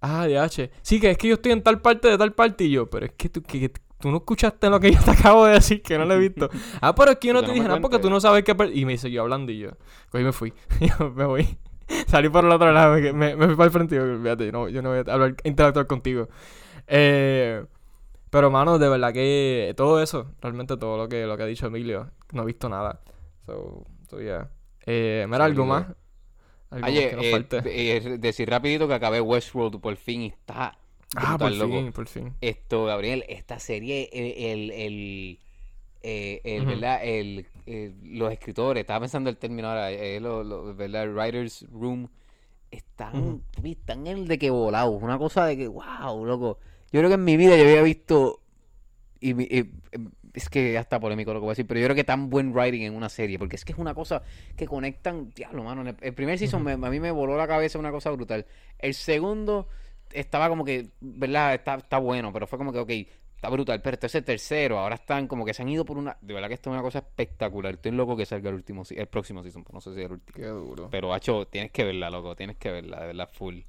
Ah, DH. Sí, que es que yo estoy en tal parte de tal parte y yo, pero es que tú, que tú no escuchaste lo que yo te acabo de decir, que no lo he visto. ah, pero es que yo no te no dije nada porque tú no sabes qué... per-". Y me siguió hablando y yo, cogí me fui. yo me voy. Salí por el otro lado, me, me, fui para el frente y yo, olvídate, yo no, yo no voy a hablar, interactuar contigo. Eh, pero, mano, de verdad que todo eso, realmente todo lo que, lo que ha dicho Emilio, no he visto nada. So, so yeah. Eh, mira, algo más. Algo Oye, más que nos eh, eh, decir rapidito que acabé Westworld por fin y está ah, por loco. fin, por fin. Esto, Gabriel, esta serie, el, el, el, eh, el. ¿verdad? El, el- los escritores, estaba pensando el término ahora, eh, lo- lo- ¿verdad? El writer's room, están, están en el de que volados, una cosa de que, wow, loco. Yo creo que en mi vida yo había visto, y, y- es que hasta polémico lo que voy a decir, pero yo creo que tan buen writing en una serie, porque es que es una cosa que conectan, diablo, mano. El, primer season me- a mí me voló la cabeza una cosa brutal. El segundo estaba como que, ¿verdad? Está, está bueno, pero fue como que, ok, está brutal. Pero este es el tercero, ahora están como que se han ido por una. De verdad que esto es una cosa espectacular. Estoy loco que salga el último, el próximo season, no sé si es el último. Qué duro. Pero, hacho, tienes que verla, loco, tienes que verla, de verdad, full.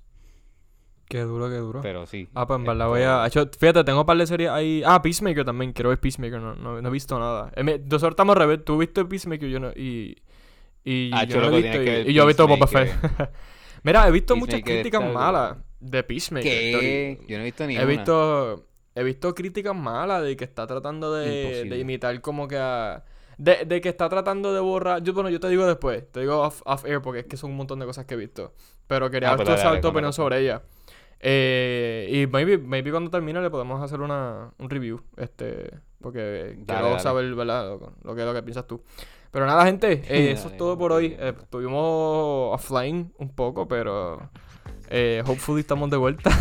Qué duro, qué duro. Pero sí. Ah, pues en verdad voy a... hecho, fíjate, tengo un par de series ahí... Ah, Peacemaker también. Quiero ver Peacemaker. No, no, no he visto nada. Me- Nosotros estamos al revés. Tú viste Peacemaker yo no... Y... Y Ah, yo no loco, he visto... Y, yo he visto Boba. Fett. Mira, he visto muchas críticas está malas de Peacemaker. ¿Qué? Yo no he visto ni He una. visto... He visto críticas malas de que está tratando de, imitar como que a... De, de que está tratando de borrar... Yo, bueno, yo te digo después. Te digo off, off air porque es que son un montón de cosas que he visto. Pero quería Ah, pues dale, dale, tu cuéntame. opinión sobre ella. Eh, y maybe, maybe cuando termine le podemos hacer una, un review. Este, porque quiero dale. saber, ¿verdad? Lo, lo que, lo que piensas tú. Pero nada, gente, eh, eso es todo por hoy. Eh, estuvimos offline un poco, pero eh, hopefully estamos de vuelta.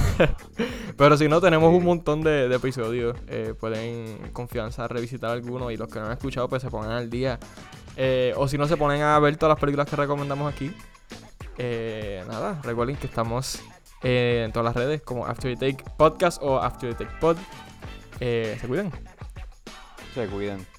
pero si no, tenemos un montón de, de episodios. Eh, pueden en confianza revisitar algunos y los que no han escuchado, pues se pongan al día. O si no, se ponen a ver todas las películas que recomendamos aquí. Eh, nada, recuerden que estamos en todas las redes como After the Take Podcast o After the Take Pod. Eh, se cuidan. Se cuidan.